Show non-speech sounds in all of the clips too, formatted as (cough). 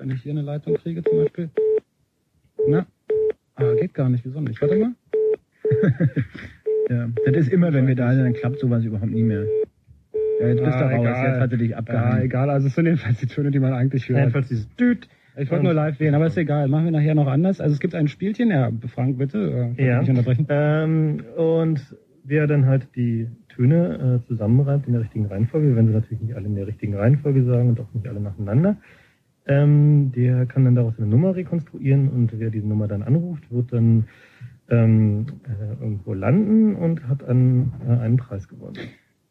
Wenn ich hier eine Leitung kriege zum Beispiel. Na, ah, geht gar nicht. Wieso nicht? Warte mal. (laughs) ja, das ist immer, wenn wir da sind, dann klappt sowas überhaupt nie mehr. Ja, jetzt bist ah, du raus, egal. jetzt hat er dich abgehangen. Ja, egal, also es sind jedenfalls die Töne, die man eigentlich hört. Jedenfalls dieses Düt. Ich wollte nur live wählen, aber ist egal. Machen wir nachher noch anders. Also es gibt ein Spielchen, ja, Frank, bitte. Äh, ja. Nicht unterbrechen. Ähm, und wer dann halt die Töne äh, zusammenreimt in der richtigen Reihenfolge, wir werden sie natürlich nicht alle in der richtigen Reihenfolge sagen und auch nicht alle nacheinander, ähm, der kann dann daraus eine Nummer rekonstruieren und wer diese Nummer dann anruft, wird dann ähm, äh, irgendwo landen und hat einen, äh, einen Preis gewonnen.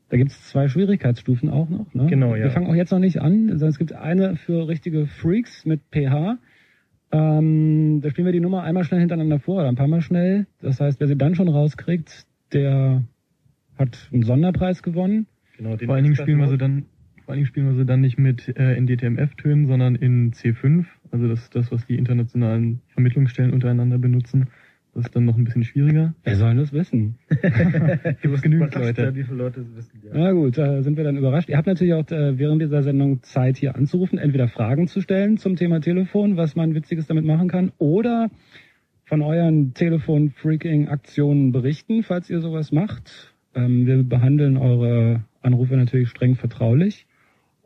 Da gibt es zwei Schwierigkeitsstufen auch noch. Ne? Genau, ja. Wir fangen auch jetzt noch nicht an, sondern es gibt eine für richtige Freaks mit pH. Ähm, da spielen wir die Nummer einmal schnell hintereinander vor oder ein paar Mal schnell. Das heißt, wer sie dann schon rauskriegt, der hat einen Sonderpreis gewonnen. Genau, vor allen Dingen spielen wir sie dann vor allen Dingen spielen wir sie dann nicht mit äh, in DTMF-Tönen, sondern in C5. Also das ist das, was die internationalen Vermittlungsstellen untereinander benutzen. Das ist dann noch ein bisschen schwieriger. Wer soll das wissen? (laughs) Gibt es genügend Leute. Ja, wie viele Leute das wissen, ja. Na gut, da sind wir dann überrascht. Ihr habt natürlich auch äh, während dieser Sendung Zeit hier anzurufen, entweder Fragen zu stellen zum Thema Telefon, was man Witziges damit machen kann, oder von euren Telefon-Freaking-Aktionen berichten, falls ihr sowas macht. Ähm, wir behandeln eure Anrufe natürlich streng vertraulich.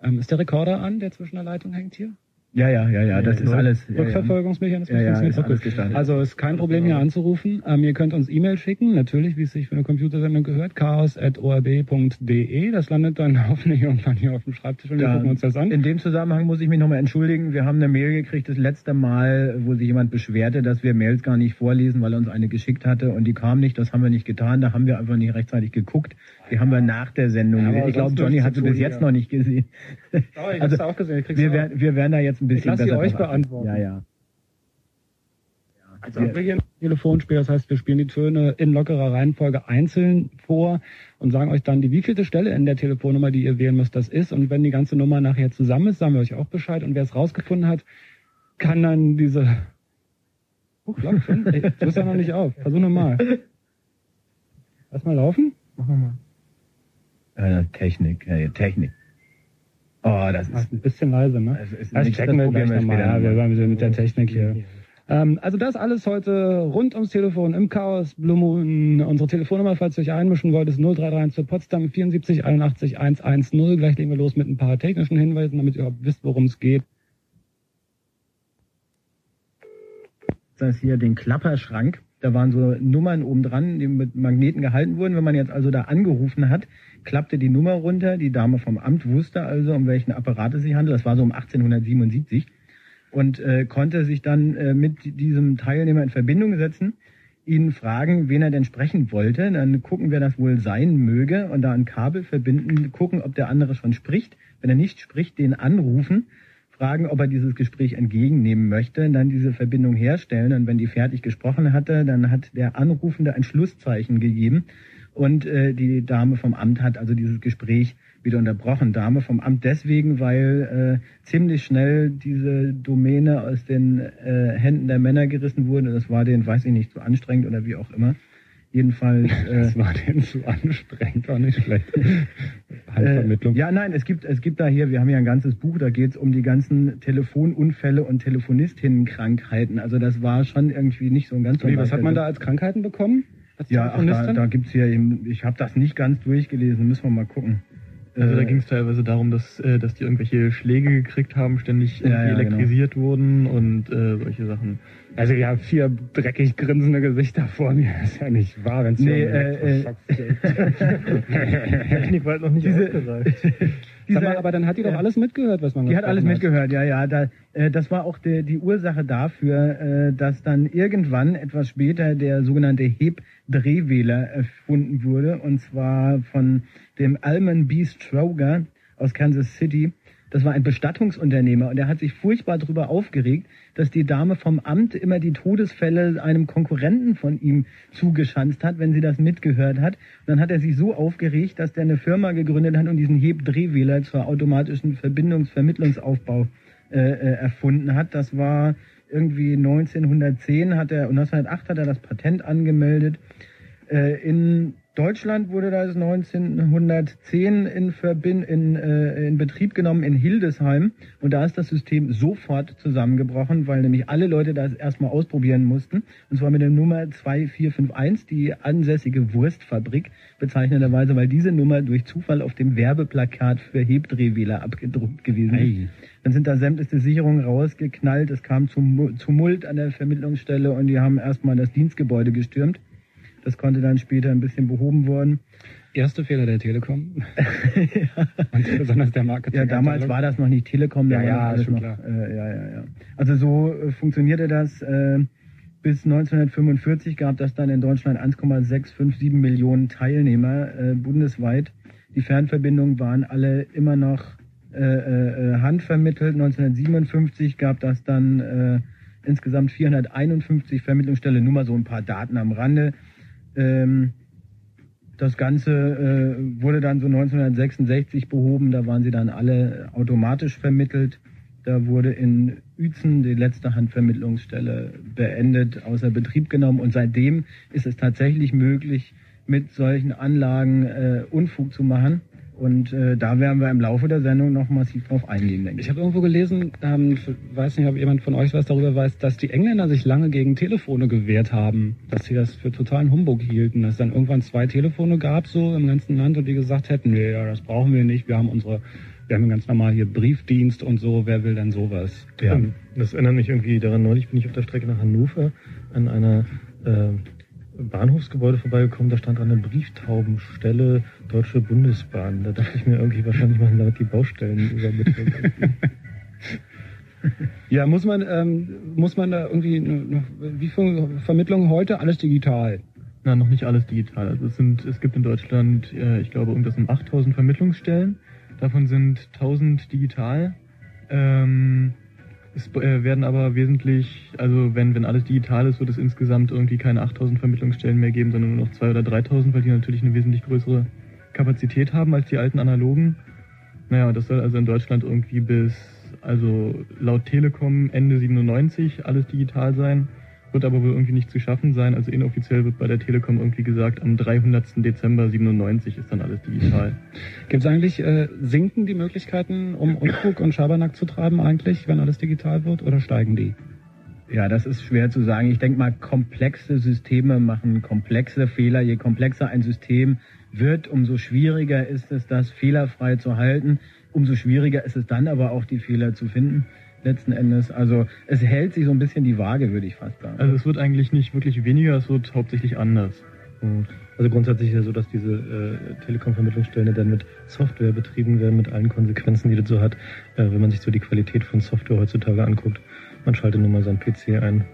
Ähm, ist der Rekorder an, der zwischen der Leitung hängt hier? Ja, ja, ja, ja, das ist alles. Rückverfolgungsmechanismus ja, ja, ist alles. Also ist kein Problem hier anzurufen. Ähm, ihr könnt uns E-Mail schicken, natürlich, wie es sich für eine Computersendung gehört, chaos.orb.de. Das landet dann (laughs) hoffentlich irgendwann hier auf dem Schreibtisch und wir gucken uns das an. In dem Zusammenhang muss ich mich nochmal entschuldigen. Wir haben eine Mail gekriegt, das letzte Mal, wo sich jemand beschwerte, dass wir Mails gar nicht vorlesen, weil er uns eine geschickt hatte und die kam nicht. Das haben wir nicht getan. Da haben wir einfach nicht rechtzeitig geguckt. Die haben wir nach der Sendung. Ja, ich glaube, Johnny hat sie bis jetzt ja. noch nicht gesehen. Oh, ich also, auch gesehen. wir, werden, wir werden da jetzt ein bisschen ich besser euch beantworten. Ja, ja. Also wir hier ein Telefonspiel, das heißt, wir spielen die Töne in lockerer Reihenfolge einzeln vor und sagen euch dann, die wievielte Stelle in der Telefonnummer, die ihr wählen müsst, das ist. Und wenn die ganze Nummer nachher zusammen ist, sagen wir euch auch Bescheid. Und wer es rausgefunden hat, kann dann diese... Schon. Ey, du bist ja noch nicht auf. Versuch nochmal. Lass mal laufen. Mach nochmal. Äh, Technik, äh, Technik. Oh, das ist ein bisschen leise, ne? Also ist das checken wir gleich nochmal. Ja, wir waren mit der Technik hier. Ähm, also das alles heute rund ums Telefon im Chaos Blue Moon. Unsere Telefonnummer, falls ihr euch einmischen wollt, ist 0331 zu Potsdam 74 81 110. Gleich legen wir los mit ein paar technischen Hinweisen, damit ihr überhaupt wisst, worum es geht. Das ist hier den Klapperschrank. Da waren so Nummern oben dran, die mit Magneten gehalten wurden. Wenn man jetzt also da angerufen hat, klappte die Nummer runter. Die Dame vom Amt wusste also, um welchen Apparat es sich handelt. Das war so um 1877 und äh, konnte sich dann äh, mit diesem Teilnehmer in Verbindung setzen, ihn fragen, wen er denn sprechen wollte. Dann gucken, wer das wohl sein möge und da ein Kabel verbinden, gucken, ob der andere schon spricht. Wenn er nicht spricht, den anrufen, fragen, ob er dieses Gespräch entgegennehmen möchte, dann diese Verbindung herstellen und wenn die fertig gesprochen hatte, dann hat der Anrufende ein Schlusszeichen gegeben und äh, die Dame vom Amt hat also dieses Gespräch wieder unterbrochen. Dame vom Amt deswegen, weil äh, ziemlich schnell diese Domäne aus den äh, Händen der Männer gerissen wurde. Das war denen, weiß ich nicht, zu anstrengend oder wie auch immer. Jedenfalls. (laughs) Äh, das war denen zu anstrengend, war nicht schlecht. (laughs) Handvermittlung. Äh, ja, nein, es gibt, es gibt da hier, wir haben ja ein ganzes Buch, da geht's um die ganzen Telefonunfälle und Telefonistinnenkrankheiten. Also das war schon irgendwie nicht so ein ganz. Wie, was hat man da als Krankheiten bekommen? Ja, ach, da, da gibt's hier eben, ich habe das nicht ganz durchgelesen, müssen wir mal gucken. Also da äh, ging es teilweise darum, dass, äh, dass die irgendwelche Schläge gekriegt haben, ständig ja, ja, genau. elektrisiert genau. wurden und äh, solche Sachen. Also wir haben vier dreckig grinsende Gesichter vor mir. Das (laughs) ist ja nicht wahr, wenn es nee, äh, äh, (laughs) (laughs) Technik war halt noch nicht diese, ausgereift. Diese, mal, aber dann hat die doch alles mitgehört, was man Die hat alles mitgehört, ja, ja. Da, äh, das war auch de, die Ursache dafür, äh, dass dann irgendwann etwas später der sogenannte Heb-Drehwähler erfunden wurde. Und zwar von dem Alman B. Stroger aus Kansas City. Das war ein Bestattungsunternehmer und er hat sich furchtbar darüber aufgeregt, dass die Dame vom Amt immer die Todesfälle einem Konkurrenten von ihm zugeschanzt hat, wenn sie das mitgehört hat. Und dann hat er sich so aufgeregt, dass der eine Firma gegründet hat und diesen Heb-Drehwähler zur automatischen Verbindungsvermittlungsaufbau äh, äh, erfunden hat. Das war irgendwie 1910 hat er und 1908 hat er das Patent angemeldet. Äh, in Deutschland wurde das 1910 in, Verbind in, äh, in Betrieb genommen in Hildesheim und da ist das System sofort zusammengebrochen, weil nämlich alle Leute das erstmal ausprobieren mussten und zwar mit der Nummer 2451, die ansässige Wurstfabrik, bezeichnenderweise, weil diese Nummer durch Zufall auf dem Werbeplakat für Hebdrehwähler abgedruckt gewesen ist. Ei. Dann sind da sämtliche Sicherungen rausgeknallt, es kam zum Tumult an der Vermittlungsstelle und die haben erstmal das Dienstgebäude gestürmt. Das konnte dann später ein bisschen behoben worden. Erste Fehler der Telekom. (laughs) Und besonders der Marketing. Ja, damals war das noch nicht Telekom, da Ja, ja, alles schon noch, klar. Äh, ja, ja, ja. Also so äh, funktionierte das. Äh, bis 1945 gab das dann in Deutschland 1,657 Millionen Teilnehmer äh, bundesweit. Die Fernverbindungen waren alle immer noch äh, äh, handvermittelt. 1957 gab das dann äh, insgesamt 451 Vermittlungsstellen. Nur mal so ein paar Daten am Rande. Ähm, das Ganze äh, wurde dann so 1966 behoben, da waren sie dann alle automatisch vermittelt. Da wurde in Uetzen die letzte Handvermittlungsstelle beendet, außer Betrieb genommen und seitdem ist es tatsächlich möglich, mit solchen Anlagen äh, Unfug zu machen. Und äh, da werden wir im Laufe der Sendung noch massiv drauf eingehen, denke Ich ich. habe irgendwo gelesen, ähm, weiß nicht, ob jemand von euch was darüber weiß, dass die Engländer sich lange gegen Telefone gewehrt haben, dass sie das für totalen Humbug hielten, dass es dann irgendwann zwei Telefone gab so im ganzen Land und die gesagt hätten, nee, ja, das brauchen wir nicht, wir haben unsere, wir haben ganz normal hier Briefdienst und so, wer will denn sowas? Ja, das erinnert mich irgendwie daran. Neulich bin ich auf der Strecke nach Hannover an einer äh, Bahnhofsgebäude vorbeigekommen. Da stand eine Brieftaubenstelle Deutsche Bundesbahn. Da dachte ich mir irgendwie, wahrscheinlich machen damit die Baustellen übermittelt. (laughs) Ja, muss man, ähm, muss man da irgendwie, noch, wie viel Vermittlung heute? Alles digital. Na, noch nicht alles digital. Also es sind, es gibt in Deutschland, äh, ich glaube, irgendwas um 8000 Vermittlungsstellen. Davon sind 1000 digital. Ähm, es äh, werden aber wesentlich, also wenn, wenn alles digital ist, wird es insgesamt irgendwie keine 8000 Vermittlungsstellen mehr geben, sondern nur noch 2.000 oder 3.000, weil die natürlich eine wesentlich größere Kapazität haben als die alten analogen. Naja, das soll also in Deutschland irgendwie bis, also laut Telekom Ende 97 alles digital sein wird aber wohl irgendwie nicht zu schaffen sein. Also inoffiziell wird bei der Telekom irgendwie gesagt, am 300. Dezember 97 ist dann alles digital. Gibt es eigentlich, äh, sinken die Möglichkeiten, um Unfug und Schabernack zu treiben eigentlich, wenn alles digital wird, oder steigen die? Ja, das ist schwer zu sagen. Ich denke mal, komplexe Systeme machen komplexe Fehler. Je komplexer ein System wird, umso schwieriger ist es, das fehlerfrei zu halten. Umso schwieriger ist es dann aber auch, die Fehler zu finden. Letzten Endes. Also es hält sich so ein bisschen die Waage, würde ich fast sagen. Also es wird eigentlich nicht wirklich weniger, es wird hauptsächlich anders. Also grundsätzlich ist ja so, dass diese äh, Telekom-Vermittlungsstellen dann mit Software betrieben werden, mit allen Konsequenzen, die das so hat. Äh, wenn man sich so die Qualität von Software heutzutage anguckt, man schaltet nur mal seinen PC ein.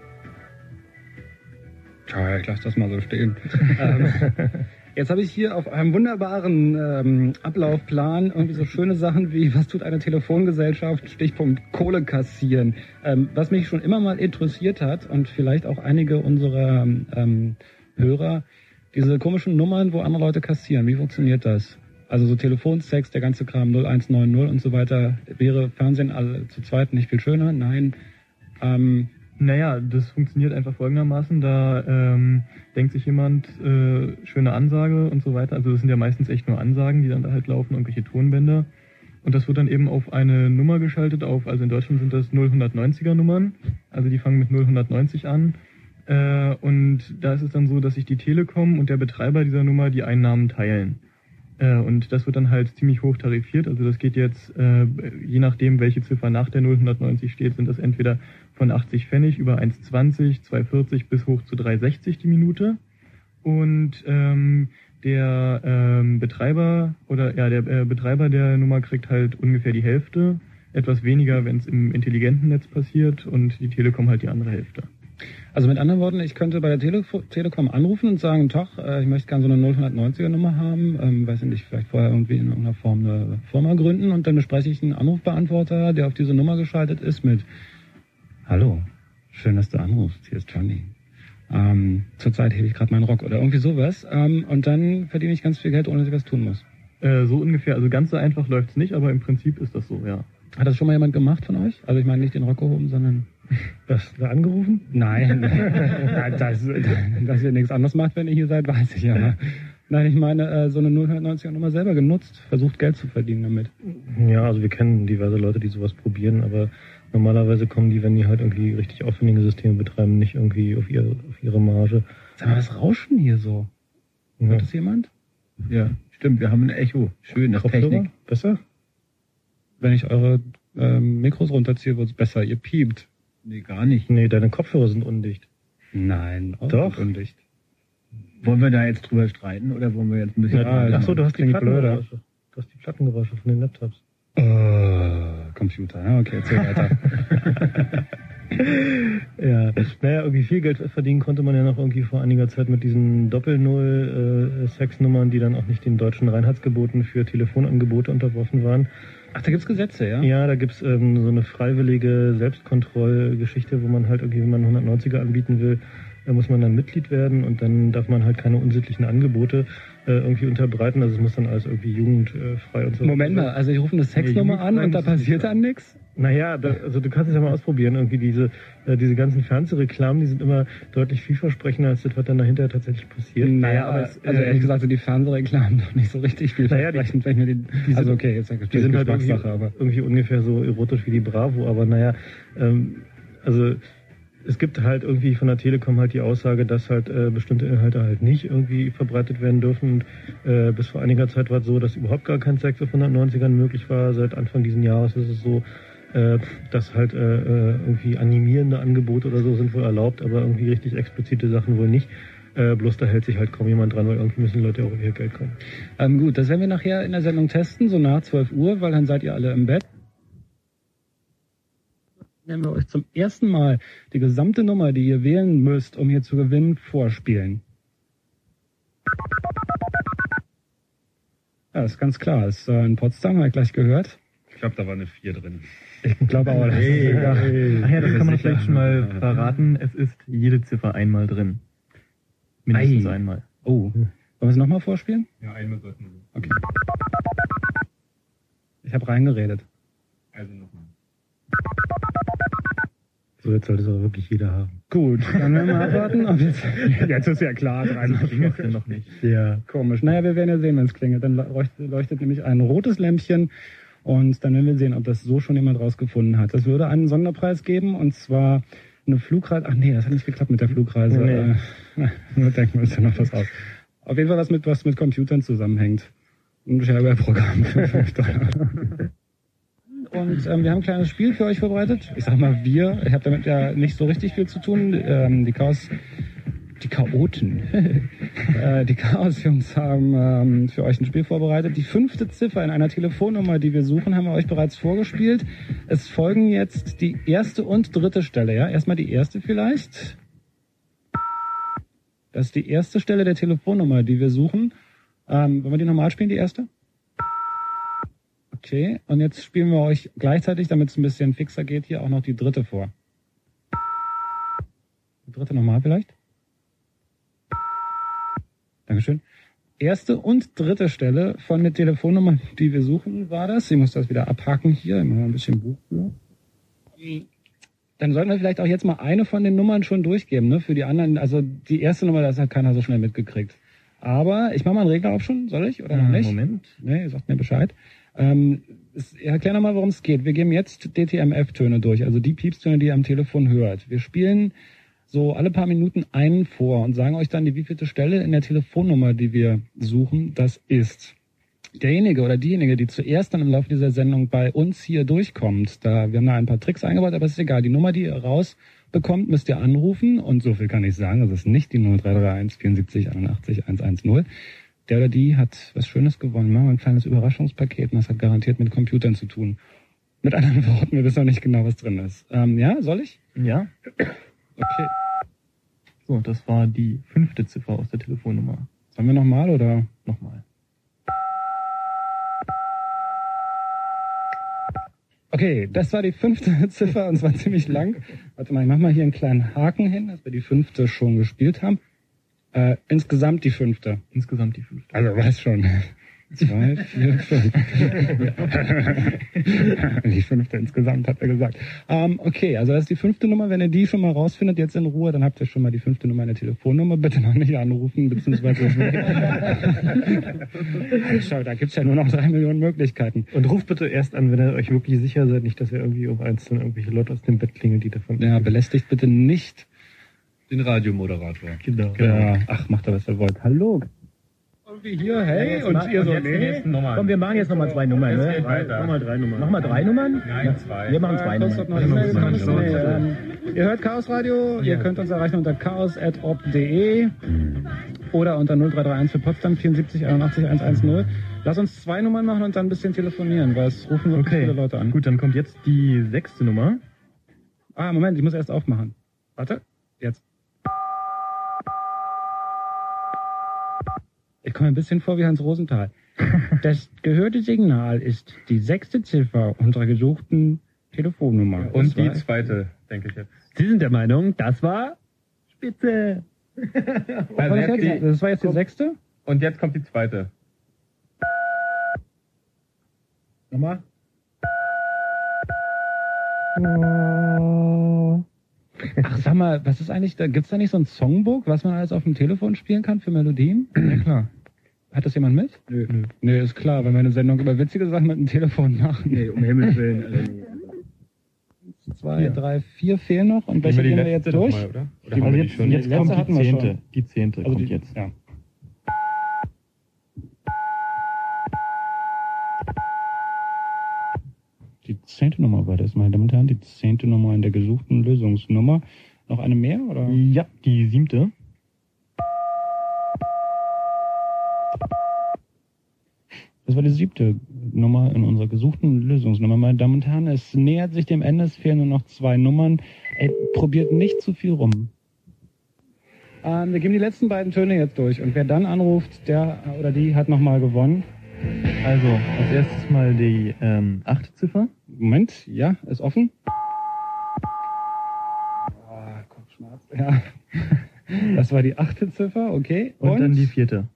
Tja, ich lasse das mal so stehen. (laughs) (laughs) jetzt habe ich hier auf einem wunderbaren ähm, Ablaufplan irgendwie so schöne Sachen wie, was tut eine Telefongesellschaft, Stichpunkt Kohle kassieren. Ähm, was mich schon immer mal interessiert hat und vielleicht auch einige unserer ähm, Hörer, diese komischen Nummern, wo andere Leute kassieren. Wie funktioniert das? Also so Telefonsex, der ganze Kram 0190 und so weiter. Wäre Fernsehen alle zu zweit nicht viel schöner? Nein. Ähm, Naja, das funktioniert einfach folgendermaßen. Da ähm, denkt sich jemand, äh, schöne Ansage und so weiter. Also das sind ja meistens echt nur Ansagen, die dann da halt laufen, irgendwelche Tonbänder. Und das wird dann eben auf eine Nummer geschaltet, auf, also in Deutschland sind das 0190er Nummern. Also die fangen mit 0190 an. Äh, und da ist es dann so, dass sich die Telekom und der Betreiber dieser Nummer die Einnahmen teilen. Äh, und das wird dann halt ziemlich hoch tarifiert. Also das geht jetzt, äh, je nachdem, welche Ziffer nach der 0190 steht, sind das entweder von 80 Pfennig über 1,20, 2,40 bis hoch zu 3,60 die Minute. Und ähm, der ähm, Betreiber oder ja der äh, Betreiber der Nummer kriegt halt ungefähr die Hälfte, etwas weniger, wenn es im intelligenten Netz passiert und die Telekom halt die andere Hälfte. Also mit anderen Worten, ich könnte bei der Tele Telekom anrufen und sagen, Tag, äh, ich möchte gerne so eine 0190er Nummer haben, ähm, weiß ich nicht, vielleicht vorher irgendwie in irgendeiner Form eine Firma gründen und dann bespreche ich einen Anrufbeantworter, der auf diese Nummer geschaltet ist mit Hallo, schön, dass du anrufst, hier ist Johnny. Ähm, zurzeit hebe ich gerade meinen Rock oder irgendwie sowas ähm, und dann verdiene ich ganz viel Geld, ohne dass ich was tun muss. Äh, so ungefähr, also ganz so einfach läuft's nicht, aber im Prinzip ist das so, ja. Hat das schon mal jemand gemacht von euch? Also ich meine nicht den Rock gehoben, sondern Was, da angerufen? Nein, (laughs) dass, dass ihr nichts anderes macht, wenn ihr hier seid, weiß ich ja. Nein, ich meine, äh, so eine 090er Nummer selber genutzt, versucht Geld zu verdienen damit. Ja, also wir kennen diverse Leute, die sowas probieren, aber normalerweise kommen die, wenn die halt irgendwie richtig aufwendige Systeme betreiben, nicht irgendwie auf ihre, auf ihre Marge. Sag mal, was rauschen hier so? Ja. Hört das jemand? Ja, stimmt, wir haben ein Echo. Schön, das? Technik. Besser? Wenn ich eure ähm, Mikros runterziehe, wird's besser. Ihr piept. Nee, gar nicht. Nee, deine Kopfhörer sind undicht. Nein, auch Doch. undicht. Wollen wir da jetzt drüber streiten oder wollen wir jetzt ein bisschen... Ja, Ach so, du hast die. Plattengeräusche. Du hast die Plattengeräusche von den Laptops. Äh, Computer. Ja, okay, erzähl weiter. (laughs) Ja, naja, irgendwie viel Geld verdienen konnte man ja noch irgendwie vor einiger Zeit mit diesen Doppel-Null-Sexnummern, die dann auch nicht den deutschen Reinheitsgeboten für Telefonangebote unterworfen waren. Ach, da gibt's Gesetze, ja? Ja, da gibt's ähm, so eine freiwillige Selbstkontrollgeschichte, wo man halt irgendwie, wenn man 190er anbieten will, äh, muss man dann Mitglied werden und dann darf man halt keine unsittlichen Angebote irgendwie unterbreiten. Also es muss dann alles irgendwie jugendfrei und so. Moment mal, also ich rufe eine Sexnummer Nee, an und da passiert dann nichts? Naja, da, also du kannst es ja mal ausprobieren. Irgendwie diese, äh, diese ganzen Fernsehreklamen, die sind immer deutlich vielversprechender als das, was dann dahinter tatsächlich passiert. Naja, aber es, also äh, ehrlich gesagt sind die Fernsehreklamen (laughs) doch nicht so richtig viel Naja, die- wenn die, die also sind- okay, jetzt die sind halt irgendwie, aber irgendwie ungefähr so erotisch wie die Bravo, aber naja, ähm, also es gibt halt irgendwie von der Telekom halt die Aussage, dass halt äh, bestimmte Inhalte halt nicht irgendwie verbreitet werden dürfen. Und, äh, bis vor einiger Zeit war es so, dass überhaupt gar kein Sex auf 190ern möglich war. Seit Anfang dieses Jahres ist es so, äh, dass halt äh, äh, irgendwie animierende Angebote oder so sind wohl erlaubt, aber irgendwie richtig explizite Sachen wohl nicht. Äh, bloß da hält sich halt kaum jemand dran, weil irgendwie müssen Leute auch ihr Geld kommen. ähm, gut, das werden wir nachher in der Sendung testen, so nach 12 Uhr, weil dann seid ihr alle im Bett. Werden wir euch zum ersten Mal die gesamte Nummer, die ihr wählen müsst, um hier zu gewinnen, vorspielen. Ja, ist ganz klar. Ist äh, in Potsdam, habe ich gleich gehört. Ich glaube, da war eine 4 drin. Ich glaube aber, das ist Hey, hey. Ach ja, das kann man vielleicht schon mal verraten. Es ist jede Ziffer einmal drin. Mindestens Ei. einmal. Oh, wollen wir es nochmal vorspielen? Ja, einmal sollten wir. Okay. Ich habe reingeredet. Also nochmal. So, jetzt sollte es aber wirklich jeder haben. Gut, dann werden wir abwarten. Ob jetzt, jetzt ist ja klar, dreimal denn noch nicht? Ja. Komisch. Naja, wir werden ja sehen, wenn es klingelt. Dann leuchtet, leuchtet nämlich ein rotes Lämpchen und dann werden wir sehen, ob das so schon jemand rausgefunden hat. Das würde einen Sonderpreis geben und zwar eine Flugreise. Ach nee, das hat nicht geklappt mit der Flugreise. Nee. Äh, (laughs) nur denken wir uns ja noch was aus. Auf jeden Fall was mit was mit Computern zusammenhängt. Ein Shareware-Programm für 5 Dollar. Und ähm, wir haben ein kleines Spiel für euch vorbereitet. Ich sag mal wir. Ich habe damit ja nicht so richtig viel zu tun. Ähm, die Chaos, die Chaoten, (laughs) äh, die Chaos-Jungs haben ähm, für euch ein Spiel vorbereitet. Die fünfte Ziffer in einer Telefonnummer, die wir suchen, haben wir euch bereits vorgespielt. Es folgen jetzt die erste und dritte Stelle. Ja, erstmal die erste vielleicht. Das ist die erste Stelle der Telefonnummer, die wir suchen. Ähm, wollen wir die normal spielen, die erste? Okay, und jetzt spielen wir euch gleichzeitig, damit es ein bisschen fixer geht, hier auch noch die dritte vor. Die dritte nochmal vielleicht? Dankeschön. Erste und dritte Stelle von der Telefonnummer, die wir suchen, war das. Ich muss das wieder abhaken hier, mal ein bisschen Buch. Dann sollten wir vielleicht auch jetzt mal eine von den Nummern schon durchgeben, ne? Für die anderen, also die erste Nummer, das hat keiner so schnell mitgekriegt. Aber ich mache mal einen Regler auf schon, soll ich? Oder noch nicht? Moment. Nee, ihr sagt mir Bescheid. Ähm, erklär nochmal, worum es geht. Wir geben jetzt DTMF-Töne durch, also die Piepstöne, die ihr am Telefon hört. Wir spielen so alle paar Minuten einen vor und sagen euch dann, die wievielte Stelle in der Telefonnummer, die wir suchen, das ist. Derjenige oder diejenige, die zuerst dann im Laufe dieser Sendung bei uns hier durchkommt, da wir haben da ein paar Tricks eingebaut, aber es ist egal. Die Nummer, die ihr rausbekommt, müsst ihr anrufen und so viel kann ich sagen, das ist nicht die 0331 74 81 110. Der oder die hat was Schönes gewonnen. Machen wir ein kleines Überraschungspaket und das hat garantiert mit Computern zu tun. Mit anderen (laughs) Worten, wir wissen noch nicht genau, was drin ist. Ähm, ja, soll ich? Ja. Okay. So, das war die fünfte Ziffer aus der Telefonnummer. Sollen wir nochmal oder? Nochmal. Okay, das war die fünfte (laughs) Ziffer und zwar ziemlich lang. Warte mal, ich mach mal hier einen kleinen Haken hin, dass wir die fünfte schon gespielt haben. Äh, insgesamt die fünfte. Insgesamt die fünfte. Also weiß schon. zwei, vier, fünf. (laughs) die fünfte insgesamt, hat er gesagt. Ähm, okay, also das ist die fünfte Nummer. Wenn ihr die schon mal rausfindet, jetzt in Ruhe, dann habt ihr schon mal die fünfte Nummer in der Telefonnummer. Bitte noch nicht anrufen, beziehungsweise... (laughs) (laughs) Schau, da gibt's ja nur noch drei Millionen Möglichkeiten. Und ruft bitte erst an, wenn ihr euch wirklich sicher seid, nicht, dass ihr irgendwie um eins dann irgendwelche Leute aus dem Bett klingelt, die davon. Ja, belästigt bitte nicht. Den Radiomoderator. Genau. Ja, ach, macht doch, was ihr wollt. Hallo. Irgendwie hier, hey, Jetzt und ihr so, jetzt die nee. Komm, wir machen jetzt nochmal zwei Nummern. Ne? Nochmal drei Nummern. Machen wir drei Nummern? Nein, zwei. Wir machen zwei noch Nummern. Ihr hört Chaos Radio, ihr könnt uns erreichen unter chaos.ob.de oder unter 0331 für Potsdam 74 81 110. Lass uns zwei Nummern machen und dann ein bisschen telefonieren, weil es rufen wirklich Okay, viele Leute an. gut, dann kommt jetzt die sechste Nummer. Ah, Moment, ich muss erst aufmachen. Warte, jetzt. Ich komme ein bisschen vor wie Hans Rosenthal. (laughs) Das gehörte Signal ist die sechste Ziffer unserer gesuchten Telefonnummer. Und die zweite, denke ich jetzt. Sie sind der Meinung, das war Spitze. (laughs) Was war das, jetzt das war jetzt die sechste? Und jetzt kommt die zweite. Nochmal? Ach, sag mal, was ist eigentlich da? Gibt's da nicht so ein Songbook, was man alles auf dem Telefon spielen kann für Melodien? Ja klar. Hat das jemand mit? Nö. Nee, ist klar, wenn wir eine Sendung über witzige Sachen mit dem Telefon machen. Nee, um Himmels Willen. Also. Zwei, drei, vier fehlen noch. Und welche gehen wir jetzt durch? Mal, oder? Oder Also haben wir die jetzt, schon? jetzt Die kommt letzte hatten die wir zehnte. schon. Die zehnte Also kommt die, jetzt. Ja. Die zehnte Nummer war das, meine Damen und Herren. Die zehnte Nummer in der gesuchten Lösungsnummer. Noch eine mehr, oder? Ja, die siebte. Das war die siebte Nummer in unserer gesuchten Lösungsnummer. Meine Damen und Herren, es nähert sich dem Ende, es fehlen nur noch zwei Nummern. Ey, probiert nicht zu viel rum. Ähm, wir geben die letzten beiden Töne jetzt durch und wer dann anruft, der oder die hat nochmal gewonnen. Also, als erstes mal die ähm, achte Ziffer. Moment, ja, ist offen. Ah, Kopfschmerz. Ja. Das war die achte Ziffer, okay. Und, dann die vierte.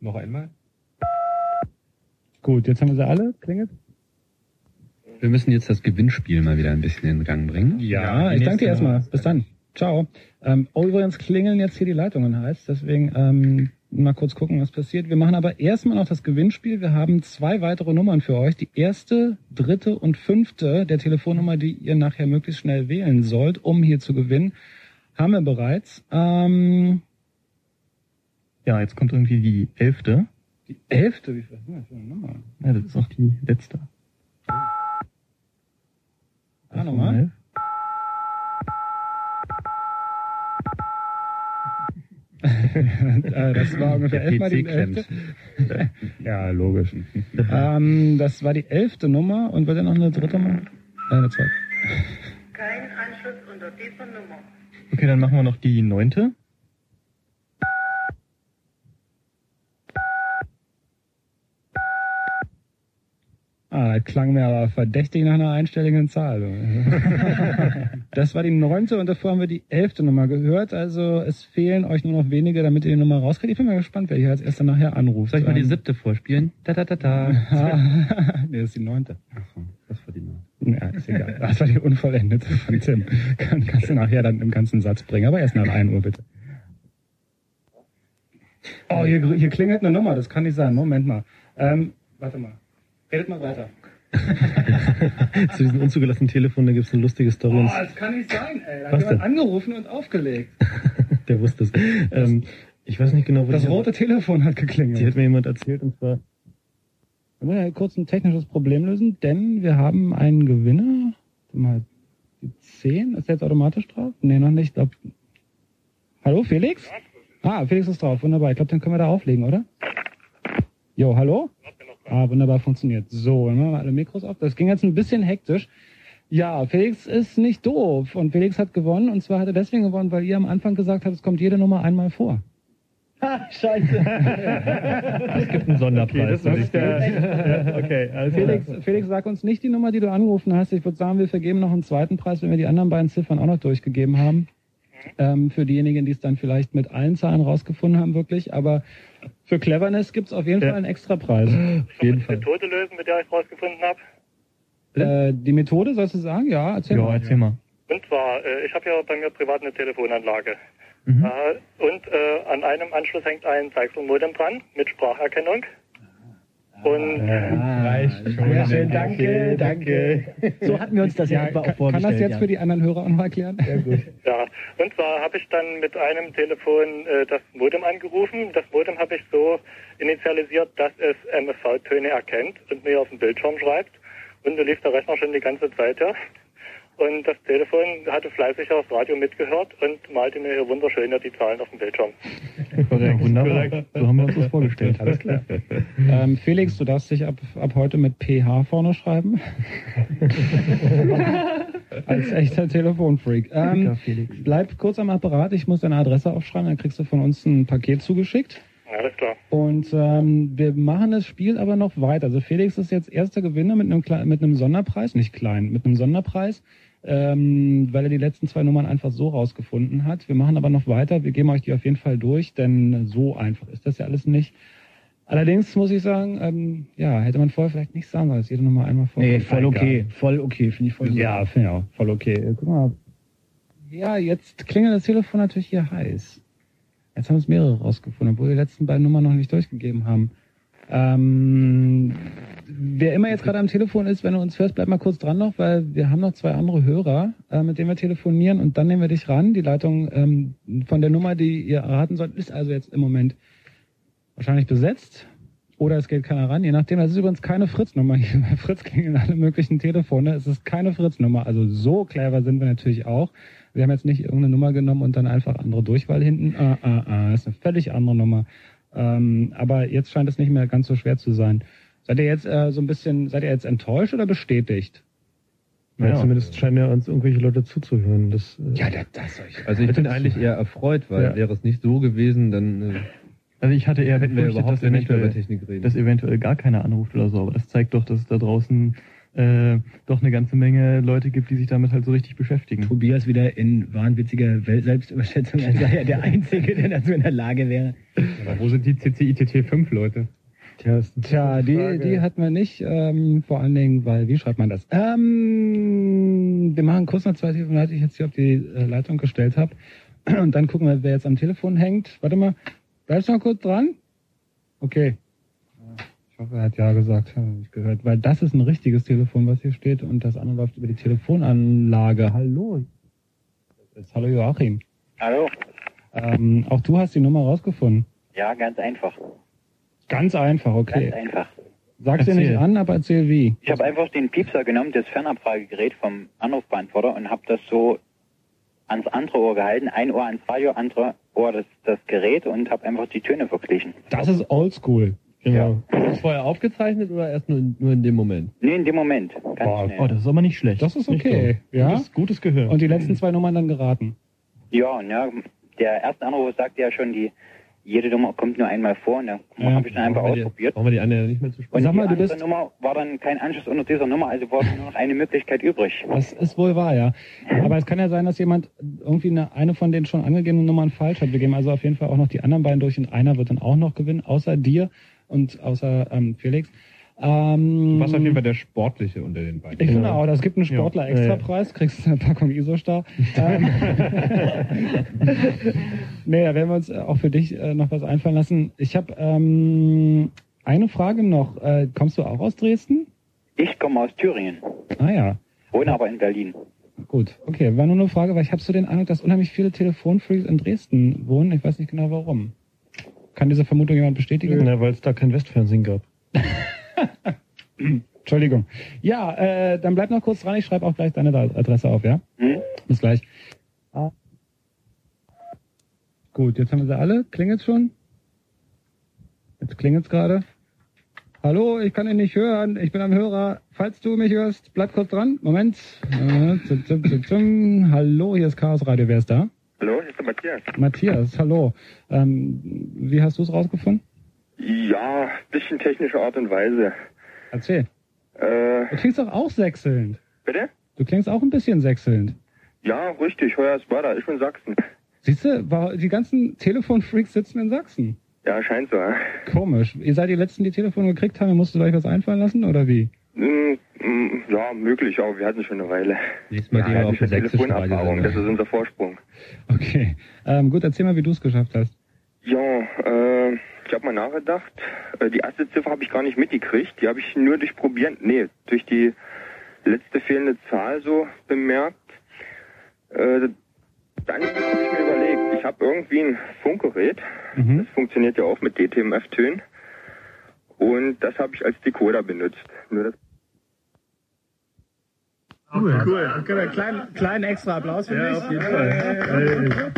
Noch einmal? Gut, jetzt haben wir sie alle. Klingelt? Wir müssen jetzt das Gewinnspiel mal wieder ein bisschen in Gang bringen. Ja, die ich danke dir erstmal. Bis dann. Ciao. Ähm, oh, übrigens klingeln jetzt hier die Leitungen heißt, deswegen ähm, mal kurz gucken, was passiert. Wir machen aber erstmal noch das Gewinnspiel. Wir haben zwei weitere Nummern für euch. Die erste, dritte und fünfte der Telefonnummer, die ihr nachher möglichst schnell wählen sollt, um hier zu gewinnen, haben wir bereits. Ähm, Ja, jetzt kommt irgendwie die elfte. die elfte, wie viel? Ja, das ist auch die letzte. Ah, nochmal. (laughs) das war ungefähr elfmal die elfte. (laughs) Ja, logisch. (laughs) ähm, das war die elfte Nummer und wird ja noch eine dritte Nummer? Äh, eine zweite. Kein Anschluss unter dieser Nummer. Okay, dann machen wir noch die neunte. Ah, das klang mir aber verdächtig nach einer einstelligen Zahl. (laughs) das war die neunte und davor haben wir die elfte Nummer gehört. Also es fehlen euch nur noch wenige, damit ihr die Nummer rauskriegt. Ich bin mal gespannt, wer hier als erster nachher anruft. Soll ich mal die Ähm, siebte vorspielen? Da, da, da, da. nee, das ist die neunte. Achso, das war die neunte. Ja, ist egal. Das war die unvollendete von Tim. Kann, kannst du nachher dann im ganzen Satz bringen, aber erst nach 1 Uhr bitte. Oh, hier, hier klingelt eine Nummer, das kann nicht sein. Moment mal. Ähm, warte mal. Redet mal weiter. (laughs) Zu diesem unzugelassenen Telefon, da gibt's eine lustige Story. Oh, das kann nicht sein, ey. Da hat Was jemand denn? angerufen und aufgelegt. (laughs) der wusste es. Ähm, ich weiß nicht genau, wo Das die- rote Telefon hat Die geklingelt. hat mir jemand erzählt und zwar Wir müssen ja kurz ein technisches Problem lösen, denn wir haben einen Gewinner. Warte Mal, die 10, ist der jetzt automatisch drauf? Nee, noch nicht. Glaub... Hallo, Felix? Ah, Felix ist drauf, wunderbar. Ich glaube, den können wir da auflegen, oder? Jo, hallo? Ah, wunderbar funktioniert. So, dann machen wir alle Mikros auf. Das ging jetzt ein bisschen hektisch. Ja, Felix ist nicht doof und Felix hat gewonnen und zwar hat er deswegen gewonnen, weil ihr am Anfang gesagt habt, es kommt jede Nummer einmal vor. (laughs) Es gibt einen Sonderpreis. das ist der- okay, also Felix, Felix, sag uns nicht die Nummer, die du angerufen hast. Ich würde sagen, wir vergeben noch einen zweiten Preis, wenn wir die anderen beiden Ziffern auch noch durchgegeben haben. Ähm, für diejenigen, die es dann vielleicht mit allen Zahlen rausgefunden haben, wirklich. Aber für Cleverness gibt's auf jeden Ja. Fall einen extra Preis. Auf jeden Die Methode lösen, mit der ich rausgefunden habe. Äh, die Methode, sollst du sagen? Ja, erzähl Ja, mal. erzähl mal. Und zwar, äh, ich habe ja bei mir privat eine Telefonanlage. Mhm. Äh, und äh, an einem Anschluss hängt ein Zeichselmodem dran mit Spracherkennung. Und reicht schon. Sehr schön, danke, danke. So hatten wir uns das ja, Ja, etwa auch kann, kann vorgestellt. das jetzt ja. für die anderen Hörer auch noch erklären? Sehr gut. ja, und zwar habe ich dann mit einem Telefon äh, das Modem angerufen. Das Modem habe ich so initialisiert, dass es MFV-Töne erkennt und mir auf den Bildschirm schreibt. Und da lief der Rechner schon die ganze Zeit, ja. Und das Telefon hatte fleißig aufs Radio mitgehört und malte mir hier wunderschön die Zahlen auf dem Bildschirm. Ja, wunderbar. So haben wir uns das vorgestellt. Alles klar. (laughs) Ähm, Felix, du darfst dich ab, ab heute mit PH vorne schreiben. (laughs) Als echter Telefonfreak. Ähm, Felix. bleib kurz am Apparat, ich muss deine Adresse aufschreiben, dann kriegst du von uns ein Paket zugeschickt. Alles klar. Und ähm, wir machen das Spiel aber noch weiter. Also Felix ist jetzt erster Gewinner mit einem, mit einem Sonderpreis, nicht klein, mit einem Sonderpreis, ähm, weil er die letzten zwei Nummern einfach so rausgefunden hat. Wir machen aber noch weiter, wir geben euch die auf jeden Fall durch, denn so einfach ist das ja alles nicht. Allerdings muss ich sagen, ähm, ja, hätte man vorher vielleicht nicht sagen sollen, dass jede Nummer einmal vor. Nee, voll okay, voll okay, finde ich voll Ja, finde ich auch, voll okay. Äh, Guck mal. Ja, jetzt klingelt das Telefon natürlich hier heiß. Jetzt haben es mehrere rausgefunden, obwohl wir die letzten beiden Nummern noch nicht durchgegeben haben. Ähm, wer immer jetzt gerade am Telefon ist, wenn du uns hörst, bleib mal kurz dran noch, weil wir haben noch zwei andere Hörer, äh, mit denen wir telefonieren und dann nehmen wir dich ran. Die Leitung ähm, von der Nummer, die ihr erraten sollt, ist also jetzt im Moment wahrscheinlich besetzt. Oder es geht keiner ran, je nachdem. Das ist übrigens keine Fritz-Nummer hier. Bei Fritz klingeln alle möglichen Telefone. Es ist keine Fritz-Nummer. Also so clever sind wir natürlich auch. Wir haben jetzt nicht irgendeine Nummer genommen und dann einfach andere Durchwahl hinten. Ah, ah, ah. Das ist eine völlig andere Nummer. Ähm, aber jetzt scheint es nicht mehr ganz so schwer zu sein. Seid ihr jetzt äh, so ein bisschen, seid ihr jetzt enttäuscht oder bestätigt? Ja, Ja. zumindest scheinen ja uns irgendwelche Leute zuzuhören. Das, äh, Ja, das, das soll ich. Also ich bin eigentlich eher erfreut, weil Ja. wäre es nicht so gewesen, dann äh, Also ich hatte eher hätten wir überhaupt dass nicht mehr über Technik reden. dass eventuell gar keiner anruft oder so. Aber das zeigt doch, dass es da draußen äh, doch eine ganze Menge Leute gibt, die sich damit halt so richtig beschäftigen. Tobias wieder in wahnwitziger Welt Selbstüberschätzung, als sei er der Einzige, der dazu in der Lage wäre. Aber wo sind die CCITT 5 Leute? Tja, Tja, die, die hatten wir nicht, ähm, vor allen Dingen, weil, wie schreibt man das? Ähm, wir machen kurz noch zwei Telefonate, die ich jetzt hier auf die äh, Leitung gestellt habe. Und dann gucken wir, wer jetzt am Telefon hängt. Warte mal, bleibst du noch kurz dran? Okay. Er hat ja gesagt, habe ich gehört. Weil das ist ein richtiges Telefon, was hier steht. Und das andere läuft über die Telefonanlage. Hallo. Jetzt, hallo Joachim. Hallo? Ähm, auch du hast die Nummer rausgefunden. Ja, ganz einfach. Ganz einfach, okay. Ganz einfach. Sag's dir nicht an, aber erzähl wie. Ich habe einfach den Piepser genommen, das Fernabfragegerät vom Anrufbeantworter und habe das so ans andere Ohr gehalten. Ein Ohr ans Radio, andere Ohr das, das Gerät und habe einfach die Töne verglichen. Das ist oldschool. Genau. Das vorher aufgezeichnet oder erst nur in, nur in dem Moment? Nee, in dem Moment. Ganz Boah. Oh, das ist aber nicht schlecht. Das ist okay. Ja. Gutes, gutes Gehör. Und die letzten zwei Nummern dann geraten. Ja, und ja, der erste Anruf sagte ja schon, die jede Nummer kommt nur einmal vor und da Ja. habe ich dann einfach ausprobiert. Brauchen wir die andere nicht mehr zu Und sprechen? Sag mal, die du andere bist- Nummer war dann kein Anschluss unter dieser Nummer, also war nur noch eine Möglichkeit übrig. Das ist wohl wahr, ja. Aber es kann ja sein, dass jemand irgendwie eine, eine von den schon angegebenen Nummern falsch hat. Wir geben also auf jeden Fall auch noch die anderen beiden durch und einer wird dann auch noch gewinnen, außer dir und außer ähm, Felix. Ähm, Du warst auf jeden Fall der Sportliche unter den beiden. Ich finde auch, das gibt einen Ja. Sportler-Extrapreis, kriegst eine Packung Isostar. ähm, (laughs) nee, da werden wir uns äh, auch für dich äh, noch was einfallen lassen. Ich habe ähm, eine Frage noch. Äh, kommst du auch aus Dresden? Ich komme aus Thüringen, Ah ja, wohne aber in Berlin. gut. Okay, war nur eine Frage, weil ich habe so den Eindruck, dass unheimlich viele Telefonfreaks in Dresden wohnen. Ich weiß nicht genau warum. Kann diese Vermutung jemand bestätigen? Na, weil es da kein Westfernsehen gab. (laughs) Entschuldigung. Ja, äh, dann bleib noch kurz dran. Ich schreibe auch gleich deine Adresse auf, ja? Hm? Bis gleich. Ah. Gut, jetzt haben wir sie alle. Klingelt's schon? Jetzt klingelt's gerade. Hallo, ich kann ihn nicht hören. Ich bin am Hörer. Falls du mich hörst, bleib kurz dran. Moment. Äh, zum, zum, zum, zum. Hallo, hier ist Chaos Radio. Wer ist da? Hallo, hier ist der Matthias. Matthias, hallo. Ähm, wie hast du es rausgefunden? Ja, bisschen technische Art und Weise. Erzähl. Äh, Du klingst doch auch sechselnd. bitte? Du klingst auch ein bisschen sechselnd. Ja, richtig, heuer ist weiter. Ich bin Sachsen. Siehst du, die ganzen Telefonfreaks sitzen in Sachsen. Ja, scheint so. Komisch. Ihr seid die Letzten, die Telefone gekriegt haben, ihr musstet euch was einfallen lassen, oder wie? Mm, mm, ja möglich, aber wir hatten schon eine Weile. Nächstes Mal ja, gehen wir auf eine Telefonerfahrung, das ist unser Vorsprung. Okay. Ähm, gut, erzähl mal, wie du es geschafft hast. Ja, äh, ich habe mal nachgedacht. Äh, die erste Ziffer habe ich gar nicht mitgekriegt. Die habe ich nur durch Probieren, nee, durch die letzte fehlende Zahl so bemerkt. Äh, dann habe ich mir überlegt, ich habe irgendwie ein Funkgerät. Mhm. Das funktioniert ja auch mit DTMF-Tönen. Und das habe ich als Decoder benutzt. Nur das Cool, cool. Kleinen, kleinen extra Applaus für mich. auf jeden Fall.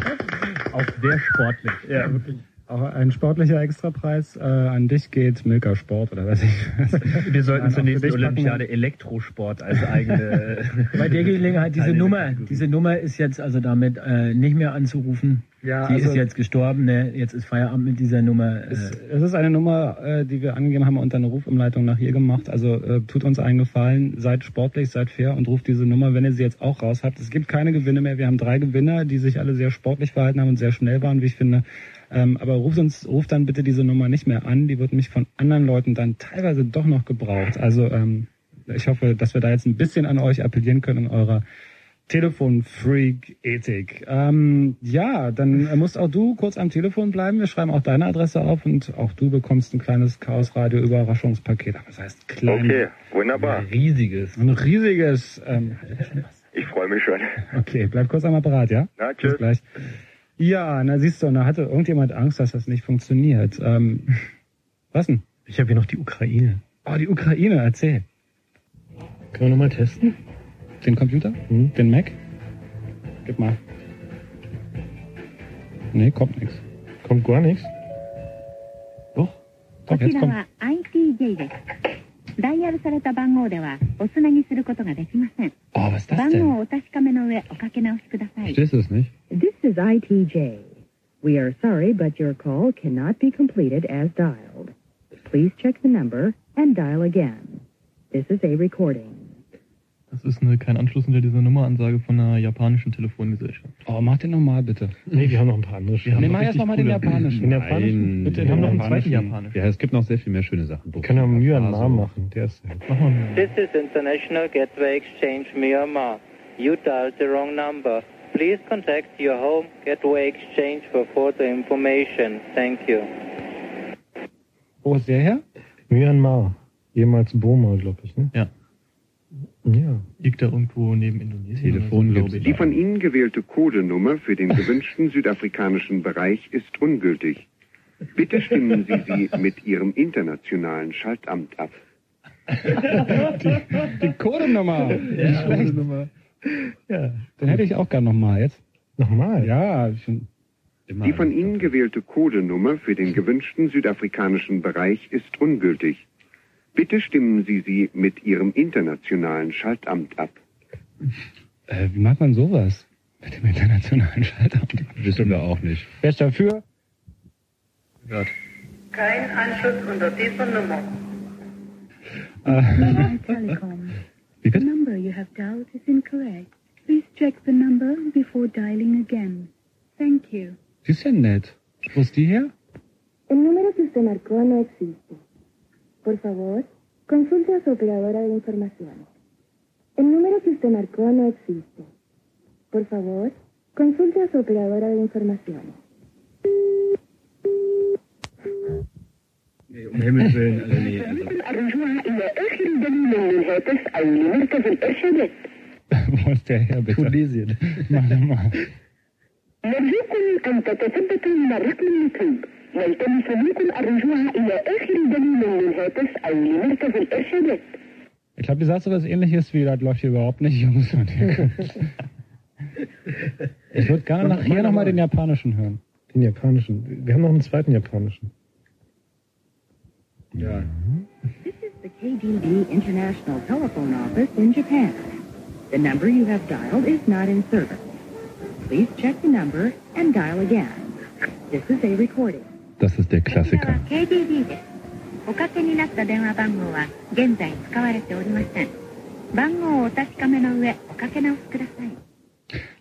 Auch sehr sportlich. Ja, wirklich. Auch ein sportlicher Extrapreis äh, an dich geht Milka Sport oder weiß ich was. Wir sollten Nein, zur auch nächsten für dich Olympiade packen Elektrosport als (laughs) eigene. Bei der Gelegenheit, diese Nummer, diese Nummer ist jetzt also damit äh, nicht mehr anzurufen. Ja, Die also- ist jetzt gestorben, ne? jetzt ist Feierabend mit dieser Nummer. Es, Äh, es ist eine Nummer, äh, die wir angegeben haben und eine Rufumleitung nach hier gemacht. Also äh, tut uns einen Gefallen, seid sportlich, seid fair und ruft diese Nummer, wenn ihr sie jetzt auch raus habt. Es gibt keine Gewinne mehr. Wir haben drei Gewinner, die sich alle sehr sportlich verhalten haben und sehr schnell waren, wie ich finde. Ähm, aber ruft uns, ruft dann bitte diese Nummer nicht mehr an. Die wird nämlich von anderen Leuten dann teilweise doch noch gebraucht. Also ähm, ich hoffe, dass wir da jetzt ein bisschen an euch appellieren können in eurer Telefonfreak-Ethik. Ähm, ja, dann musst auch du kurz am Telefon bleiben. Wir schreiben auch deine Adresse auf und auch du bekommst ein kleines Chaos-Radio-Überraschungspaket. Aber das heißt klein. Okay, wunderbar. Riesiges. Ein riesiges. Ähm, Ich freue mich schon. okay, bleib kurz am Apparat, ja? Na, Bis tschüss. gleich. Ja, na siehst du, da hatte irgendjemand Angst, dass das nicht funktioniert. Ähm, was denn? Ich habe hier noch die Ukraine. Oh, die Ukraine, erzähl. Können wir nochmal testen? Den Computer? Hm? Den Mac? Gib mal. Nee, kommt nichts. Kommt gar nichts. Doch. こ Doch, ち jetzt ら kommt. は ITJ です。ダイヤルされた番号ではおつなぎすることができません。 Oh, was ist das 番号 denn? をお確かめの上おかけ直しください。 Verstehst du es nicht? This is ITJ. We are sorry, but your call cannot be completed as dialed. Please check the number and dial again. This is a recording. Das ist eine, kein Anschluss hinter dieser Nummeransage von einer japanischen Telefongesellschaft. Oh, mach den nochmal bitte. Nee, wir haben noch ein paar andere. Wir haben Nee, noch mach erst richtig noch mal den japanischen. Den japanischen? Nein, Bitte, Wir haben noch einen zweiten japanischen. Ja, es gibt noch sehr viel mehr schöne Sachen. Wir können auch Myanmar Also, machen. Der ist Mach mal This is International Gateway Exchange Myanmar. You dialed the wrong number. Please contact your home gateway exchange for further information. Thank you. Wo ist der her? Myanmar. Ehemals Burma, glaube ich. Ne? Ja. Ja. Liegt da irgendwo neben Indonesien. Telefon glaube ich. Die von Ihnen gewählte Codenummer für den gewünschten (laughs) südafrikanischen Bereich ist ungültig. Bitte stimmen Sie sie mit Ihrem internationalen Schaltamt ab. Die Codenummer. Nicht schlecht. Ja. Den hätte ich auch gern nochmal jetzt. Nochmal? Ja, Immer. Die von Ihnen gewählte Codenummer für den (laughs) gewünschten südafrikanischen Bereich ist ungültig. Bitte stimmen Sie sie mit Ihrem internationalen Schaltamt ab. äh, wie macht man sowas? Mit dem internationalen Schaltamt. Wissen wir auch nicht. Wer ist dafür? Kein Anschluss unter dieser Nummer. Telecom. wie The bitte? number you have dialed is incorrect. Please check the number before dialing again. Thank you. Die ist ja nett. Wo ist die her? El número que usted marcó no existe. Por favor, consulte a su operadora de información. El número que usted marcó no existe. Por favor, consulte a su operadora de información. Um (laughs) Himmels Willen, also nee. Also. Wo ist der her, bitte? Tunesien. Mach nochmal. نرجوكم أن تتثبتوا من الرقم المطلوب (laughs) (laughs) Ich glaube, ihr sagt so was ähnliches wie, das läuft hier überhaupt nicht, Jungs. (laughs) ich würde gerne nachher nochmal den japanischen hören. Den japanischen. Wir haben noch einen zweiten japanischen. Ja. Mhm. This is the KDB International Telephone Office in Japan. The number you have dialed is not in service. Please check the number and dial again. This is a recording. Das ist der Klassiker.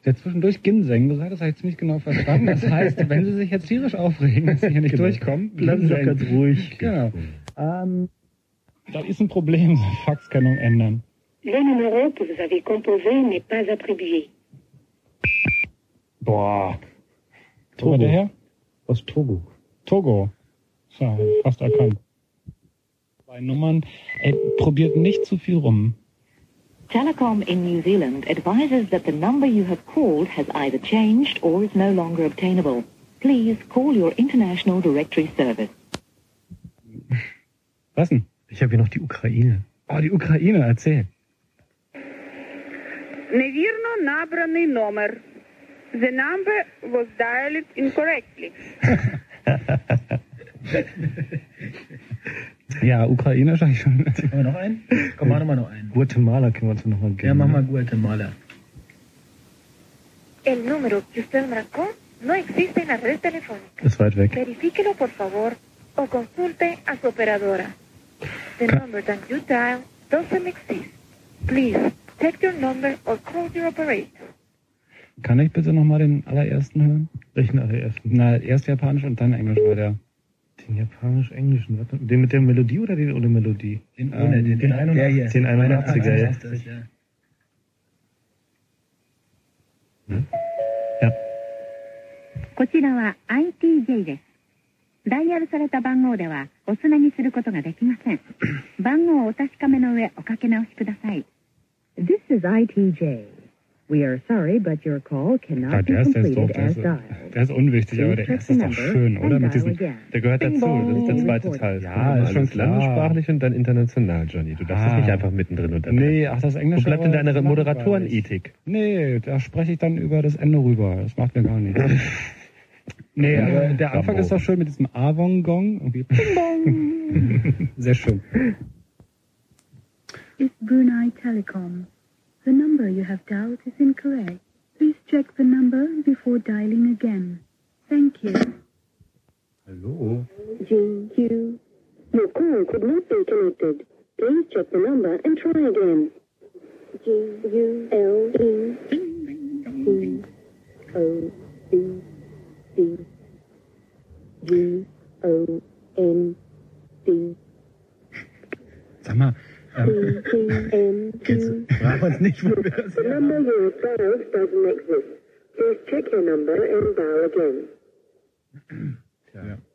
Der zwischendurch Ginseng gesagt, das habe ich ziemlich genau verstanden. Das heißt, wenn Sie sich jetzt tierisch aufregen, dass Sie hier nicht genau. durchkommen, bleiben Sie ganz ruhig. Genau. Ähm, das ist ein Problem, Faxkennung ändern. Boah. Togo. Wo war der her? Aus Togo. Togo. So, fast erkannt. Zwei Nummern. Ey, probiert nicht zu viel rum. Telecom in New Zealand advises that the number you have called has either changed or is no longer obtainable. Please call your international directory service. Was denn? Ich habe hier noch die Ukraine. Oh, die Ukraine, erzähl. Невірно набраний номер. The number was dialed incorrectly. (laughs) (laughs) Ja, Ukraine habe ich schon. Haben wir noch einen? Komm, mach noch mal noch einen. Guatemala können wir uns noch mal geben. Ja, mach mal Guatemala. El número que usted marcó no existe en la red telefónica. Ist weit weg. Verifíquelo, por favor, o consulte a su operadora. The number that you dial doesn't exist. Please, check your number or call your operator. Kann ich bitte nochmal den allerersten hören? Welchen allerersten? Na, erst Japanisch und dann Englisch war der. Den japanisch-englischen. Warte, Den mit der Melodie oder den ohne Melodie? Den ohne, den, den, der hier. Den 81er, ja. ist das, ja. Hm? こちらは ITJ です。ダイヤルされた番号ではおつなぎすることができません。番号をお確かめの上おかけ直しください。 This (clears throat) is ITJ. We are sorry, but your call cannot be der ist, der ist doof, completed der as ist, dialed. der ist unwichtig, aber der erste ist doch schön, oder? Mit diesem, Der gehört dazu, das ist der zweite Teil. Ja, ist schon landessprachlich und dann international, Johnny. Du darfst Ah. das nicht einfach mittendrin unterbrechen. Nee, ach, das Englische. Wo bleibt denn aber deine ist Moderatorenethik? Nee, da spreche ich dann über das Ende rüber. Das macht mir gar nichts. (laughs) Nee, aber der Anfang ist doch schön mit diesem Avon-Gong. (laughs) Sehr schön. It's Brunei Telecom. The number you have dialed is incorrect. Please check the number before dialing again. Thank you. Hallo? G, Q. Your call could not be connected. Please check the number and try again. G, U, L, E, C, O, B, C, G, O, N, D, Sag mal, C, T, M, Q. Frag uns nicht, wo wir das The number you have dialed doesn't exist. Please check your number and dial again.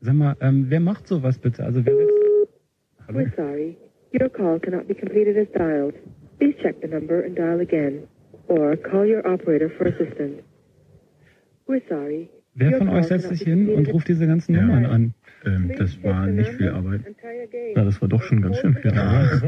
sag mal, ähm, wer macht sowas bitte? Also wer setzt, We're sorry. Your call cannot be completed as dialed. Please check the number and dial again. Or call your operator for assistance. We're sorry. wer von euch setzt sich hin und ruft diese ganzen Nummern an? Ähm, das war nicht viel Arbeit. Ja, das war doch schon ganz schön (laughs) viel Arbeit.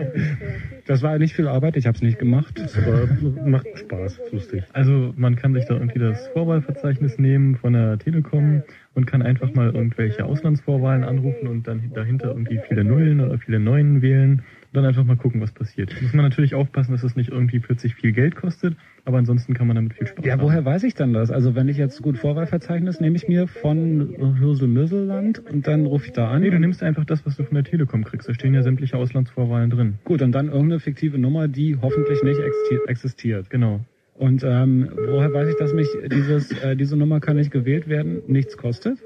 Das war nicht viel Arbeit, ich habe es nicht gemacht. Aber macht Spaß, lustig. Also man kann sich da irgendwie das Vorwahlverzeichnis nehmen von der Telekom und kann einfach mal irgendwelche Auslandsvorwahlen anrufen und dann dahinter irgendwie viele Nullen oder viele Neunen wählen und dann einfach mal gucken, was passiert. Muss man natürlich aufpassen, dass es nicht irgendwie plötzlich viel Geld kostet, aber ansonsten kann man damit viel Spaß Ja, haben. woher weiß ich dann das? Also wenn ich jetzt gut Vorwahlverzeichnis nehme ich mir von Hürsel-Möselland und dann rufe ich da an. Nee, du nimmst einfach das, was du von der Telekom kriegst. Da stehen ja sämtliche Auslandsvorwahlen drin. Gut, und dann irgendeine fiktive Nummer, die hoffentlich nicht existi- existiert. Genau. Und ähm, woher weiß ich, dass mich dieses, äh, diese Nummer kann nicht gewählt werden, nichts kostet?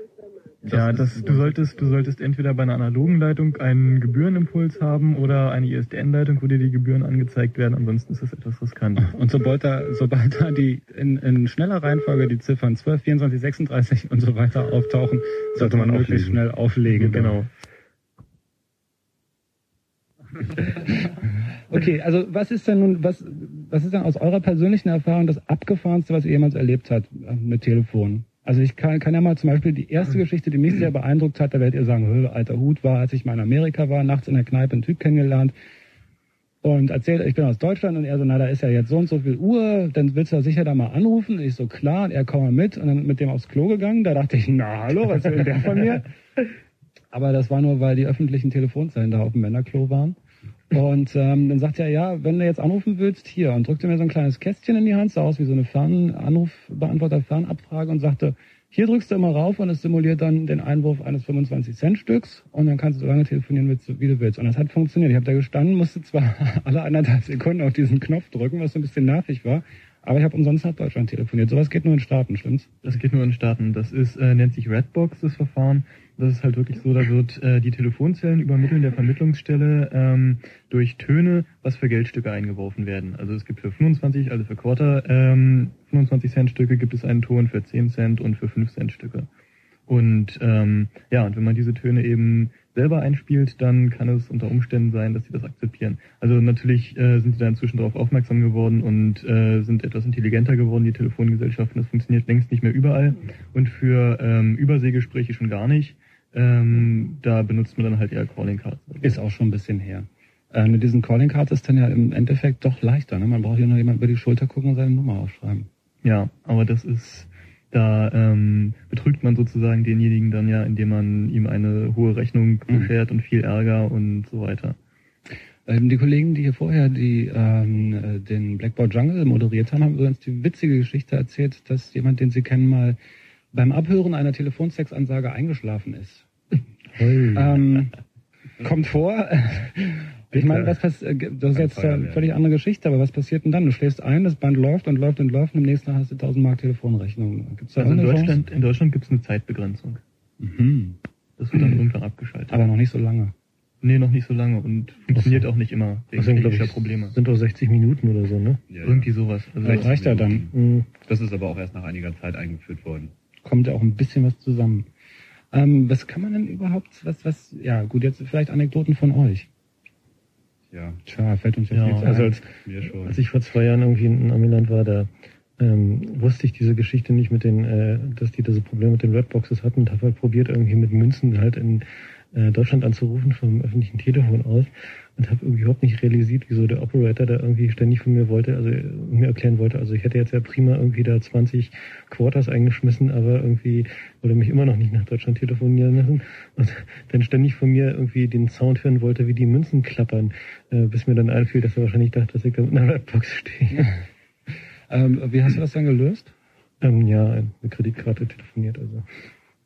Ja, das, du solltest, du solltest entweder bei einer analogen Leitung einen Gebührenimpuls haben oder eine ISDN-Leitung, wo dir die Gebühren angezeigt werden. Ansonsten ist das etwas riskant. Und sobald da, sobald da die in, in schneller Reihenfolge die Ziffern 12, 24, 36 und so weiter auftauchen, sollte man möglichst auflegen. schnell auflegen. Genau. (laughs) Okay, also was ist denn nun, was, was ist denn aus eurer persönlichen Erfahrung das abgefahrenste, was ihr jemals erlebt habt äh, mit Telefon? Also ich kann, kann ja mal zum Beispiel die erste Geschichte, die mich sehr beeindruckt hat, da werdet ihr sagen, "Hö, alter Hut war, als ich mal in Amerika war, nachts in der Kneipe einen Typ kennengelernt und erzählt, ich bin aus Deutschland und er so, na, da ist ja jetzt so und so viel Uhr, dann willst du ja sicher da mal anrufen. Und ich so, klar, und er komm mal mit und dann mit dem aufs Klo gegangen. Da dachte ich, na, hallo, was will der von mir? (laughs) Aber das war nur, weil die öffentlichen Telefonzellen da auf dem Männerklo waren. Und ähm, dann sagt er, ja, wenn du jetzt anrufen willst, hier. Und drückte mir so ein kleines Kästchen in die Hand, sah aus wie so eine Fernanrufbeantworter-Fernabfrage und sagte, hier drückst du immer rauf und es simuliert dann den Einwurf eines 25-Cent-Stücks und dann kannst du so lange telefonieren, wie du willst. Und das hat funktioniert. Ich habe da gestanden, musste zwar (laughs) alle anderthalb Sekunden auf diesen Knopf drücken, was so ein bisschen nervig war, Aber ich habe umsonst nach Deutschland telefoniert. Sowas geht nur in Staaten, stimmt's? Das geht nur in Staaten. Das ist, äh, nennt sich Redbox, das Verfahren. Das ist halt wirklich so, da wird äh, die Telefonzellen übermitteln der Vermittlungsstelle ähm, durch Töne, was für Geldstücke eingeworfen werden. Also es gibt für 25, also für Quarter, ähm, 25 Cent Stücke gibt es einen Ton für 10 Cent und für 5 Cent Stücke. Und ähm, ja, und wenn man diese Töne eben selber einspielt, dann kann es unter Umständen sein, dass sie das akzeptieren. Also natürlich äh, sind sie da inzwischen darauf aufmerksam geworden und äh, sind etwas intelligenter geworden, die Telefongesellschaften. Das funktioniert längst nicht mehr überall und für ähm, Überseegespräche schon gar nicht. Ähm, da benutzt man dann halt eher Calling Cards. Ist auch schon ein bisschen her. Äh, mit diesen Calling Cards ist dann ja im Endeffekt doch leichter. Ne? Man braucht ja nur jemand über die Schulter gucken und seine Nummer aufschreiben. Ja, aber das ist, da ähm, betrügt man sozusagen denjenigen dann ja, indem man ihm eine hohe Rechnung Mhm. beschert und viel Ärger und so weiter. Ähm, die Kollegen, die hier vorher die, ähm, äh, den Blackboard Jungle moderiert haben, haben übrigens die witzige Geschichte erzählt, dass jemand, den sie kennen, mal beim Abhören einer Telefonsex-Ansage eingeschlafen ist. Ähm, kommt vor. (laughs) Ich meine, was passiert, das ist jetzt eine völlig andere Geschichte, aber was passiert denn dann? Du schläfst ein, das Band läuft und läuft und läuft und im nächsten Tag hast du 1000 Mark Telefonrechnung. Gibt's da Also in Chance? Deutschland, in Deutschland gibt es eine Zeitbegrenzung. Mhm. Das wird dann irgendwann abgeschaltet. Aber noch nicht so lange. Nee, noch nicht so lange und funktioniert auch nicht immer wegen Das sind, glaube technischer ich, Probleme. sind doch 60 Minuten oder so, ne? Irgendwie sowas. Also Vielleicht reicht er dann. Mhm. Das ist aber auch erst nach einiger Zeit eingeführt worden. kommt ja auch ein bisschen was zusammen. Ähm, was kann man denn überhaupt, was, was, ja gut, jetzt vielleicht Anekdoten von euch. Ja. Tja, fällt uns jetzt Ja, nichts ein. also als, Mir schon. als ich vor zwei Jahren irgendwie in Amiland war, da ähm, wusste ich diese Geschichte nicht mit den, äh, dass die diese Probleme mit den Redboxes hatten und habe halt probiert, irgendwie mit Münzen halt in äh, Deutschland anzurufen vom öffentlichen Telefon aus und habe irgendwie überhaupt nicht realisiert, wieso der Operator da irgendwie ständig von mir wollte, also äh, mir erklären wollte, also ich hätte jetzt ja prima irgendwie da 20 Quarters eingeschmissen, aber irgendwie wollte mich immer noch nicht nach Deutschland telefonieren lassen und (laughs) dann ständig von mir irgendwie den Sound hören wollte, wie die Münzen klappern, äh, bis mir dann einfiel, dass er wahrscheinlich dachte, dass ich da mit einer Redbox stehe. Ähm, wie hast du das dann gelöst? ähm, ja, eine Kreditkarte telefoniert, also.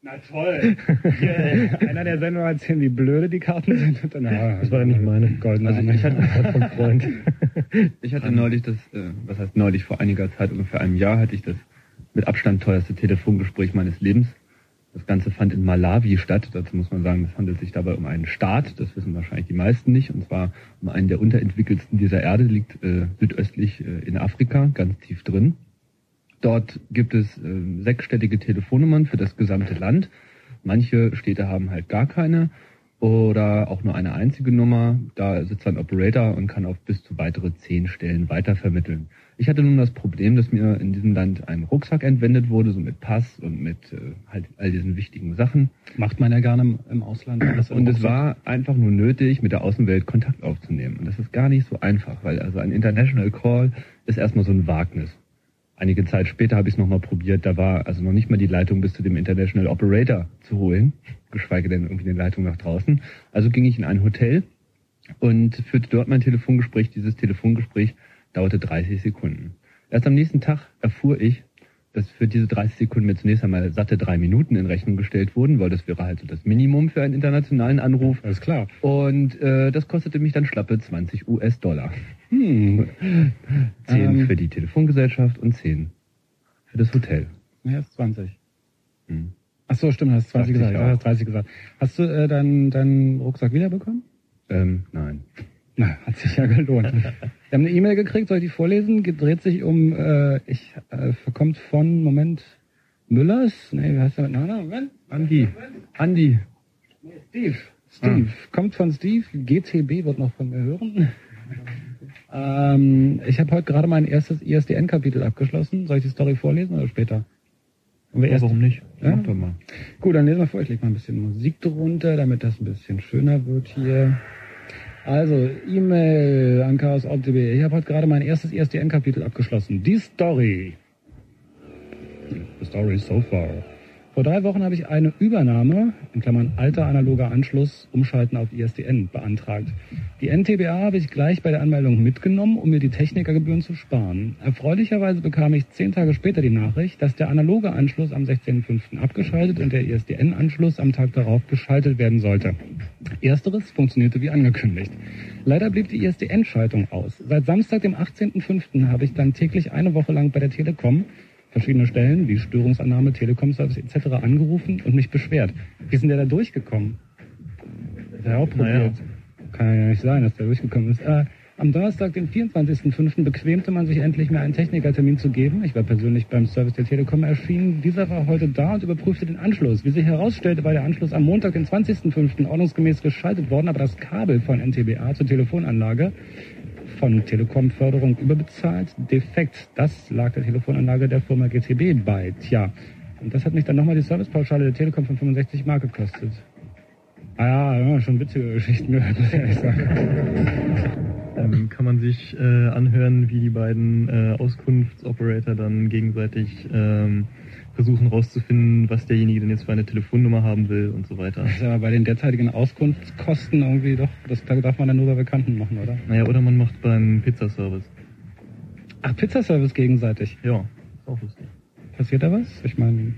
Na toll. Einer der Sender erzählen, wie blöde die Karten sind. Und dann, ja, Das war ja nicht meine. Goldene Also ich hatte, Freund. (laughs) ich hatte neulich das, äh, was heißt neulich, vor einiger Zeit, ungefähr einem Jahr, hatte ich das mit Abstand teuerste Telefongespräch meines Lebens. Das Ganze fand in Malawi statt. Dazu muss man sagen, es handelt sich dabei um einen Staat. Das wissen wahrscheinlich die meisten nicht. Und zwar um einen der unterentwickelsten dieser Erde, liegt äh, südöstlich äh, in Afrika, ganz tief drin. Dort gibt es äh, sechsstellige Telefonnummern für das gesamte Land. Manche Städte haben halt gar keine oder auch nur eine einzige Nummer. Da sitzt ein Operator und kann auf bis zu weitere zehn Stellen weitervermitteln. Ich hatte nun das Problem, dass mir in diesem Land ein Rucksack entwendet wurde, so mit Pass und mit äh, halt all diesen wichtigen Sachen. Macht man ja gerne im, im Ausland. alles Und es war einfach nur nötig, mit der Außenwelt Kontakt aufzunehmen. Und das ist gar nicht so einfach, weil also ein International Call ist erstmal so ein Wagnis. Einige Zeit später habe ich es nochmal probiert, da war also noch nicht mal die Leitung bis zu dem International Operator zu holen, (laughs) geschweige denn irgendwie eine Leitung nach draußen. Also ging ich in ein Hotel und führte dort mein Telefongespräch. Dieses Telefongespräch dauerte 30 Sekunden. Erst am nächsten Tag erfuhr ich, dass für diese 30 Sekunden mir zunächst einmal satte drei Minuten in Rechnung gestellt wurden, weil das wäre halt so das Minimum für einen internationalen Anruf. Alles klar. Und äh, das kostete mich dann schlappe 20 US-Dollar. Hm. 10 Ähm. für die Telefongesellschaft und 10 für das Hotel. Ja, ist 20. Hm. Ach so, stimmt, hast 20 Dachte gesagt. Ja, hast 30 gesagt. Hast du äh, deinen deinen Rucksack wiederbekommen? Ähm, nein. Na, hat sich ja gelohnt. (laughs) Wir haben eine E-Mail gekriegt, soll ich die vorlesen? Ge- Dreht sich um, äh, ich, äh, kommt von, Moment, Müllers? Nee, wie heißt der mit Nachnamen? Moment. Andi. Andi. Steve. Steve. Kommt von Steve. GTB wird noch von mir hören. ähm, ich habe heute gerade mein erstes ISDN-Kapitel abgeschlossen. Soll ich die Story vorlesen oder später? Wir Ja, warum nicht? Ja? Mach doch mal. Gut, dann lesen wir vor. Ich leg mal ein bisschen Musik drunter, damit das ein bisschen schöner wird hier. Also, E-Mail an chaos.db. Ich habe heute gerade mein erstes E ISDN-Kapitel abgeschlossen. Die Story. The story so far. Vor drei Wochen habe ich eine Übernahme, in Klammern alter analoger Anschluss, umschalten auf ISDN beantragt. Die NTBA habe ich gleich bei der Anmeldung mitgenommen, um mir die Technikergebühren zu sparen. Erfreulicherweise bekam ich zehn Tage später die Nachricht, dass der analoge Anschluss am 16.05. abgeschaltet und der ISDN-Anschluss am Tag darauf geschaltet werden sollte. Ersteres funktionierte wie angekündigt. Leider blieb die ISDN-Schaltung aus. Seit Samstag, dem 18.05. habe ich dann täglich eine Woche lang bei der Telekom verschiedene Stellen wie Störungsannahme, Telekom-Service etc. angerufen und mich beschwert. Wie denn der da durchgekommen? Hat er auch probiert. Kann ja nicht sein, dass der durchgekommen ist. Äh, am Donnerstag, den 24.05. bequemte man sich endlich mir einen Technikertermin zu geben. Ich war persönlich beim Service der Telekom erschienen. Dieser war heute da und überprüfte den Anschluss. Wie sich herausstellte, war der Anschluss am Montag, den 20.05. ordnungsgemäß geschaltet worden, aber das Kabel von NTBA zur Telefonanlage von Telekom-Förderung überbezahlt. Defekt. Das lag der Telefonanlage der Firma GTB bei. Tja. Und das hat mich dann nochmal die Servicepauschale der Telekom von 65 Mark gekostet. Ah ja, schon witzige Geschichten gehört, muss ich ehrlich sagen. (laughs) Ähm, kann man sich äh, anhören, wie die beiden äh, Auskunftsoperator dann gegenseitig ähm, versuchen rauszufinden, was derjenige denn jetzt für eine Telefonnummer haben will und so weiter. Das ist aber bei den derzeitigen Auskunftskosten irgendwie doch, das darf man dann nur bei Bekannten machen, oder? Naja, oder man macht beim Pizzaservice. Ach, Pizzaservice gegenseitig. Ja, ist auch lustig. Passiert da was? Ich meine,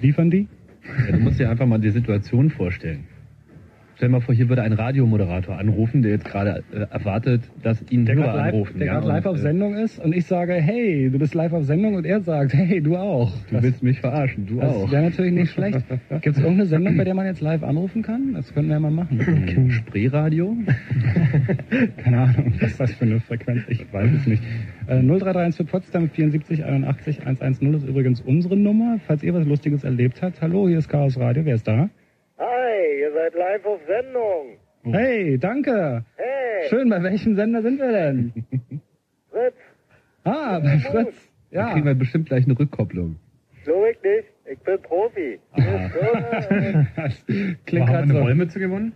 liefern die? Ja, du musst dir einfach mal die Situation vorstellen. Stell mal vor, hier würde ein Radiomoderator anrufen, der jetzt gerade äh, erwartet, dass ihn Der Hörer live, anrufen. der ja, gerade live auf äh, Sendung ist und ich sage, hey, du bist live auf Sendung und er sagt, hey, du auch. Du willst mich verarschen, du das auch. wäre natürlich nicht schlecht. (laughs) Gibt es irgendeine Sendung, bei der man jetzt live anrufen kann? Das könnten wir ja mal machen. Spreeradio? (laughs) Keine Ahnung, was ist das für eine Frequenz? Ich weiß es nicht. Äh, 0331 für Potsdam 74 81 110 ist übrigens unsere Nummer. Falls ihr was Lustiges erlebt habt. Hallo, hier ist Chaos Radio. Wer ist da? Hi, ihr seid live auf Sendung. Hey, danke. Hey, Schön, bei welchem Sender sind wir denn? Fritz, Ah, bei Fritz. Da Ja. kriegen wir bestimmt gleich eine Rückkopplung. so ich nicht. Ich bin Profi. Das (laughs) klingt Haben wir gerade eine. Wollmütze gewonnen?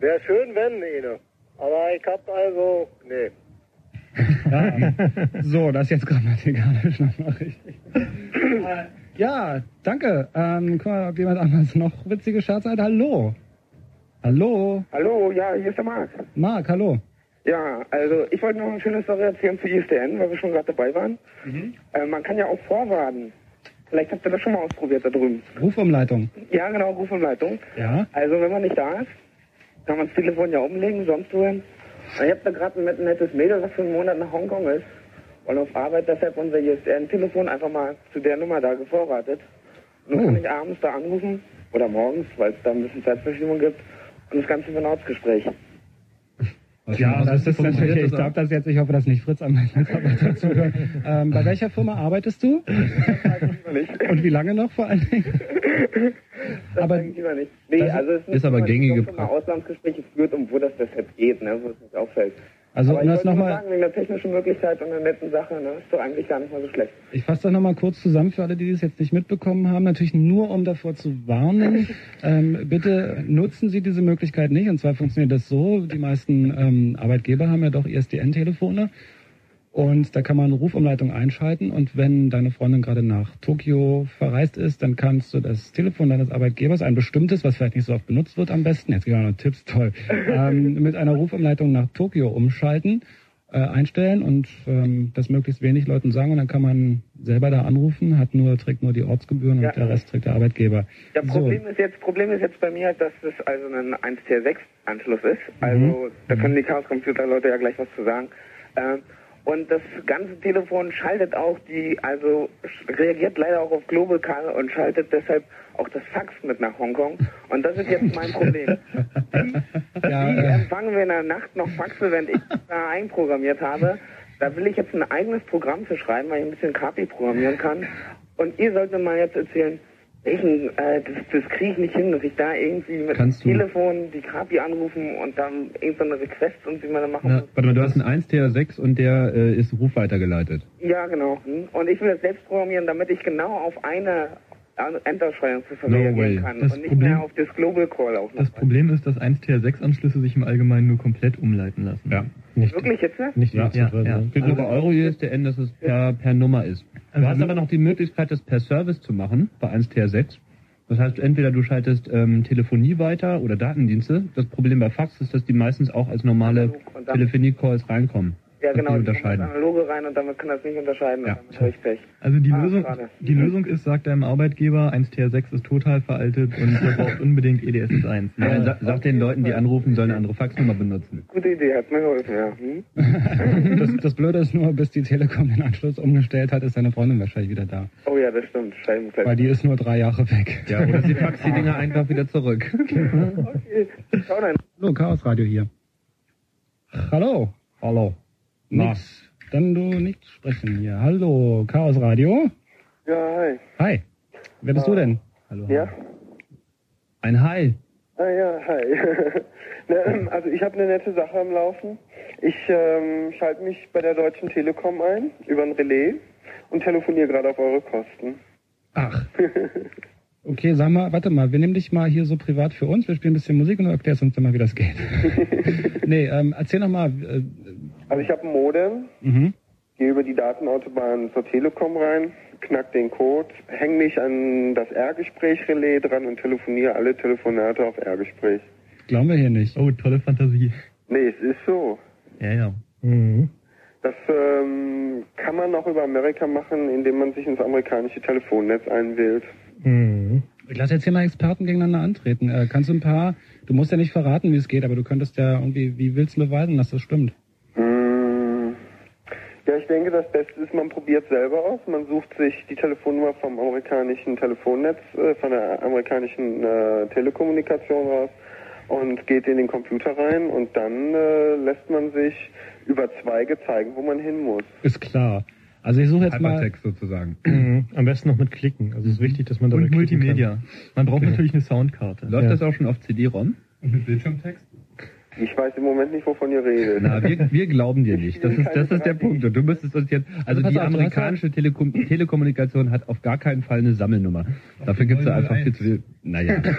Wäre schön, wenn, Ine. Aber ich hab also, nee. (laughs) Ja. So, das ist jetzt grammatikalisch (laughs) nochmal richtig. Ja, danke. Ähm, guck mal, ob jemand anderes noch witzige Scherze hat. Hallo. Hallo. Hallo, ja, hier ist der Marc. Marc, hallo. Ja, also ich wollte noch eine schöne Story erzählen zu ISDN, weil wir schon gerade dabei waren. Äh, man kann ja auch vorwarten. Vielleicht habt ihr das schon mal ausprobiert da drüben. Rufumleitung. Ja, genau, Rufumleitung. Ja. Also wenn man nicht da ist, kann man das Telefon ja umlegen, sonst wohin. Ich habe da gerade ein net- nettes Mädel, was für einen Monat nach Hongkong ist. Und auf Arbeit deshalb unser ISDN-Telefon einfach mal zu der Nummer da gevorratet. Und dann kann ich abends da anrufen, oder morgens, weil es da ein bisschen Zeitverschiebung gibt, und das Ganze für ein Ortsgespräch. Ja, das ist natürlich, ich glaube das jetzt, ich hoffe, dass nicht Fritz am Mitarbeiter zuhört. Ähm, bei welcher Firma arbeitest du? (laughs) Und wie lange noch vor allen Dingen? Das (laughs) aber nicht. Nee, das also es ist, ist aber gängige wenn man Auslandsgespräche führt, um wo das deshalb geht, ne, wo es nicht auffällt. Also, aber um ich das wollte noch nur mal- sagen, wegen der technischen Möglichkeit und der netten Sache, ne, ist doch eigentlich gar nicht mal so schlecht. Ich fasse das nochmal kurz zusammen für alle, die das jetzt nicht mitbekommen haben. Natürlich nur, um davor zu warnen. (laughs) Ähm, bitte nutzen Sie diese Möglichkeit nicht. Und zwar funktioniert das so, die meisten ähm, Arbeitgeber haben ja doch ISDN-Telefone. Und da kann man eine Rufumleitung einschalten. Und wenn deine Freundin gerade nach Tokio verreist ist, dann kannst du das Telefon deines Arbeitgebers, ein bestimmtes, was vielleicht nicht so oft benutzt wird am besten, jetzt gehen wir noch Tipps, toll, (laughs) ähm, mit einer Rufumleitung nach Tokio umschalten, äh, einstellen und ähm, das möglichst wenig Leuten sagen. Und dann kann man selber da anrufen, hat nur, trägt nur die Ortsgebühren Ja. und der Rest trägt der Arbeitgeber. Ja, So. Problem ist jetzt, Problem ist jetzt bei mir, dass es also ein 1TR6-Anschluss ist. Also Mhm. da können die Chaos-Computer-Leute ja gleich was zu sagen. Ähm, und das ganze Telefon schaltet auch die, also reagiert leider auch auf Global Call und schaltet deshalb auch das Fax mit nach Hongkong. Und das ist jetzt mein Problem. Wie (laughs) äh, empfangen wir in der Nacht noch Faxe, während ich da einprogrammiert habe? Da will ich jetzt ein eigenes Programm für schreiben, weil ich ein bisschen KP programmieren kann. Und ihr sollt mir mal jetzt erzählen, welchen, äh, das, das kriege ich nicht hin, dass ich da irgendwie mit Kannst dem Telefon die KP anrufen und dann irgendeine Request und wie man da machen Na, muss. warte mal, du hast einen 1TR6 und der äh, ist rufweitergeleitet. Ja, genau. Hm. Und ich will das selbst programmieren, damit ich genau auf eine Entersteuerungsziffer No reagieren way. kann Das und nicht Problem- mehr auf das Global Call auch noch. Das Problem ist, dass 1TR6-Anschlüsse sich im Allgemeinen nur komplett umleiten lassen. Ja. Wirklich jetzt, ne? Nicht Ja, ja, ja. Gilt nur bei Euro USDN, dass es per, per Nummer ist. Du Also hast aber noch die Möglichkeit, das per Service zu machen, bei 1TR6. Das heißt, entweder du schaltest ähm, Telefonie weiter oder Datendienste. Das Problem bei Fax ist, dass die meistens auch als normale Telefonie-Calls reinkommen. Ja, genau. komme unterscheiden. das Analoge rein und damit kann das nicht unterscheiden. Ja. Damit habe ich Pech. Also die, Ah, Lösung, schade. die Lösung ist, sagt deinem Arbeitgeber, 1TR6 ist total veraltet und ihr (laughs) braucht unbedingt E EDSS1. Ja, sa sag den Leuten, die anrufen, sollen eine andere Faxnummer benutzen. Gute Idee, hat mir geholfen, ja. Hm? (laughs) das, das Blöde ist nur, bis die Telekom den Anschluss umgestellt hat, ist deine Freundin wahrscheinlich wieder da. Oh ja, das stimmt. Scheibenkleid. Weil die ist nur drei Jahre weg. Ja, oder sie faxt die Dinger (laughs) einfach wieder zurück. okay. Schau dann. Hallo, Chaos Radio hier. Hallo. Hallo. Nix. Dann du nicht sprechen hier. Hallo, Chaos Radio. Ja, hi. Hi. Wer bist du denn? Hallo. Ja? Ein Hai. Ah ja, hi. (laughs) Na, ähm, also ich habe eine nette Sache am Laufen. Ich ähm, schalte mich bei der Deutschen Telekom ein über ein Relais und telefoniere gerade auf eure Kosten. Ach. (laughs) Okay, sag mal, warte mal, wir nehmen dich mal hier so privat für uns, wir spielen ein bisschen Musik und du erklärst uns dann mal, wie das geht. (laughs) nee, ähm, erzähl noch mal. Äh, Also ich habe ein Modem, mhm. gehe über die Datenautobahn zur Telekom rein, knack den Code, häng mich an das R-Gespräch-Relais dran und telefoniere alle Telefonate auf R-Gespräch. Glauben wir hier nicht. Oh, tolle Fantasie. Nee, es ist so. Ja, ja. Das ähm, kann man auch über Amerika machen, indem man sich ins amerikanische Telefonnetz einwählt. Ich lasse jetzt hier mal Experten gegeneinander antreten. Äh, kannst du ein paar, du musst ja nicht verraten, wie es geht, aber du könntest ja irgendwie, wie willst du beweisen, dass das stimmt? Ja, ich denke, das Beste ist, man probiert selber aus. Man sucht sich die Telefonnummer vom amerikanischen Telefonnetz, äh, von der amerikanischen äh, Telekommunikation raus und geht in den Computer rein und dann äh, lässt man sich über Zweige zeigen, wo man hin muss. Ist klar. Also ich suche jetzt mal. Hypertext sozusagen. Mhm. (clears throat) Am besten noch mit Klicken. Also es ist wichtig, dass man da Und klicken Multimedia. Kann. Man braucht Genau. natürlich eine Soundkarte. Läuft Ja. das auch schon auf CD-ROM? Und mit Bildschirmtext? Ich weiß im Moment nicht, wovon ihr redet. Na, wir, wir glauben dir nicht. Das ist, das ist der Punkt. Und du müsstest uns jetzt, also pass die auf, amerikanische Telekom Telekommunikation hat auf gar keinen Fall eine Sammelnummer. Dafür gibt es einfach viel zu viel. Naja. (laughs)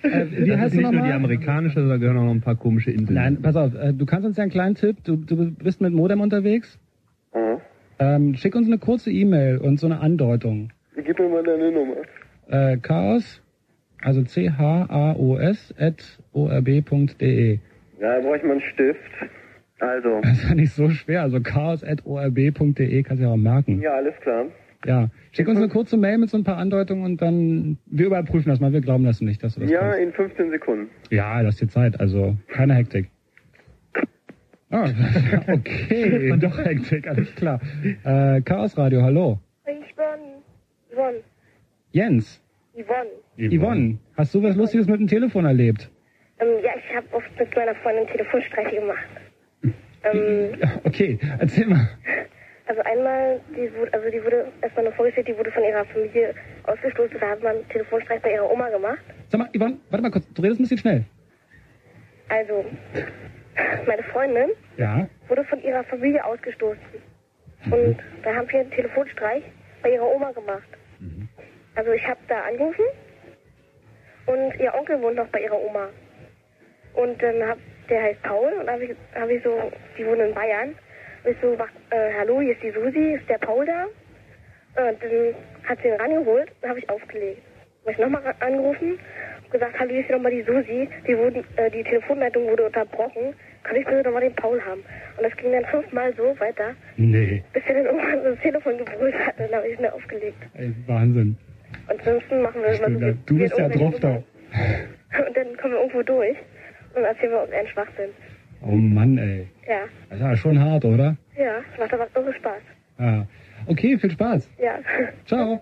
Äh, wie das heißt ist du nicht nur die amerikanische, da gehören auch noch ein paar komische Inseln. Nein, pass auf, äh, du kannst uns ja einen kleinen Tipp, du, du bist mit Modem unterwegs. Mhm. Ähm, schick uns eine kurze E-Mail und so eine Andeutung. Gib mir mal deine Nummer. Äh, Chaos, also C-H-A-O-S at orb.de. Ja, da brauche ich mal einen Stift. Also, Das ist ja nicht so schwer, also chaos at orb.de kannst du ja auch merken. ja, alles klar. Ja, schick uns eine kurze Mail mit so ein paar Andeutungen und dann, wir überprüfen das mal, wir glauben das nicht, dass du das Ja, kannst. in 15 Sekunden. Ja, das ist die Zeit, also keine Hektik. Ah, (laughs) okay, (laughs) doch Hektik, alles klar. Äh, Chaos Radio, hallo. Ich bin Yvonne. Jens, Yvonne. Yvonne, hast du was Lustiges mit dem Telefon erlebt? Ähm, ja, ich habe oft mit meiner Freundin Telefonstreiche gemacht. Ähm, (laughs) Okay, erzähl mal. also einmal, die wurde, also die wurde erstmal nur vorgestellt, die wurde von ihrer Familie ausgestoßen. Da hat man einen Telefonstreich bei ihrer Oma gemacht. Sag mal, Yvonne, warte mal kurz, du redest ein bisschen schnell. Also, meine Freundin Ja. wurde von ihrer Familie ausgestoßen. Und da haben wir einen Telefonstreich bei ihrer Oma gemacht. Also ich habe da angerufen und ihr Onkel wohnt noch bei ihrer Oma. Und dann hab, der heißt Paul und habe ich, hab ich so, die wohnen in Bayern. Und ich so, äh, hallo, hier ist die Susi, ist der Paul da? Und dann hat sie ihn rangeholt und habe ich aufgelegt. Habe ich nochmal angerufen und gesagt, hallo, hier ist nochmal die Susi, die, wurden, äh, die Telefonleitung wurde unterbrochen, kann ich bitte nochmal den Paul haben? Und das ging dann fünfmal so weiter, Nee. bis er dann irgendwann das Telefon gebrüllt hat, dann habe ich schnell aufgelegt. Ey, Wahnsinn. Und ansonsten machen wir immer so, Du, du bist ja drauf da. (laughs) Und dann kommen wir irgendwo durch und erzählen wir uns einen Schwachsinn. Oh Mann, ey. Ja, Das ist ja schon hart, oder? ja, macht aber irre Spaß. Ja. Okay, viel Spaß. Ja. Ciao.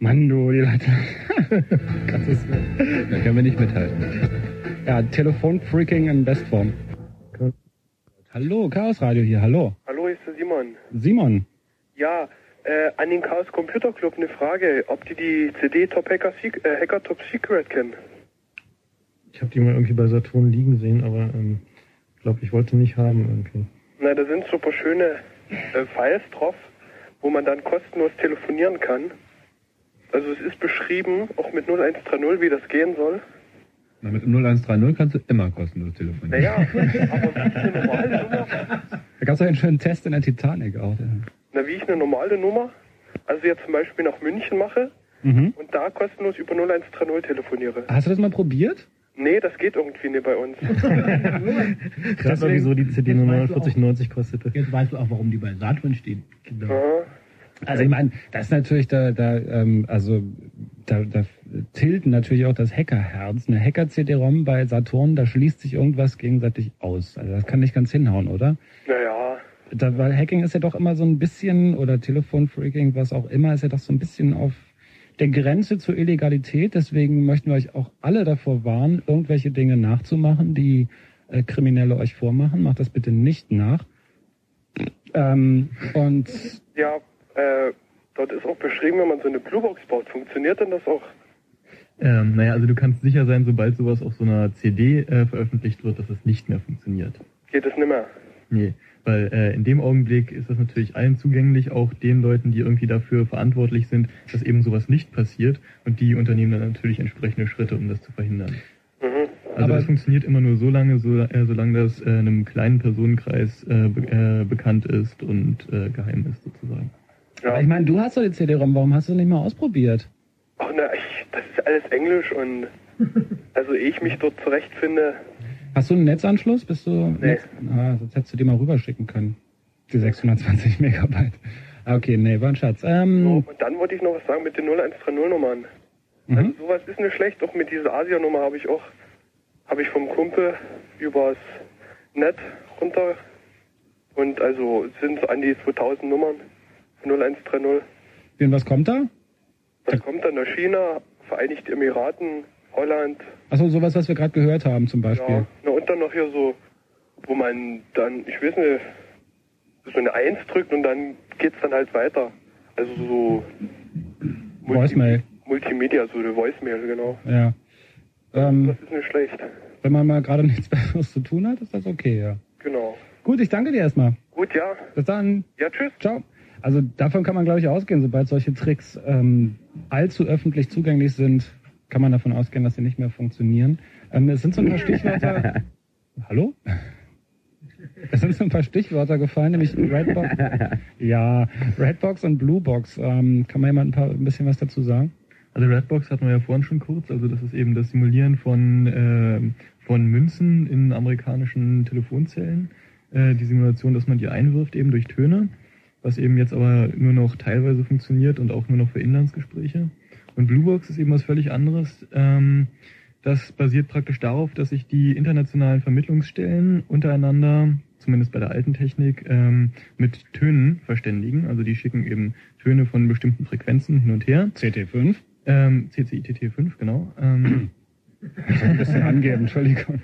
Mann, du, die Leute. (laughs) das ist, Da können wir nicht mithalten. ja, Telefonfreaking in Bestform. Hallo, Chaos Radio hier, hallo. Hallo, hier ist der Simon. Simon. Ja, äh, an den Chaos Computer Club eine Frage, ob die die CD Top Hacker, Sec äh, Hacker Top Secret kennen. Ich habe die mal irgendwie bei Saturn liegen sehen, aber ähm, ich glaube, ich wollte nicht haben irgendwie. Na, da sind super schöne äh, Files drauf, wo man dann kostenlos telefonieren kann. Also es ist beschrieben, auch mit 0130, wie das gehen soll. Na, mit dem 0130 kannst du immer kostenlos telefonieren. Naja, aber wie ich eine normale Nummer, (laughs) Da gab es einen schönen Test in der Titanic auch. Ja. Na, wie ich eine normale Nummer, also jetzt zum Beispiel nach München mache Mhm. und da kostenlos über 0130 telefoniere. Hast du das mal probiert? Nee, das geht irgendwie nicht bei uns. (laughs) Gerade mal, wieso die CD nur 49,90 kostete. Jetzt weißt du auch, warum die bei Saturn stehen. Aha. Also ich meine, das ist natürlich da, da ähm, also da, da tilten natürlich auch das Hackerherz. Eine Hacker-CD-ROM bei Saturn, da schließt sich irgendwas gegenseitig aus. Also das kann nicht ganz hinhauen, oder? Naja, Da, weil Hacking ist ja doch immer so ein bisschen, oder Telefonfreaking, was auch immer, ist ja doch so ein bisschen auf der Grenze zur Illegalität. Deswegen möchten wir euch auch alle davor warnen, irgendwelche Dinge nachzumachen, die äh, Kriminelle euch vormachen. Macht das bitte nicht nach. Ähm, und ja, äh, dort ist auch beschrieben, wenn man so eine Bluebox baut, funktioniert denn das auch? Ähm, naja, also du kannst sicher sein, sobald sowas auf so einer CD äh, veröffentlicht wird, dass es nicht mehr funktioniert. Geht es nimmer? Nee, weil äh, in dem Augenblick ist das natürlich allen zugänglich, auch den Leuten, die irgendwie dafür verantwortlich sind, dass eben sowas nicht passiert und die unternehmen dann natürlich entsprechende Schritte, um das zu verhindern. Mhm. Also Aber- das funktioniert immer nur so lange, so, äh, solange das äh, einem kleinen Personenkreis äh, be äh, bekannt ist und äh, geheim ist sozusagen. Aber ich meine, du hast doch die CD-ROM, warum hast du nicht mal ausprobiert? Ach na, ich, das ist alles Englisch und (laughs) also ehe ich mich dort zurechtfinde, Hast du einen Netzanschluss? Bist du Nee. Netz? Ah, sonst hättest du die mal rüberschicken können. Die 620 (laughs) Megabyte. Ah, Okay, nee, war ein Schatz. Ähm, Und dann wollte ich noch was sagen mit den 0130-Nummern. mhm. Also sowas ist nicht schlecht. Auch mit dieser Asia-Nummer habe ich auch, habe ich vom Kumpel übers Net runter. Und also es sind so an die 2000 Nummern. 0130. Und was kommt da? Da kommt dann nach China, Vereinigte Emiraten, Holland. Achso, sowas, was wir gerade gehört haben zum Beispiel. Ja. Na, und dann noch hier so, wo man dann, ich weiß nicht, so eine Eins drückt und dann geht's dann halt weiter. Also so Voicemail. Multimedia, so eine Voicemail, genau. Ja. Ähm, Das ist nicht schlecht. wenn man mal gerade (laughs) nichts Besseres zu tun hat, ist das okay, ja. Genau. Gut, ich danke dir erstmal. Gut, ja. Bis dann. Ja, tschüss. Ciao. Also davon kann man, glaube ich, ausgehen, sobald solche Tricks ähm, allzu öffentlich zugänglich sind, kann man davon ausgehen, dass sie nicht mehr funktionieren. Ähm, es sind so ein paar Stichwörter. (laughs) Hallo? Es sind so ein paar Stichwörter gefallen, nämlich Redbox. Ja, Redbox und Bluebox. Ähm, kann man jemand ein, paar, ein bisschen was dazu sagen? Also Redbox hatten wir ja vorhin schon kurz, also das ist eben das Simulieren von, äh, von Münzen in amerikanischen Telefonzellen. Äh, die Simulation, dass man die einwirft eben durch Töne, was eben jetzt aber nur noch teilweise funktioniert und auch nur noch für Inlandsgespräche. Und Bluebox ist eben was völlig anderes. Ähm, das basiert praktisch darauf, dass sich die internationalen Vermittlungsstellen untereinander, zumindest bei der alten Technik, ähm, mit Tönen verständigen. Also die schicken eben Töne von bestimmten Frequenzen hin und her. CT5? Ähm, CCITT5, genau. Ähm, Ich ein bisschen angeben, Entschuldigung.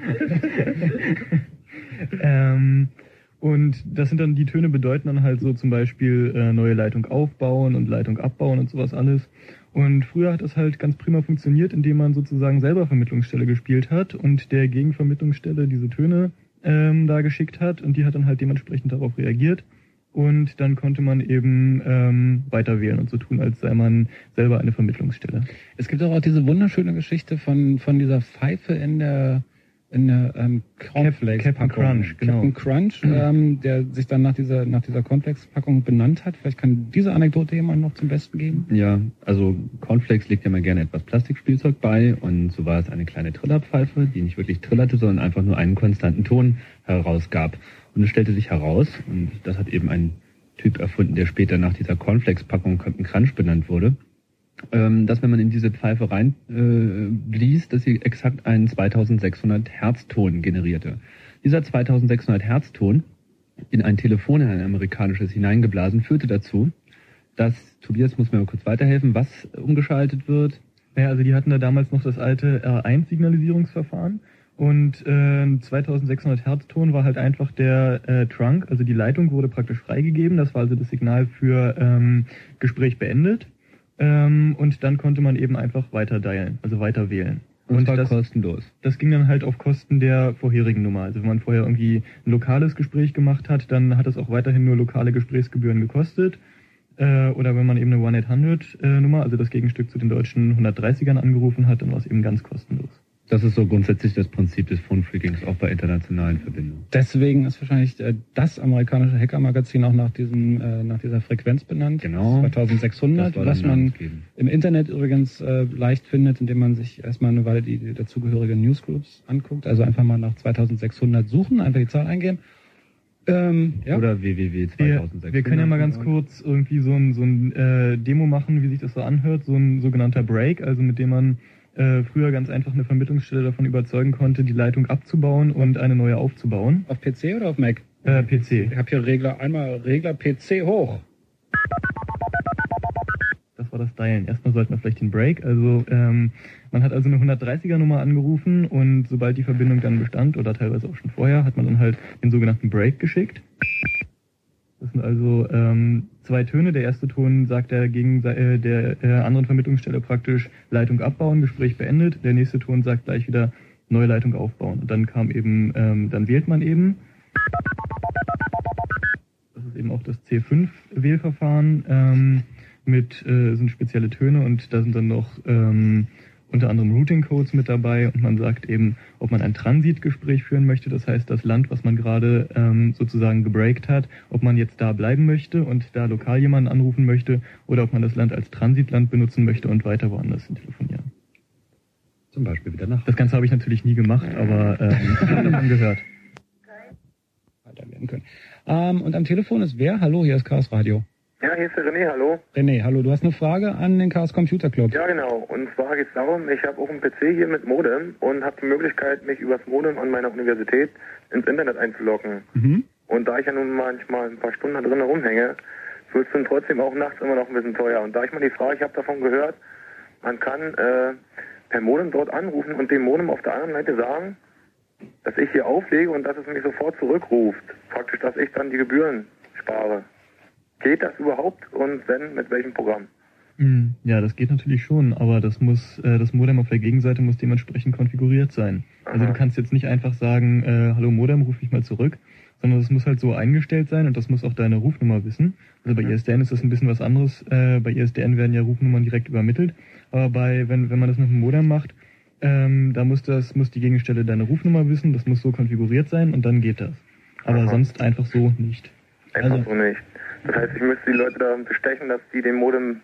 (laughs) ähm, und das sind dann, die Töne bedeuten dann halt so zum Beispiel äh, neue Leitung aufbauen und Leitung abbauen und sowas alles. Und früher hat das halt ganz prima funktioniert, indem man sozusagen selber Vermittlungsstelle gespielt hat und der Gegenvermittlungsstelle diese Töne ähm, da geschickt hat und die hat dann halt dementsprechend darauf reagiert. Und dann konnte man eben ähm, weiter wählen und so tun, als sei man selber eine Vermittlungsstelle. Es gibt auch, auch diese wunderschöne Geschichte von, von dieser Pfeife in der, in der ähm, Cornflakes Captain Crunch, genau. Captain Crunch, (clears throat) ähm, der sich dann nach dieser, nach dieser Cornflakes-Packung benannt hat. Vielleicht kann diese Anekdote jemand noch zum Besten geben. Ja, also Cornflakes legt ja mal gerne etwas Plastikspielzeug bei und so war es eine kleine Trillerpfeife, die nicht wirklich trillerte, sondern einfach nur einen konstanten Ton herausgab. Und es stellte sich heraus, und das hat eben ein Typ erfunden, der später nach dieser Cornflakes-Packung Captain Crunch benannt wurde, dass wenn man in diese Pfeife rein äh, dass sie exakt einen 2600 Hertz-Ton generierte. Dieser 2600 Hertz-Ton in ein Telefon, in ein amerikanisches hineingeblasen, führte dazu, dass, Tobias muss mir mal kurz weiterhelfen, was umgeschaltet wird. Ja, also die hatten da damals noch das alte R1-Signalisierungsverfahren und äh, 2600 Hertz Ton war halt einfach der äh, Trunk, also die Leitung wurde praktisch freigegeben, das war also das Signal für ähm, Gespräch beendet ähm, und dann konnte man eben einfach weiter dialen, also weiter wählen. Und zwar das, kostenlos. das ging dann halt auf Kosten der vorherigen Nummer. Also wenn man vorher irgendwie ein lokales Gespräch gemacht hat, dann hat es auch weiterhin nur lokale Gesprächsgebühren gekostet. Äh, oder wenn man eben eine 1-800-Nummer, also das Gegenstück zu den deutschen 130ern angerufen hat, dann war es eben ganz kostenlos. Das ist so grundsätzlich das Prinzip des Phone-Freakings auch bei internationalen Verbindungen. Deswegen ist wahrscheinlich äh, das amerikanische Hackermagazin auch nach diesem äh, nach dieser Frequenz benannt. Genau. 2600, Das war was man im Internet übrigens äh, leicht findet, indem man sich erstmal eine Weile die, die dazugehörigen Newsgroups anguckt. Also einfach mal nach 2600 suchen, einfach die Zahl eingeben. Ähm, ja. Oder www Wir, 2600. wir können ja mal ganz kurz irgendwie so ein, so ein äh, Demo machen, wie sich das so anhört, so ein sogenannter Break, also mit dem man äh, früher ganz einfach eine Vermittlungsstelle davon überzeugen konnte, die Leitung abzubauen und eine neue aufzubauen. Auf PC oder auf Mac? Äh, PC. Ich habe hier Regler, einmal Regler PC hoch. Das war das Dialen. Erstmal sollten wir vielleicht den Break. Also ähm, man hat also eine 130er Nummer angerufen und sobald die Verbindung dann bestand oder teilweise auch schon vorher, hat man dann halt den sogenannten Break geschickt. Das sind also ähm, zwei Töne. Der erste Ton sagt der gegen äh, der äh, anderen Vermittlungsstelle praktisch Leitung abbauen, Gespräch beendet. Der nächste Ton sagt gleich wieder neue Leitung aufbauen. Und dann kam eben, ähm, dann wählt man eben. Das ist eben auch das C5-Wählverfahren ähm, mit äh, sind spezielle Töne und da sind dann noch ähm, unter anderem Routing-Codes mit dabei und man sagt eben, ob man ein Transitgespräch führen möchte, das heißt das Land, was man gerade ähm, sozusagen gebreakt hat, ob man jetzt da bleiben möchte und da lokal jemanden anrufen möchte oder ob man das Land als Transitland benutzen möchte und weiter woanders hin telefonieren. Zum Beispiel wieder nach. Das Ganze habe ich natürlich nie gemacht, aber ähm, ich habe davon (laughs) gehört. Weiter werden können. Ähm, und am Telefon ist wer? Hallo, hier ist Chaos Radio. Ja, hier ist der René, hallo. René, hallo, du hast eine Frage an den Chaos Computer Club. Ja, genau. Und zwar geht es darum, ich habe auch einen PC hier mit Modem und habe die Möglichkeit, mich übers Modem an meiner Universität ins Internet einzuloggen. Mhm. Und da ich ja nun manchmal ein paar Stunden da drin rumhänge, wird es dann trotzdem auch nachts immer noch ein bisschen teuer. Und da ich mal die Frage, ich habe davon gehört, man kann äh, per Modem dort anrufen und dem Modem auf der anderen Seite sagen, dass ich hier auflege und dass es mich sofort zurückruft. Praktisch, dass ich dann die Gebühren spare. Geht das überhaupt und wenn, mit welchem Programm? Mm, Ja, das geht natürlich schon, aber das muss, äh, das Modem auf der Gegenseite muss dementsprechend konfiguriert sein. Also du kannst jetzt nicht einfach sagen, äh, hallo Modem, ruf mich mal zurück, sondern das muss halt so eingestellt sein und das muss auch deine Rufnummer wissen. Also bei ISDN ist das ein bisschen was anderes. Äh, bei ISDN werden ja Rufnummern direkt übermittelt, aber bei, wenn, wenn man das mit dem Modem macht, ähm, da muss das, muss die Gegenstelle deine Rufnummer wissen, das muss so konfiguriert sein und dann geht das. Aber sonst einfach so nicht. Einfach so nicht. Das heißt, ich müsste die Leute da bestechen, dass die dem Modem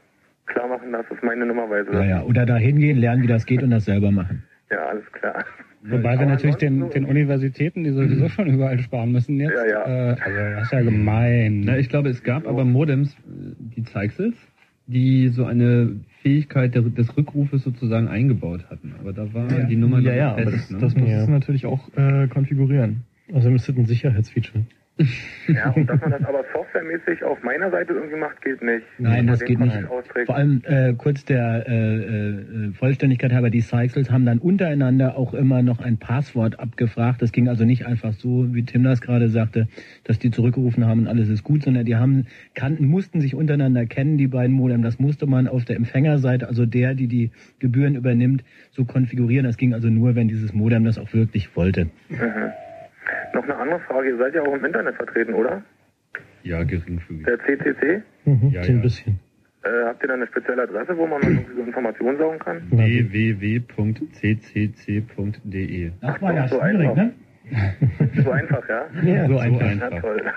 klar machen, dass es meine Nummer weiß. Ja, ja. Oder da hingehen, lernen, wie das geht und das selber machen. Ja, alles klar. Wobei wir natürlich den, den Universitäten, die sowieso schon überall sparen müssen jetzt. Ja, ja. Äh, also das ist ja gemein. Na, ich glaube, es gab aber Modems, äh, die Zeichsels, die so eine Fähigkeit der, des Rückrufes sozusagen eingebaut hatten. Aber da war die Nummer ja, noch ja, fest, aber das, ne? das muss es natürlich auch äh, konfigurieren. Ist das ein Sicherheitsfeature. Ja, und dass man das aber softwaremäßig auf meiner Seite irgendwie macht, geht nicht. Nein, das geht nicht. Austrägt. Vor allem äh, kurz der äh, äh, Vollständigkeit halber, die Cycles haben dann untereinander auch immer noch ein Passwort abgefragt. Das ging also nicht einfach so, wie Tim das gerade sagte, dass die zurückgerufen haben und alles ist gut, sondern die haben kannten, mussten sich untereinander kennen, die beiden Modem. Das musste man auf der Empfängerseite, also der, die die Gebühren übernimmt, so konfigurieren. Das ging also nur, wenn dieses Modem das auch wirklich wollte. Mhm. Noch eine andere Frage. Ihr seid ja auch im Internet vertreten, oder? Ja, geringfügig. Der CCC? Mhm, Ja, so ein ja. bisschen. Äh, habt ihr da eine spezielle Adresse, wo man mal irgendwie so Informationen saugen kann? (clears throat) www.ccc.de Das war ja so schwierig, einfach. ne? So einfach, ja? (laughs) Ja, so Na einfach. toll. (laughs)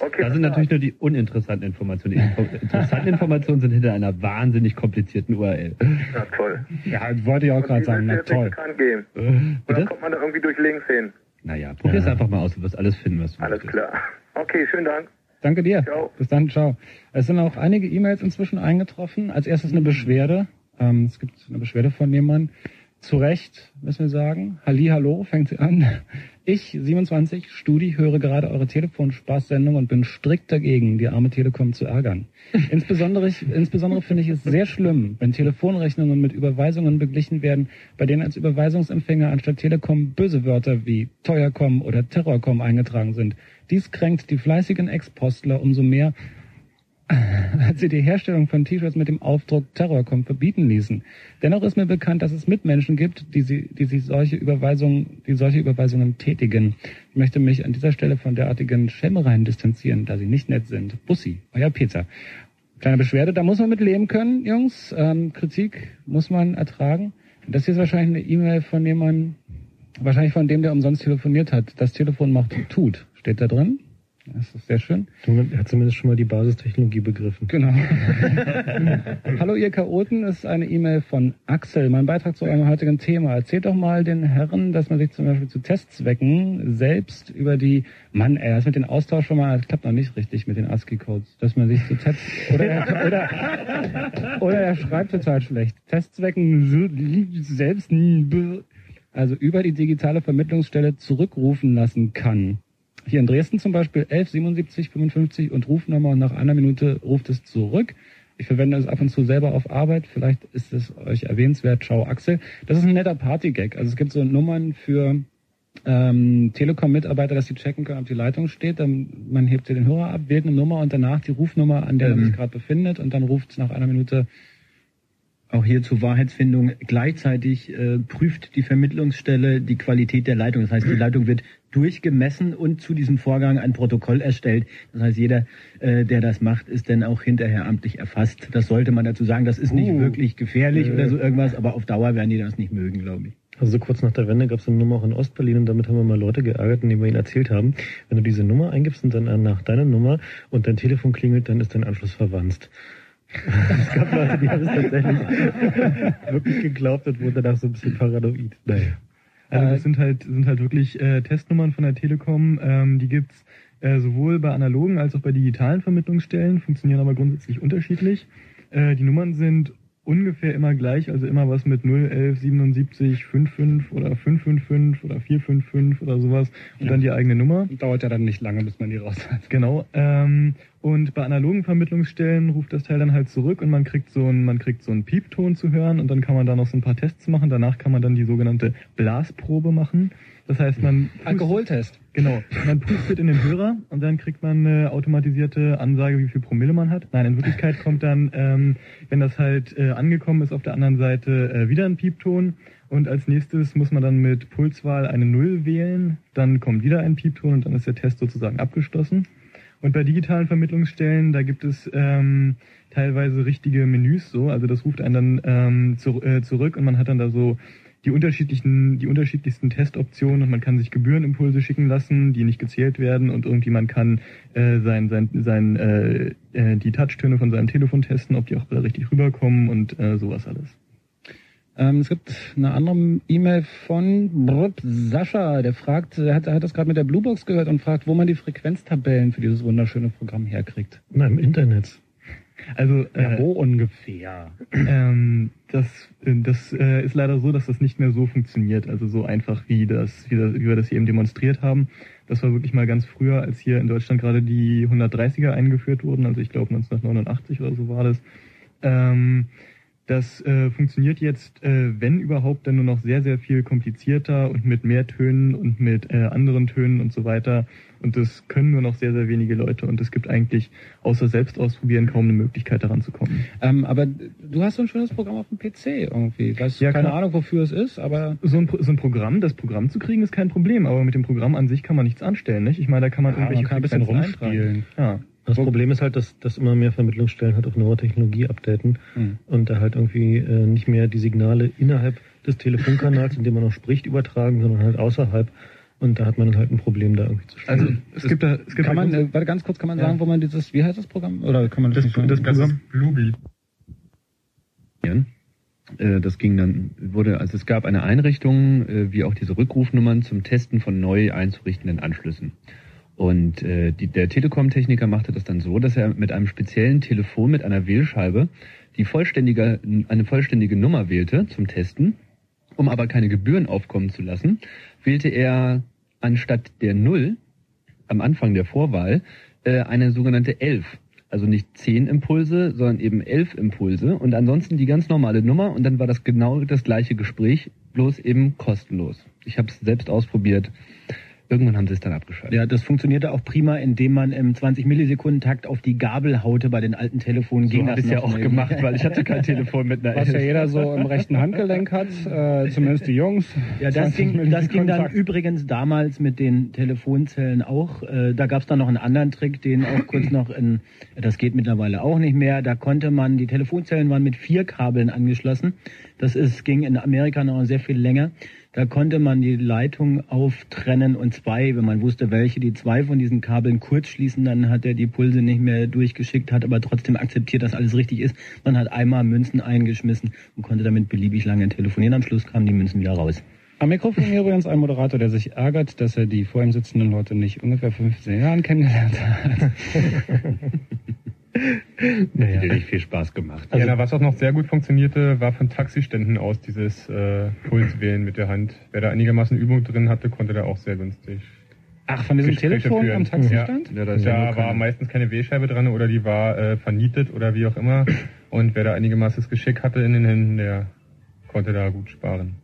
Okay, Da sind natürlich nur die uninteressanten Informationen. Die interessanten Informationen sind hinter einer wahnsinnig komplizierten URL. na toll. Ja, wollte ich auch gerade sagen. Na toll. bekannt gehen. Äh, Oder kommt man da irgendwie durch Links hin? Naja, probier's einfach mal aus. Du wirst alles finden, was du Alles möchtest. klar. Okay, schönen Dank. Danke dir. Ciao. Bis dann, ciao. Es sind auch einige E-Mails inzwischen eingetroffen. Als erstes eine Beschwerde. Ähm, es gibt eine Beschwerde von jemandem. Zu Recht, müssen wir sagen. Halli, hallo, fängt sie an. Ich, 27, Studi, höre gerade eure Telefonspaßsendung und bin strikt dagegen, die arme Telekom zu ärgern. (laughs) Insbesondere, ich, insbesondere finde ich es sehr schlimm, wenn Telefonrechnungen mit Überweisungen beglichen werden, bei denen als Überweisungsempfänger anstatt Telekom böse Wörter wie Teuercom oder Terrorcom eingetragen sind. Dies kränkt die fleißigen Ex-Postler umso mehr, (laughs) als sie die Herstellung von T-Shirts mit dem Aufdruck Terrorcom verbieten ließen. Dennoch ist mir bekannt, dass es Mitmenschen gibt, die, sie, die sich solche Überweisungen, die solche Überweisungen tätigen. Ich möchte mich an dieser Stelle von derartigen Schelmereien distanzieren, da sie nicht nett sind. Bussi, euer Peter. Kleine Beschwerde, da muss man mit leben können, Jungs. Ähm, Kritik muss man ertragen. Das hier ist wahrscheinlich eine E-Mail von jemandem, wahrscheinlich von dem, der umsonst telefoniert hat. Das Telefon macht tut. Steht da drin? Das ist sehr schön. Er hat zumindest schon mal die Basistechnologie begriffen. Genau. (laughs) Hallo ihr Chaoten, das ist eine E-Mail von Axel. Mein Beitrag zu eurem heutigen Thema. Erzählt doch mal den Herren, dass man sich zum Beispiel zu Testzwecken selbst über die, Mann, ey, das mit den Austausch schon mal, das klappt noch nicht richtig mit den ASCII-Codes, dass man sich zu Test, oder er, (laughs) oder, oder er schreibt total schlecht. Testzwecken selbst, also über die digitale Vermittlungsstelle zurückrufen lassen kann. Hier in Dresden zum Beispiel 11 77 55 und Rufnummer und nach einer Minute ruft es zurück. Ich verwende es ab und zu selber auf Arbeit. Vielleicht ist es euch erwähnenswert. Ciao Axel. Das ist ein netter Partygag. Also es gibt so Nummern für ähm, Telekom-Mitarbeiter, dass sie checken können, ob die Leitung steht. Dann man hebt hier den Hörer ab, wählt eine Nummer und danach die Rufnummer, an der Ähm. er sich gerade befindet und dann ruft es nach einer Minute Auch hier zur Wahrheitsfindung. Gleichzeitig äh, prüft die Vermittlungsstelle die Qualität der Leitung. Das heißt, die Leitung wird durchgemessen und zu diesem Vorgang ein Protokoll erstellt. Das heißt, jeder, äh, der das macht, ist dann auch hinterher amtlich erfasst. Das sollte man dazu sagen. Das ist nicht Uh. wirklich gefährlich Äh. oder so irgendwas, aber auf Dauer werden die das nicht mögen, glaube ich. Also so kurz nach der Wende gab es eine Nummer auch in Ostberlin und damit haben wir mal Leute geärgert, indem wir ihnen erzählt haben, wenn du diese Nummer eingibst und dann nach deiner Nummer und dein Telefon klingelt, dann ist dein Anschluss verwanzt. (laughs) es gab Leute, die haben es tatsächlich (laughs) wirklich geglaubt und wurden danach so ein bisschen paranoid. Naja. Also das sind halt sind halt wirklich äh, Testnummern von der Telekom. Ähm, die gibt's äh, sowohl bei analogen als auch bei digitalen Vermittlungsstellen, funktionieren aber grundsätzlich unterschiedlich. Äh, die Nummern sind ungefähr immer gleich, also immer was mit 0, 11, 77, 55 oder 555 oder 455 oder sowas und Ja. dann die eigene Nummer. Dauert ja dann nicht lange, bis man die raus hat. Genau. Ähm, und bei analogen Vermittlungsstellen ruft das Teil dann halt zurück und man kriegt so einen, man kriegt so einen Piepton zu hören und dann kann man da noch so ein paar Tests machen. Danach kann man dann die sogenannte Blasprobe machen. Das heißt, man Alkoholtest. Genau. Man pustet in den Hörer und dann kriegt man eine automatisierte Ansage, wie viel Promille man hat. Nein, in Wirklichkeit kommt dann, ähm, wenn das halt äh, angekommen ist, auf der anderen Seite äh, wieder ein Piepton. Und als nächstes muss man dann mit Pulswahl eine Null wählen. Dann kommt wieder ein Piepton und dann ist der Test sozusagen abgeschlossen. Und bei digitalen Vermittlungsstellen, da gibt es ähm, teilweise richtige Menüs so. Also das ruft einen dann ähm, zu, äh, zurück und man hat dann da so die unterschiedlichen, die unterschiedlichsten Testoptionen und man kann sich Gebührenimpulse schicken lassen, die nicht gezählt werden und irgendwie man kann äh, sein, sein, sein, äh, äh, die Touchtöne von seinem Telefon testen, ob die auch alle richtig rüberkommen und äh, sowas alles. Ähm, es gibt eine andere E-Mail von Brr, Sascha, der fragt, er hat, er hat das gerade mit der Bluebox gehört und fragt, wo man die Frequenztabellen für dieses wunderschöne Programm herkriegt. Na, im Internet. Also Ja, äh, wo ungefähr? Ähm, das äh, das äh, ist leider so, dass das nicht mehr so funktioniert. Also so einfach, wie, das, wie, das, wie wir das hier eben demonstriert haben. Das war wirklich mal ganz früher, als hier in Deutschland gerade die 130er eingeführt wurden. Also ich glaube 1989 oder so war das. Ähm, das äh, funktioniert jetzt, äh, wenn überhaupt, dann nur noch sehr, sehr viel komplizierter und mit mehr Tönen und mit äh, anderen Tönen und so weiter. Und das können nur noch sehr, sehr wenige Leute. Und es gibt eigentlich außer selbst ausprobieren kaum eine Möglichkeit, daran zu kommen. Ähm, aber du hast so ein schönes Programm auf dem PC irgendwie. Weißt Ja, keine klar. Ahnung, wofür es ist, aber so ein, so ein Programm, das Programm zu kriegen, ist kein Problem, aber mit dem Programm an sich kann man nichts anstellen, nicht? Ich meine, da kann man Ja, irgendwelche man kann ein bisschen rumspielen. Ja. Das Problem ist halt, dass, dass immer mehr Vermittlungsstellen halt auf neue Technologie updaten Hm. und da halt irgendwie äh, nicht mehr die Signale innerhalb des Telefonkanals, in dem man noch spricht, übertragen, sondern halt außerhalb. Und da hat man dann halt ein Problem, da irgendwie zu spielen. Also es gibt da, es gibt kann man, äh, warte ganz kurz, kann man Ja. sagen, wo man dieses, wie heißt das Programm? Oder kann man das, nicht sagen? das Programm Bluebeat. Äh, Das ging dann, wurde, also es gab eine Einrichtung, äh, wie auch diese Rückrufnummern zum Testen von neu einzurichtenden Anschlüssen. Und äh, die, der Telekom-Techniker machte das dann so, dass er mit einem speziellen Telefon mit einer Wählscheibe die vollständige, eine vollständige Nummer wählte zum Testen. Um aber keine Gebühren aufkommen zu lassen, wählte er anstatt der Null am Anfang der Vorwahl äh, eine sogenannte 11. Also nicht 10 Impulse, sondern eben 11 Impulse und ansonsten die ganz normale Nummer und dann war das genau das gleiche Gespräch, bloß eben kostenlos. Ich habe es selbst ausprobiert. Irgendwann haben sie es dann abgeschaltet. Ja, das funktionierte auch prima, indem man im 20 Millisekunden Takt auf die Gabel haute bei den alten Telefonen. So ging das ich's ja auch gemacht, weil ich hatte kein (laughs) Telefon mit einer Was ja jeder so im rechten Handgelenk hat, äh, zumindest die Jungs. Ja, das 20 ging, das ging dann übrigens damals mit den Telefonzellen auch. Äh, da gab's dann noch einen anderen Trick, den auch kurz noch in, das geht mittlerweile auch nicht mehr. Da konnte man, die Telefonzellen waren mit vier Kabeln angeschlossen. Das ist, ging in Amerika noch sehr viel länger. Da konnte man die Leitung auftrennen und zwei, wenn man wusste, welche, die zwei von diesen Kabeln kurz schließen, dann hat er die Pulse nicht mehr durchgeschickt, hat aber trotzdem akzeptiert, dass alles richtig ist. Man hat einmal Münzen eingeschmissen und konnte damit beliebig lange telefonieren. Am Schluss kamen die Münzen wieder raus. Am Mikrofon hier übrigens ein Moderator, der sich ärgert, dass er die vor ihm sitzenden Leute nicht ungefähr 15 Jahren kennengelernt hat. (laughs) Naja. Hätte nicht viel Spaß gemacht. ja, na, was auch noch sehr gut funktionierte, war von Taxiständen aus dieses äh, Pulswählen mit der Hand. Wer da einigermaßen Übung drin hatte, konnte da auch sehr günstig. Ach, von diesem Gespräche Telefon führen. am Taxistand? Ja, da ist da ja war keine- meistens keine W-Scheibe dran oder die war äh, vernietet oder wie auch immer. Und wer da einigermaßen Geschick hatte in den Händen, der konnte da gut sparen.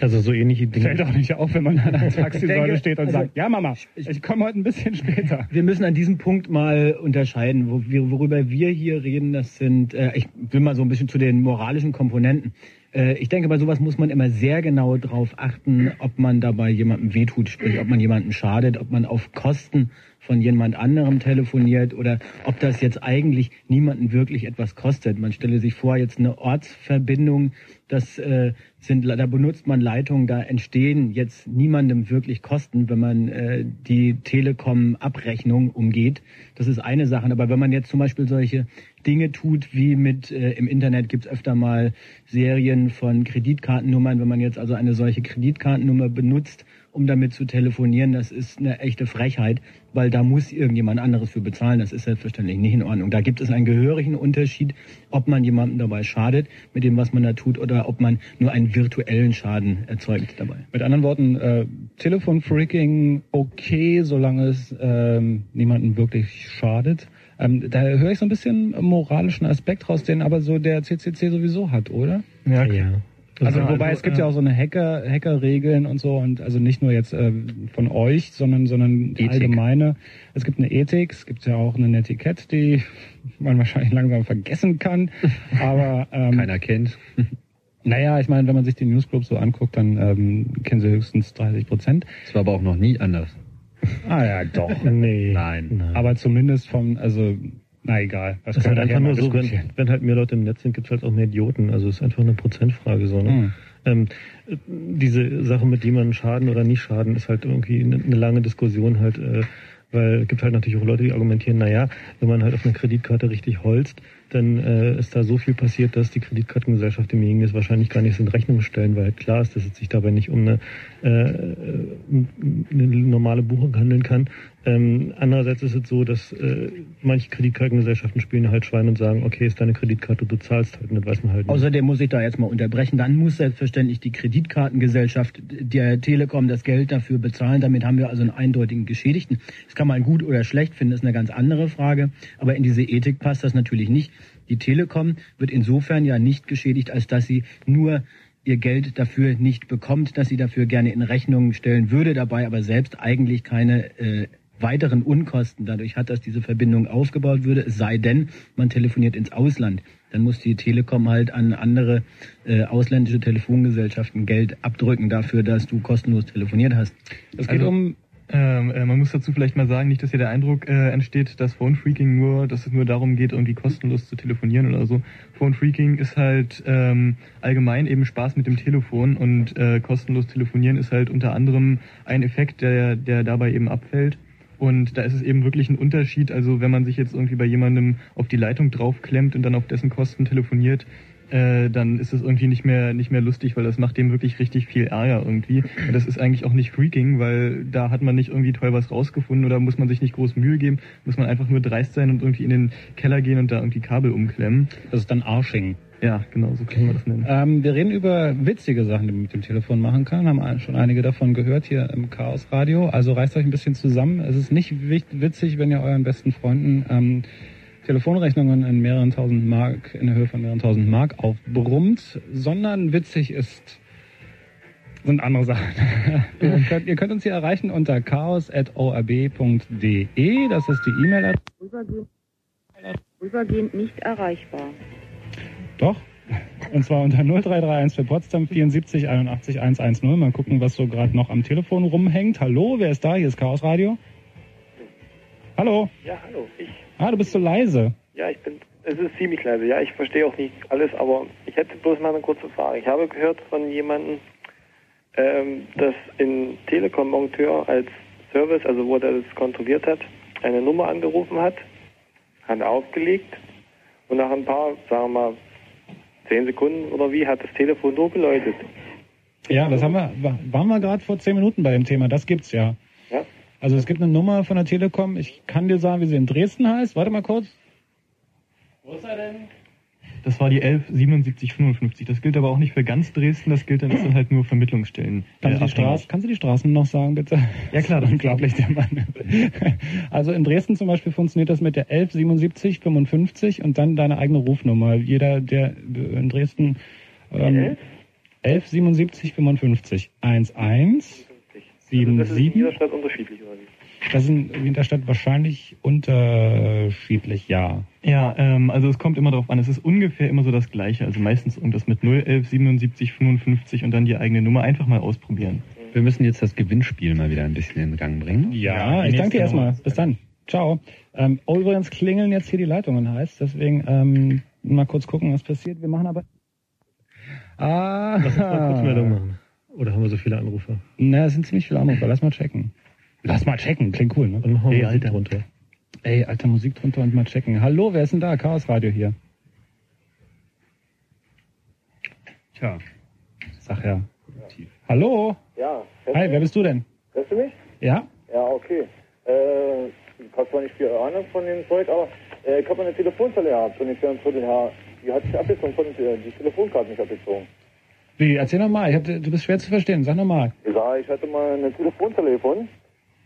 Also so ähnliche Dinge. Fällt auch nicht auf, wenn man an der (laughs) Taxisäule steht und also- sagt, ja Mama, ich komme heute ein bisschen später. Wir müssen an diesem Punkt mal unterscheiden, worüber wir hier reden. Das sind, äh, ich will mal so ein bisschen zu den moralischen Komponenten. Äh, ich denke, bei sowas muss man immer sehr genau darauf achten, ob man dabei jemandem wehtut, sprich, ob man jemandem schadet, ob man auf Kosten von jemand anderem telefoniert oder ob das jetzt eigentlich niemanden wirklich etwas kostet. Man stelle sich vor, jetzt eine Ortsverbindung, das äh, sind, da benutzt man Leitungen, da entstehen jetzt niemandem wirklich Kosten, wenn man äh, die Telekom-Abrechnung umgeht. Das ist eine Sache. Aber wenn man jetzt zum Beispiel solche Dinge tut, wie mit äh, im Internet gibt's öfter mal Serien von Kreditkartennummern, wenn man jetzt also eine solche Kreditkartennummer benutzt, um damit zu telefonieren, das ist eine echte Frechheit, weil da muss irgendjemand anderes für bezahlen. Das ist selbstverständlich nicht in Ordnung. Da gibt es einen gehörigen Unterschied, ob man jemandem dabei schadet mit dem, was man da tut, oder ob man nur einen virtuellen Schaden erzeugt dabei. Mit anderen Worten, äh, Telefonfreaking okay, solange es ähm, niemanden wirklich schadet. Ähm, da höre ich so ein bisschen moralischen Aspekt raus, den aber so der CCC sowieso hat, oder? Ja, ja. Also, wobei also, es gibt ja auch so eine Hacker, Hackerregeln und so und also nicht nur jetzt äh, von euch, sondern sondern die Ethik. allgemeine. Es gibt eine Ethik, es gibt ja auch eine Netiquette, die (laughs) man wahrscheinlich langsam vergessen kann. Aber (laughs) ähm, Keiner kennt. (laughs) naja, ich meine, wenn man sich die Newsgroup so anguckt, dann ähm, kennen sie höchstens 30 Prozent. Das war aber auch noch nie anders. Ah ja, doch. Nee. Nein. Aber zumindest vom, also na egal. Das ist können halt einfach nur so, wenn, wenn halt mehr Leute im Netz sind, gibt es halt auch mehr Idioten. Also es ist einfach eine Prozentfrage so. Ne? Hm. Ähm, äh, diese Sache mit jemandem schaden oder nicht schaden ist halt irgendwie eine, eine lange Diskussion halt, äh, weil es gibt halt natürlich auch Leute, die argumentieren, naja, wenn man halt auf einer Kreditkarte richtig holzt, dann äh, ist da so viel passiert, dass die Kreditkartengesellschaft demjenigen das wahrscheinlich gar nicht in Rechnung stellen, weil halt klar ist, dass es sich dabei nicht um eine, äh, eine normale Buchung handeln kann. Ähm, andererseits ist es so, dass äh, manche Kreditkartengesellschaften spielen halt Schwein und sagen, okay, ist deine Kreditkarte, du zahlst halt, und das weiß man halt nicht. Außerdem muss ich da jetzt mal unterbrechen. Dann muss selbstverständlich die Kreditkartengesellschaft der Telekom das Geld dafür bezahlen. Damit haben wir also einen eindeutigen Geschädigten. Das kann man gut oder schlecht finden, ist eine ganz andere Frage. Aber in diese Ethik passt das natürlich nicht. Die Telekom wird insofern ja nicht geschädigt, als dass sie nur ihr Geld dafür nicht bekommt, dass sie dafür gerne in Rechnung stellen würde, dabei aber selbst eigentlich keine äh, weiteren Unkosten dadurch hat, dass diese Verbindung aufgebaut würde, es sei denn, man telefoniert ins Ausland. Dann muss die Telekom halt an andere äh, ausländische Telefongesellschaften Geld abdrücken dafür, dass du kostenlos telefoniert hast. Es geht Also- um Ähm, äh, man muss dazu vielleicht mal sagen, nicht, dass hier der Eindruck äh, entsteht, dass Phone Freaking nur, dass es nur darum geht, irgendwie kostenlos zu telefonieren oder so. Phone Freaking ist halt ähm, allgemein eben Spaß mit dem Telefon und äh, kostenlos telefonieren ist halt unter anderem ein Effekt, der, der dabei eben abfällt. Und da ist es eben wirklich ein Unterschied. Also wenn man sich jetzt irgendwie bei jemandem auf die Leitung draufklemmt und dann auf dessen Kosten telefoniert, äh, dann ist es irgendwie nicht mehr nicht mehr lustig, weil das macht dem wirklich richtig viel Ärger irgendwie. Und das ist eigentlich auch nicht Freaking, weil da hat man nicht irgendwie toll was rausgefunden oder muss man sich nicht groß Mühe geben, muss man einfach nur dreist sein und irgendwie in den Keller gehen und da irgendwie Kabel umklemmen. Das ist dann Arsching. Ja, genau, so kann man das nennen. Ähm, wir reden über witzige Sachen, die man mit dem Telefon machen kann. Haben schon einige davon gehört hier im Chaos Radio. Also reißt euch ein bisschen zusammen. Es ist nicht witzig, wenn ihr euren besten Freunden ähm, Telefonrechnungen in mehreren tausend Mark, in der Höhe von mehreren tausend Mark aufbrummt, sondern witzig ist sind andere Sachen. (laughs) ihr, könnt, ihr könnt uns hier erreichen unter chaos.orb.de. Das ist die E-Mail-Adresse. Vorübergehend, vorübergehend nicht erreichbar. Doch. Und zwar unter 0331 für Potsdam 74 81 110. Mal gucken, was so gerade noch am Telefon rumhängt. Hallo, wer ist da? Hier ist Chaos Radio. Hallo. Ja, hallo, ich. Ah, du bist so leise. Ja, ich bin. Es ist ziemlich leise. Ja, ich verstehe auch nicht alles, aber ich hätte bloß mal eine kurze Frage. Ich habe gehört von jemandem, ähm, dass ein Telekom-Monteur als Service, also wo er das kontrolliert hat, eine Nummer angerufen hat, hat aufgelegt und nach ein paar, sagen wir mal, zehn Sekunden oder wie, hat das Telefon nur geläutet. Ja, das haben wir, waren wir gerade vor zehn Minuten bei dem Thema. Das gibt's ja. Also es gibt eine Nummer von der Telekom. Ich kann dir sagen, wie sie in Dresden heißt. Warte mal kurz. Wo ist er denn? Das war die 117755. Das gilt aber auch nicht für ganz Dresden, das gilt dann, (clears throat) das sind halt nur Vermittlungsstellen. Kannst, äh, du die Straße, kannst du die Straßen noch sagen, bitte? Ja, klar. (laughs) Das ist unglaublich, der Mann. (laughs) Also in Dresden zum Beispiel funktioniert das mit der 117755 und dann deine eigene Rufnummer. Jeder, der in Dresden ähm, 117755 11 Also das ist in 77 jeder Stadt unterschiedlich, oder wie? Das sind in der Stadt wahrscheinlich unterschiedlich, ja. Ja, ähm, also es kommt immer darauf an, es ist ungefähr immer so das Gleiche. Also meistens irgendwas mit 011 77 55 und dann die eigene Nummer einfach mal ausprobieren. Wir müssen jetzt das Gewinnspiel mal wieder ein bisschen in Gang bringen. Ja, ich danke dir erstmal. Bis dann. Ciao. Ähm, oh, übrigens klingeln jetzt hier die Leitungen heiß, deswegen ähm, mal kurz gucken, was passiert. Wir machen aber. Ah. Lass uns mal Kurzmeldung machen. Oder haben wir so viele Anrufe? Na, es sind ziemlich viele Anrufer. Lass mal checken. Lass mal checken. Klingt cool, ne? Dann machen wir Ey, Musik Alter. drunter. Ey, alter Musik drunter und mal checken. Hallo, wer ist denn da? Chaos Radio hier. Tja, sag ja. Hallo? Ja. Hi, wer bist du denn? Hörst du mich? Ja? Ja, okay. Äh, ich habe zwar nicht viel Ahnung von dem Zeug, aber äh, ich habe eine Telefonzelle gehabt und ich für ein Vierteljahr, die hat sich abgezogen, von den, die Telefonkarte nicht abgezogen. Wie? Erzähl nochmal. Du bist schwer zu verstehen. Sag nochmal. Sag, ich hatte mal eine Telefonzelle gefunden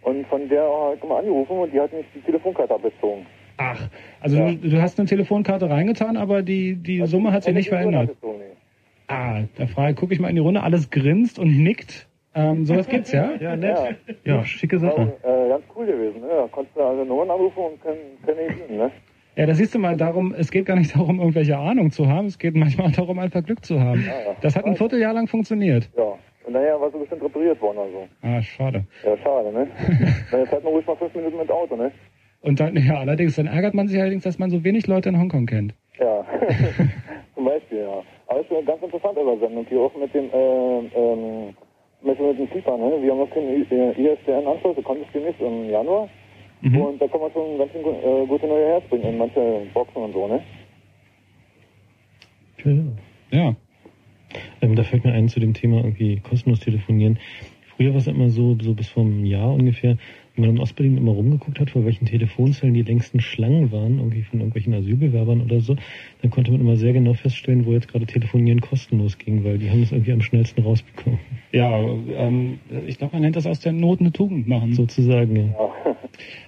und von der habe ich mal angerufen und die hat nicht die Telefonkarte abgezogen. Ach, also du, du hast eine Telefonkarte reingetan, aber die, die Summe hat sich nicht verändert. Abgezogen, nee. Ah, da frage, gucke ich mal in die Runde, alles grinst und nickt. Ähm, sowas gibt's, ja? (laughs) Ja, nett. Ja, schicke War, Sache. äh, ganz cool gewesen, ne? Da konntest du also Nummern anrufen und können, können nicht sehen, ne? Ja, da siehst du mal darum, es geht gar nicht (laughs) darum, irgendwelche Ahnung zu haben, es geht manchmal auch (laughs) darum, einfach Glück zu haben. Ja. Das hat ein Vierteljahr lang funktioniert. Ja. Und nachher war sie bestimmt repariert worden, also. Ah, schade. Ja, schade, ne? (laughs) Dann fährt man ruhig mal fünf Minuten mit dem Auto, ne? Und dann, ja, allerdings, dann ärgert man sich allerdings, dass man so wenig Leute in Hongkong kennt. Ja, zum Beispiel, ja. Aber es ist eine ganz interessante Übersendung hier auch mit dem, äh, ähm, mit, dem FIFA, ne? Wir haben noch keinen ISDN-Anschluss, der kommt es demnächst im Januar. Und da kann man schon ganz äh, gute neue Herz bringen in manche Boxen und so, ne? Ja. Ja. Ähm, da fällt mir ein zu dem Thema irgendwie kostenlos telefonieren. Früher war es immer so, so bis vor einem Jahr ungefähr, wenn man in Ostberlin immer rumgeguckt hat, vor welchen Telefonzellen die längsten Schlangen waren, irgendwie von irgendwelchen Asylbewerbern oder so, dann konnte man immer sehr genau feststellen, wo jetzt gerade Telefonieren kostenlos ging, weil die haben es irgendwie am schnellsten rausbekommen. Ja, ähm, ich glaube, man nennt das aus der Not eine Tugend machen. Sozusagen, ja. (laughs)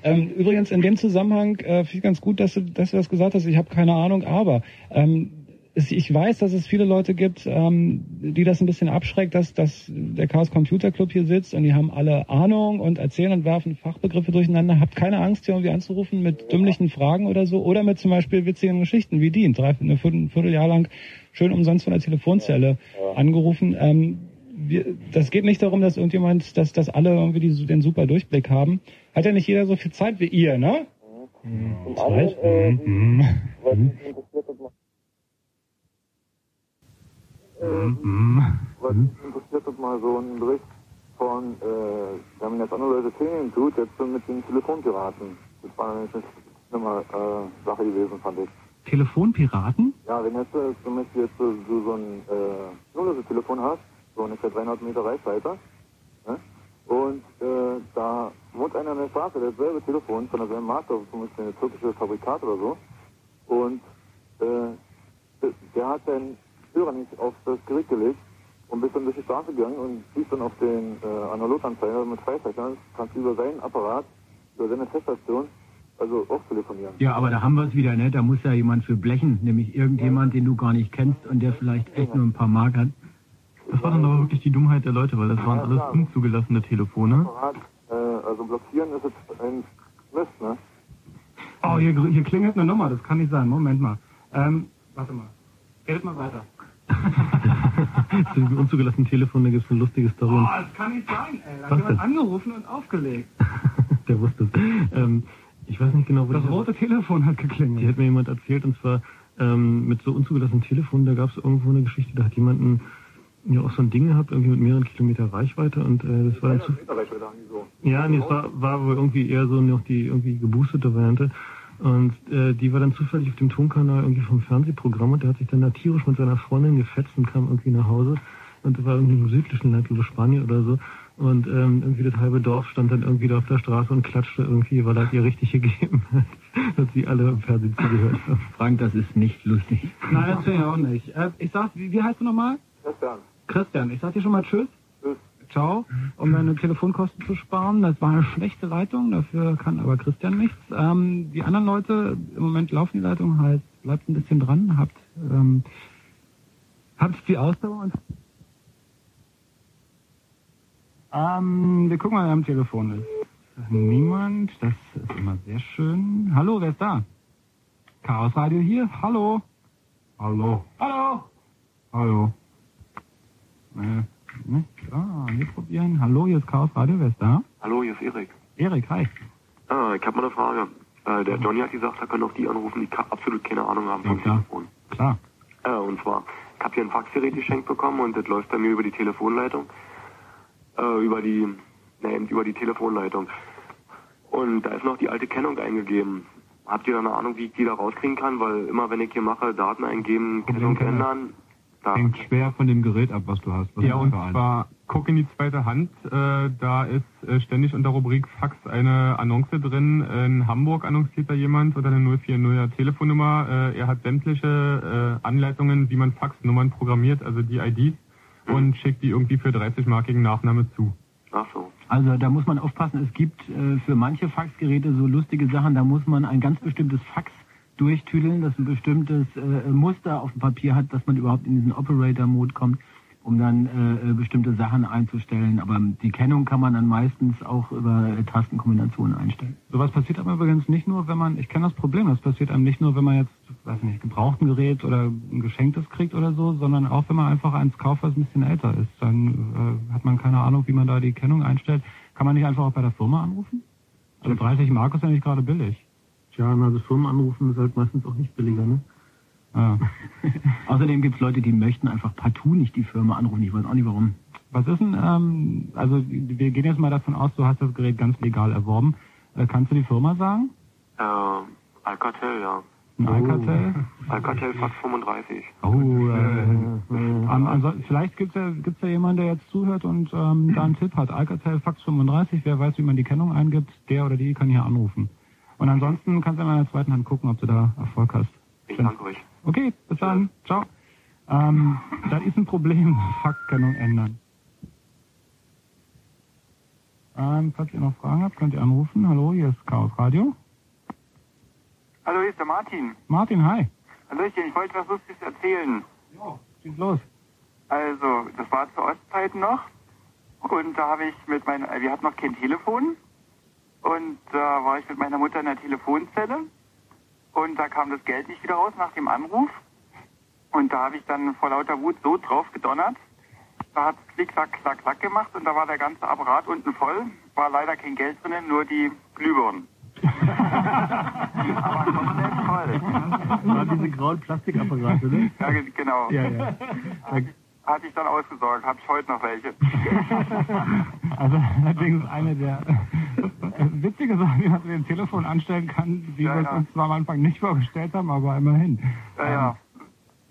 Ähm, übrigens, in dem Zusammenhang äh, finde ich ganz gut, dass du, dass du das gesagt hast. Ich habe keine Ahnung, aber ähm, ich weiß, dass es viele Leute gibt, ähm, die das ein bisschen abschreckt, dass, dass der Chaos Computer Club hier sitzt und die haben alle Ahnung und erzählen und werfen Fachbegriffe durcheinander. Habt keine Angst, hier irgendwie anzurufen mit dümmlichen Fragen oder so oder mit zum Beispiel witzigen Geschichten wie die. Drei, eine Viertel, ein Vierteljahr lang schön umsonst von der Telefonzelle angerufen. Ähm, wir, das geht nicht darum, dass irgendjemand, dass, dass alle irgendwie die, den super Durchblick haben. Hat ja nicht jeder so viel Zeit wie ihr, ne? Zum anderen, äh, Mhm. was mich interessiert hat, mal, was mich interessiert hat, mal so ein Bericht von, äh, wir haben jetzt andere Leute Themen tut, jetzt so mit den Telefonpiraten. Das war nämlich eine schlimme äh, Sache gewesen, fand ich. Telefonpiraten? Ja, wenn jetzt äh, zum Beispiel jetzt so, so, so ein äh, Nullose-Telefon hast, so ungefähr 300 Meter Reichweite, ne? und äh, da wohnt einer in der Straße, dasselbe Telefon von derselben Marke, zum Beispiel eine türkische Fabrikat oder so, und äh, der hat den Hörer nicht auf das Gerät gelegt und bist dann durch die Straße gegangen und siehst dann auf den äh, Analoganzeiger mit Freizeichner, kannst über seinen Apparat, über seine Teststation, also auch telefonieren. Ja, aber da haben wir es wieder, ne? Da muss ja jemand für blechen, nämlich irgendjemand, den du gar nicht kennst und der vielleicht echt nur ein paar Mark hat. Das war dann aber wirklich die Dummheit der Leute, weil das waren alles unzugelassene Telefone. Apparat, äh, also blockieren ist jetzt ein Mist, ne? Oh, hier, hier klingelt eine Nummer, das kann nicht sein. Moment mal. Ähm, warte mal. Redet mal weiter. (laughs) Zu diesem unzugelassenen Telefon, da gibt es eine lustige Story. Oh, das kann nicht sein, ey. Da hat Was jemand angerufen und aufgelegt. (laughs) Der wusste es. Ähm, ich weiß nicht genau, wo Das rote Telefon hat geklingelt. Die hat mir jemand erzählt, und zwar ähm, mit so unzugelassenen Telefonen, da gab es irgendwo eine Geschichte, da hat jemand ein, ja, auch so ein Ding gehabt, irgendwie mit mehreren Kilometer Reichweite und äh, das war dann zu, ja, nee, es war, war wohl irgendwie eher so noch die irgendwie geboostete Variante. Und äh, die war dann zufällig auf dem Tonkanal irgendwie vom Fernsehprogramm und der hat sich dann da tierisch mit seiner Freundin gefetzt und kam irgendwie nach Hause. Und das war irgendwie im südlichen Land, über Spanien oder so. Und ähm, irgendwie das halbe Dorf stand dann irgendwie da auf der Straße und klatschte irgendwie, weil er es ihr richtig (laughs) gegeben hat, dass sie alle im Fernsehen zugehört haben. Frank, das ist nicht lustig. Nein, das finde ich auch nicht. Äh, ich sag, wie, wie heißt du nochmal? Christian. Christian. Ich sag dir schon mal Tschüss. Ciao. Um deine Telefonkosten zu sparen. Das war eine (laughs) schlechte Leitung, dafür kann aber Christian nichts. Ähm, die anderen Leute, im Moment laufen die Leitungen halt, bleibt ein bisschen dran, habt, ähm, habt die Ausdauer und ähm, wir gucken mal, wer am Telefon ist. Niemand, das ist immer sehr schön. Hallo, wer ist da? Chaos Radio hier. Hallo. Hallo. Hallo. Hallo. Äh, ne? Ah, wir probieren. Hallo, hier ist Chaos Radio. Wer ist da? Hallo, hier ist Erik. Erik, hi. Ah, ich habe mal eine Frage. Äh, der Johnny hat gesagt, er können auch die anrufen, die absolut keine Ahnung haben vom klar. Telefon. Klar. Äh, und zwar, ich habe hier ein Faxgerät geschenkt bekommen und das läuft bei mir über die Telefonleitung. Äh, über die, nein, über die Telefonleitung. Und da ist noch die alte Kennung eingegeben. Habt ihr da eine Ahnung, wie ich die da rauskriegen kann? Weil immer wenn ich hier mache, Daten eingeben, Kennung ändern, da Hängt schwer von dem Gerät ab, was du hast. Was Ja, und zwar guck in die zweite Hand. Äh, da ist äh, ständig unter Rubrik Fax eine Annonce drin. In Hamburg annonciert da jemand oder eine 040er Telefonnummer. Äh, er hat sämtliche äh, Anleitungen, wie man Faxnummern programmiert, also die IDs, und schickt die irgendwie für 30-markigen Nachname zu. Ach so. Also da muss man aufpassen, es gibt äh, für manche Faxgeräte so lustige Sachen, da muss man ein ganz bestimmtes Fax durchtüdeln, das ein bestimmtes äh, Muster auf dem Papier hat, dass man überhaupt in diesen Operator-Mode kommt, um dann äh, äh, bestimmte Sachen einzustellen. Aber die Kennung kann man dann meistens auch über äh, Tastenkombinationen einstellen. Sowas passiert aber übrigens nicht nur, wenn man, ich kenne das Problem, das passiert einem nicht nur, wenn man jetzt, weiß nicht, gebrauchten Gerät oder ein geschenktes kriegt oder so, sondern auch, wenn man einfach eins kauft, was ein bisschen älter ist. Dann äh, hat man keine Ahnung, wie man da die Kennung einstellt. Kann man nicht einfach auch bei der Firma anrufen? Also 30 Mark ist ja nicht gerade billig. Tja, also Firmen anrufen ist halt meistens auch nicht billiger, ne? Ja. (laughs) Außerdem gibt es Leute, die möchten einfach partout nicht die Firma anrufen. Ich weiß auch nicht warum. Was ist denn, ähm, also wir gehen jetzt mal davon aus, du hast das Gerät ganz legal erworben. Äh, kannst du die Firma sagen? Äh, Alcatel, ja. Ein Alcatel? Alcatel Fax 35. Oh, äh, ansonsten, vielleicht gibt's ja, gibt's ja jemanden, der jetzt zuhört und ähm, da einen Tipp hat. Alcatel Fax 35, wer weiß, wie man die Kennung eingibt, der oder die kann hier anrufen. Und ansonsten kannst du in einer zweiten Hand gucken, ob du da Erfolg hast. Ich danke euch. Okay, bis dann. Ciao. Ähm, das ist ein Problem. (laughs) Faxkennung ändern. Ähm, falls ihr noch Fragen habt, könnt ihr anrufen. Hallo, hier ist Chaos Radio. Hallo, hier ist der Martin. Martin, hi. Hallöchen, ich wollte was Lustiges erzählen. Schieß los. Also, das war zu Ostzeiten noch. Und da habe ich mit meiner, wir hatten noch kein Telefon. Und da war ich mit meiner Mutter in der Telefonzelle. Und da kam das Geld nicht wieder raus nach dem Anruf. Und da habe ich dann vor lauter Wut so drauf gedonnert. Da hat es klick, klack, klack, klack gemacht und da war der ganze Apparat unten voll. War leider kein Geld drinnen, nur die Glühbirnen. Aber trotzdem toll. War diese grauen Plastikapparate, ne? Ja, ge- genau. Ja, ja. (laughs) Hatte ich dann ausgesorgt, habe ich heute noch welche. (laughs) Also (laughs) allerdings eine der witzige Sachen, die man dem Telefon anstellen kann, die Ja, wir ja. uns zwar am Anfang nicht vorgestellt haben, aber immerhin. Ja, ja.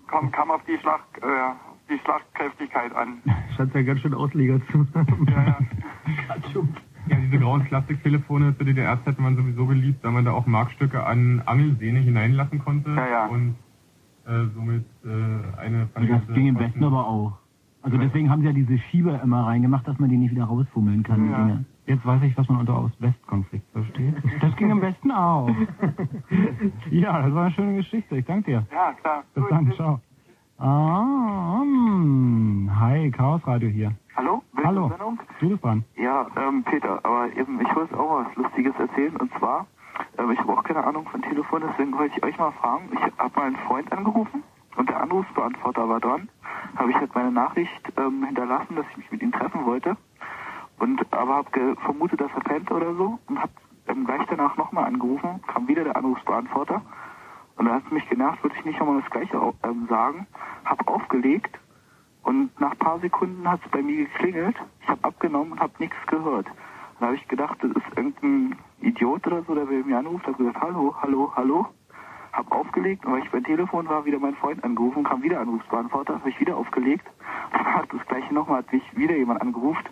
Kam, kam auf die, Schlag, äh, die Schlagkräftigkeit an. (laughs) Scheint ja ganz schön Ausleger zu haben. Ja, ja. (laughs) Ja, diese grauen Plastiktelefone zur DDR-Zeit waren sowieso beliebt, weil man da auch Markstücke an Angelsehne hineinlassen konnte Ja, ja. und äh, somit äh, eine Also das ging im Westen aber auch. Also deswegen haben sie ja diese Schieber immer reingemacht, dass man die nicht wieder rausfummeln kann. die Ja. Jetzt weiß ich, was man unter Ost-West-Konflikt versteht. (laughs) Das ging im Westen auch. (laughs) ja, das war eine schöne Geschichte. Ich danke dir. Ja, klar. Bis dann, ciao. Ah, hm. hi, Chaos Radio hier. Hallo? Hallo. Du bist dran. Ja, ähm, Peter, aber eben, ich wollte auch was Lustiges erzählen und zwar, ähm, ich habe auch keine Ahnung von Telefon, deswegen wollte ich euch mal fragen, ich habe mal einen Freund angerufen und der Anrufsbeantworter war dran, habe ich halt meine Nachricht ähm, hinterlassen, dass ich mich mit ihm treffen wollte und aber habe vermutet, dass er pennt oder so und habe ähm, gleich danach nochmal angerufen, kam wieder der Anrufsbeantworter und da hat es mich genervt, würde ich nicht nochmal das gleiche ähm, sagen, habe aufgelegt und nach ein paar Sekunden hat es bei mir geklingelt. Ich habe abgenommen und habe nichts gehört. Dann habe ich gedacht, das ist irgendein Idiot oder so, der bei mir anruft. habe gesagt, hallo, hallo, hallo. Hab aufgelegt und weil ich beim Telefon war, wieder mein Freund angerufen, kam wieder Anrufsbeantworter, habe ich wieder aufgelegt. (laughs) Hat das gleiche nochmal, hat mich wieder jemand angerufen,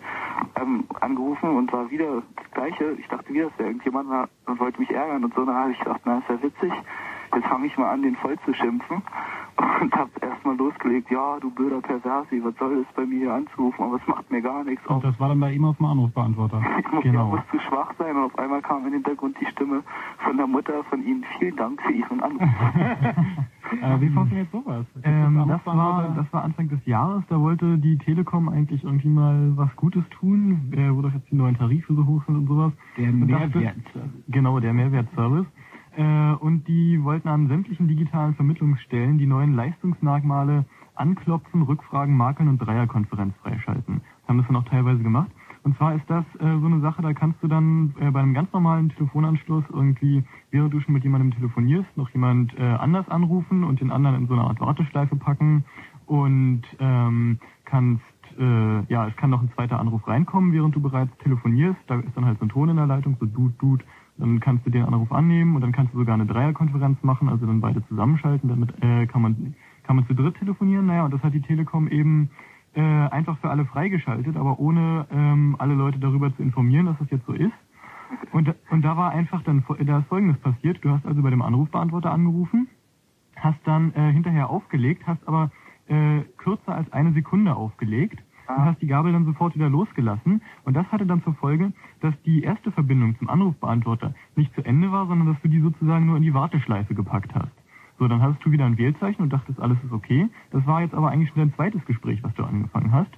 ähm, angerufen und war wieder das gleiche. Ich dachte wieder, dass der irgendjemand war und wollte mich ärgern und so. Dann habe ich gedacht, na, ist ja witzig. Jetzt fange ich mal an, den voll zu schimpfen und hab erstmal losgelegt, ja, du blöder Perversi, was soll das bei mir hier anzurufen, aber es macht mir gar nichts. Und das war dann bei ihm auf dem Anrufbeantworter. (laughs) Ich muss, Genau. muss zu schwach sein und auf einmal kam im Hintergrund die Stimme von der Mutter von Ihnen. Vielen Dank für Ihren Anruf. (laughs) Äh, wie funktioniert sowas? Ähm, das, Anrufbeantworter? war, das war Anfang des Jahres, da wollte die Telekom eigentlich irgendwie mal was Gutes tun, äh, wo doch jetzt die neuen Tarife so hoch sind und sowas. Der Mehrwertservice. Genau, der Mehrwertservice. Äh, und die wollten an sämtlichen digitalen Vermittlungsstellen die neuen Leistungsmerkmale Anklopfen, Rückfragen, Makeln und Dreierkonferenz freischalten. Haben das dann auch teilweise gemacht. Und zwar ist das äh, so eine Sache, da kannst du dann äh, bei einem ganz normalen Telefonanschluss irgendwie, während du schon mit jemandem telefonierst, noch jemand äh, anders anrufen und den anderen in so eine Art Warteschleife packen und ähm, kannst, äh, ja, es kann noch ein zweiter Anruf reinkommen, während du bereits telefonierst. Da ist dann halt so ein Ton in der Leitung, so Dut, Dut. Dann kannst du den Anruf annehmen und dann kannst du sogar eine Dreierkonferenz machen, also dann beide zusammenschalten. Damit äh, kann man kann man zu dritt telefonieren. Naja, und das hat die Telekom eben äh, einfach für alle freigeschaltet, aber ohne ähm, alle Leute darüber zu informieren, dass das jetzt so ist. Und, und da war einfach dann, da ist Folgendes passiert. Du hast also bei dem Anrufbeantworter angerufen, hast dann äh, hinterher aufgelegt, hast aber äh, kürzer als eine Sekunde aufgelegt und hast die Gabel dann sofort wieder losgelassen. Und das hatte dann zur Folge, dass die erste Verbindung zum Anrufbeantworter nicht zu Ende war, sondern dass du die sozusagen nur in die Warteschleife gepackt hast. So, dann hattest du wieder ein Wählzeichen und dachtest, alles ist okay. Das war jetzt aber eigentlich schon dein zweites Gespräch, was du angefangen hast.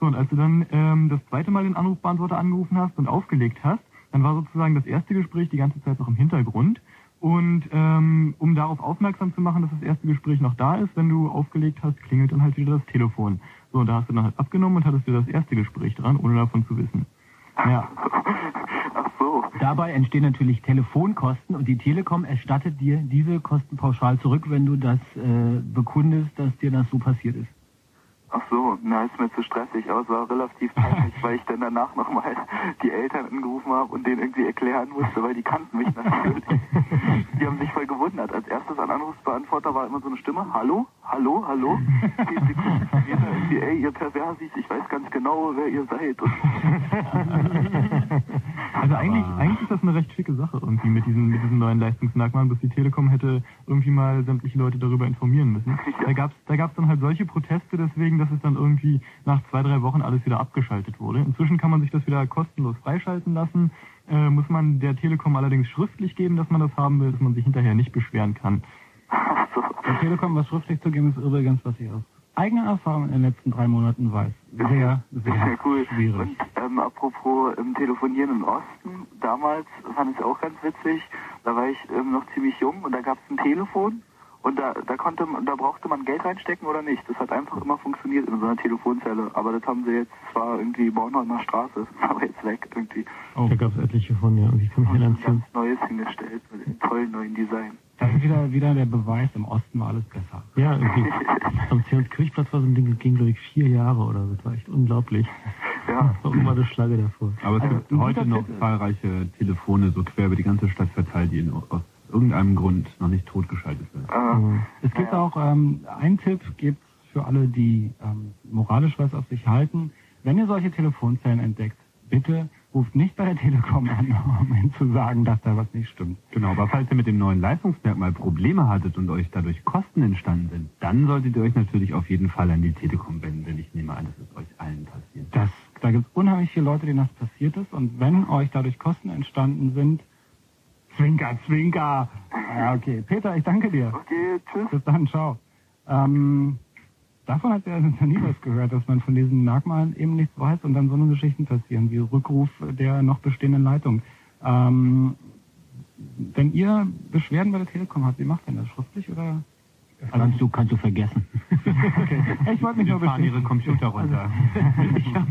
So, und als du dann ähm, das zweite Mal den Anrufbeantworter angerufen hast und aufgelegt hast, dann war sozusagen das erste Gespräch die ganze Zeit noch im Hintergrund. Und ähm, um darauf aufmerksam zu machen, dass das erste Gespräch noch da ist, wenn du aufgelegt hast, klingelt dann halt wieder das Telefon. So, und da hast du dann halt abgenommen und hattest wieder das erste Gespräch dran, ohne davon zu wissen. Ja. Dabei entstehen natürlich Telefonkosten und die Telekom erstattet dir diese Kosten pauschal zurück, wenn du das äh, bekundest, dass dir das so passiert ist. Ach so, na, ist mir zu stressig, aber es war relativ peinlich, (laughs) weil ich dann danach nochmal die Eltern angerufen habe und denen irgendwie erklären musste, weil die kannten mich natürlich. (laughs) Die haben sich voll gewundert. Als erstes an Anrufsbeantworter war immer so eine Stimme, hallo, hallo, hallo. (laughs) Zehn Sekunden später irgendwie, ey, ihr Perversis, ich weiß ganz genau, wer ihr seid. Und (laughs) Also eigentlich, eigentlich ist das eine recht schicke Sache irgendwie mit diesen, mit diesen neuen Leistungsmerkmalen, bis die Telekom hätte irgendwie mal sämtliche Leute darüber informieren müssen. (laughs) Da gab's da gab's dann halt solche Proteste deswegen, dass es dann irgendwie nach zwei, drei Wochen alles wieder abgeschaltet wurde. Inzwischen kann man sich das wieder kostenlos freischalten lassen, äh, muss man der Telekom allerdings schriftlich geben, dass man das haben will, dass man sich hinterher nicht beschweren kann. (laughs) Der Telekom was schriftlich zu geben, ist übrigens, was ich aus eigener Erfahrung in den letzten drei Monaten weiß. Sehr, sehr Sehr cool. schwierig. Und ähm, apropos ähm, Telefonieren im Osten, damals fand ich es auch ganz witzig, da war ich ähm, noch ziemlich jung und da gab es ein Telefon und da, da konnte man, da brauchte man Geld reinstecken oder nicht. Das hat einfach immer funktioniert in so einer Telefonzelle. Aber das haben sie jetzt, das war irgendwie Bornholmer Straße, (laughs) aber jetzt weg irgendwie. Oh. Da gab es etliche von, ja. Und ich kann mich Und erinnern, ein ganz Neues hingestellt mit einem tollen neuen Design. Das ist wieder, wieder der Beweis, im Osten war alles besser. Ja, irgendwie. Am Kirchplatz war so ein Ding, das ging, glaube ich, vier Jahre oder so. Das war echt unglaublich. Ja. Das war immer eine Schlange davor. Aber es Also, gibt heute noch Tipp- zahlreiche Telefone so quer über die ganze Stadt verteilt, die in, aus irgendeinem Grund noch nicht totgeschaltet sind. Es gibt auch ähm, einen Tipp, gibt's für alle, die ähm, moralisch was auf sich halten. Wenn ihr solche Telefonzellen entdeckt, bitte ruft nicht bei der Telekom an, (laughs) um ihnen zu sagen, dass da was nicht stimmt. Genau, aber falls ihr mit dem neuen Leistungsmerkmal Probleme hattet und euch dadurch Kosten entstanden sind, dann solltet ihr euch natürlich auf jeden Fall an die Telekom wenden, denn ich nehme an, das ist euch allen passiert. Das, da gibt es unheimlich viele Leute, denen das passiert ist. Und wenn euch dadurch Kosten entstanden sind, Zwinker, Zwinker. Ja, okay. Peter, ich danke dir. Okay, tschüss. Bis dann, ciao. Ähm, davon hat er ja nie was gehört, dass man von diesen Merkmalen eben nichts weiß und dann so eine Geschichten passieren, wie Rückruf der noch bestehenden Leitung. Ähm, wenn ihr Beschwerden bei der Telekom habt, wie macht denn das? Schriftlich oder? Kannst du, kannst du vergessen. okay. Ich wollte mich nur fahren ihre Computer runter. ich hab,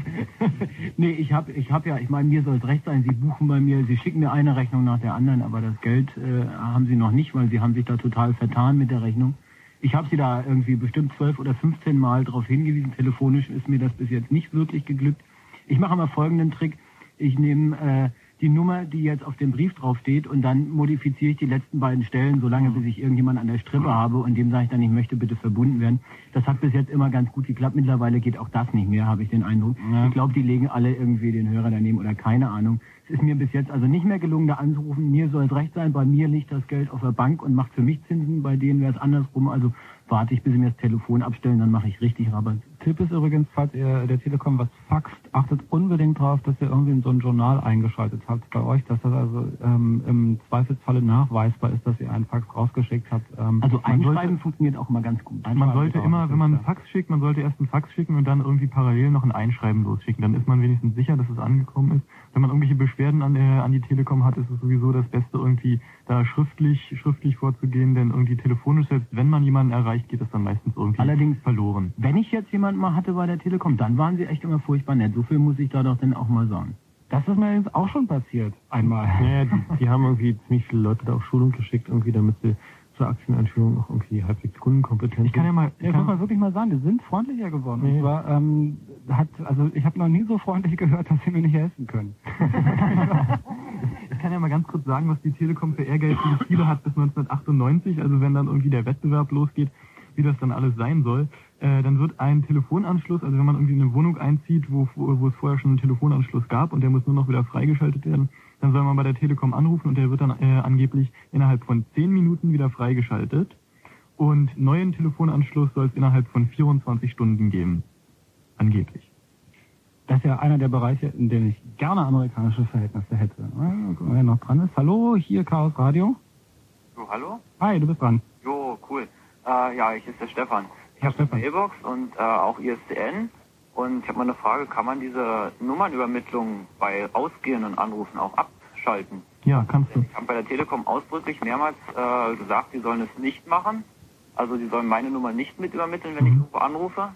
(laughs) nee, ich habe ich hab ja, ich meine, mir soll es recht sein, Sie buchen bei mir, Sie schicken mir eine Rechnung nach der anderen, aber das Geld äh, haben Sie noch nicht, weil Sie haben sich da total vertan mit der Rechnung. Ich habe Sie da irgendwie bestimmt zwölf oder 15 Mal darauf hingewiesen, telefonisch ist mir das bis jetzt nicht wirklich geglückt. Ich mache mal folgenden Trick. Ich nehme äh, die Nummer, die jetzt auf dem Brief draufsteht und dann modifiziere ich die letzten beiden Stellen, solange bis ich irgendjemand an der Strippe habe und dem sage ich dann, ich möchte bitte verbunden werden. Das hat bis jetzt immer ganz gut geklappt. Mittlerweile geht auch das nicht mehr, habe ich den Eindruck. Ich glaube, die legen alle irgendwie den Hörer daneben oder keine Ahnung. Es ist mir bis jetzt also nicht mehr gelungen, da anzurufen. Mir soll es recht sein, bei mir liegt das Geld auf der Bank und macht für mich Zinsen. Bei denen wäre es andersrum. Also warte ich, bis sie mir das Telefon abstellen, dann mache ich richtig Rabatt. Tipp ist übrigens, falls ihr der Telekom was faxt, achtet unbedingt drauf, dass ihr irgendwie in so ein Journal eingeschaltet habt bei euch, dass das also ähm, im Zweifelsfalle nachweisbar ist, dass ihr einen Fax rausgeschickt habt. Ähm, Also man sollte- einschreiben funktioniert auch immer ganz gut. Man sollte immer, wenn man einen Fax schickt, man sollte erst einen Fax schicken und dann irgendwie parallel noch ein Einschreiben losschicken. Dann ist man wenigstens sicher, dass es angekommen ist. Wenn man irgendwelche Beschwerden an, äh, an die Telekom hat, ist es sowieso das Beste, irgendwie da schriftlich, schriftlich vorzugehen, denn irgendwie telefonisch, selbst wenn man jemanden erreicht, geht das dann meistens irgendwie Allerdings verloren. Wenn ich jetzt jemanden mal hatte bei der Telekom, dann waren sie echt immer furchtbar nett. So viel muss ich da doch dann auch mal sagen. Das ist mir jetzt auch schon passiert. Einmal. (laughs) Naja, die, die haben irgendwie ziemlich viele Leute da auf Schulung geschickt, irgendwie, damit sie zur Aktieneinführung auch irgendwie halbwegs kundenkompetent Ich kann ja mal, ich muss mal wirklich mal sagen, die sind freundlicher geworden. Nee. Und zwar, ähm, hat, also ich habe noch nie so freundlich (laughs) gehört, dass sie mir nicht helfen können. (laughs) Ich kann ja mal ganz kurz sagen, was die Telekom für ehrgeizige Ziele hat bis 1998, also wenn dann irgendwie der Wettbewerb losgeht, wie das dann alles sein soll. Äh, dann wird ein Telefonanschluss, also wenn man irgendwie in eine Wohnung einzieht, wo, wo es vorher schon einen Telefonanschluss gab und der muss nur noch wieder freigeschaltet werden, dann soll man bei der Telekom anrufen und der wird dann äh, angeblich innerhalb von 10 Minuten wieder freigeschaltet. Und neuen Telefonanschluss soll es innerhalb von 24 Stunden geben. Angeblich. Das ist ja einer der Bereiche, in denen ich gerne amerikanische Verhältnisse hätte. Ah, gucken wir, wer noch dran ist. Hallo, hier Chaos Radio. So, hallo? Hi, du bist dran. Jo, cool. Äh, ja, ich ist der Stefan. Ich habe eine. Mailbox und äh, auch ISDN. Und ich habe mal eine Frage, kann man diese Nummernübermittlung bei ausgehenden Anrufen auch abschalten? Ja, kannst du. Ich habe bei der Telekom ausdrücklich mehrmals äh, gesagt, sie sollen es nicht machen. Also sie sollen meine Nummer nicht mit übermitteln, wenn ich irgendwo anrufe.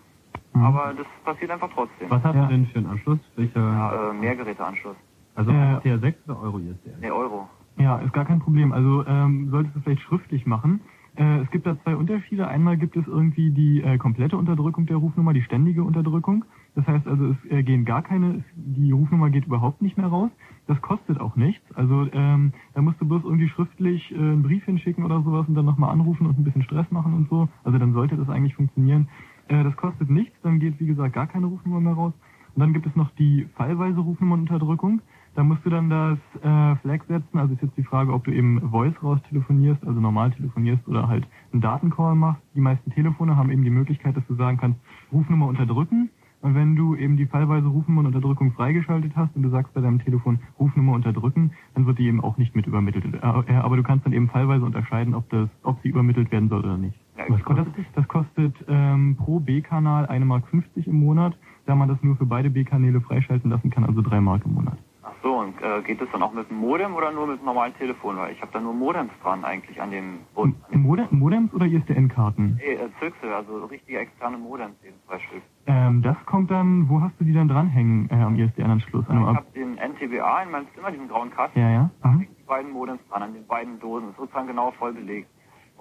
Aber das passiert einfach trotzdem. Was hast du denn für einen Anschluss? Welcher? Ja, äh, Mehrgeräteanschluss. Also Äh, TR6 oder Euro ISDN? Nee, Euro. Ja, ist gar kein Problem. Also ähm, solltest du vielleicht schriftlich machen. Äh, es gibt da zwei Unterschiede. Einmal gibt es irgendwie die äh, komplette Unterdrückung der Rufnummer, die ständige Unterdrückung. Das heißt also, es äh, gehen gar keine, die Rufnummer geht überhaupt nicht mehr raus. Das kostet auch nichts. Also ähm, da musst du bloß irgendwie schriftlich äh, einen Brief hinschicken oder sowas und dann nochmal anrufen und ein bisschen Stress machen und so. Also dann sollte das eigentlich funktionieren. Äh, das kostet nichts, dann geht wie gesagt gar keine Rufnummer mehr raus. Und dann gibt es noch die fallweise Rufnummernunterdrückung. Da musst du dann das äh, Flag setzen. Also ist jetzt die Frage, ob du eben Voice raus telefonierst, also normal telefonierst oder halt einen Datencall machst. Die meisten Telefone haben eben die Möglichkeit, dass du sagen kannst, Rufnummer unterdrücken. Und wenn du eben die fallweise Rufnummernunterdrückung freigeschaltet hast und du sagst bei deinem Telefon Rufnummer unterdrücken, dann wird die eben auch nicht mit übermittelt. Äh, äh, Aber du kannst dann eben fallweise unterscheiden, ob das, ob sie übermittelt werden soll oder nicht. Was kostet das? Das kostet ähm, pro B-Kanal 1,50 Mark im Monat, da man das nur für beide B-Kanäle freischalten lassen kann, also 3 Mark im Monat. So, und äh, geht das dann auch mit dem Modem oder nur mit dem normalen Telefon? Weil ich habe da nur Modems dran eigentlich an dem Bund. Modem, Modems oder ISDN-Karten? Nee, äh, Züchsel, also richtige externe Modems, eben zwei Stück. Ähm, das kommt dann, wo hast du die dann dranhängen äh, am ISDN-Anschluss? An Ich habe den NTBA in meinem Zimmer, diesen grauen Kasten, ja, ja. ich die beiden Modems dran, an den beiden Dosen. Ist sozusagen genau voll belegt.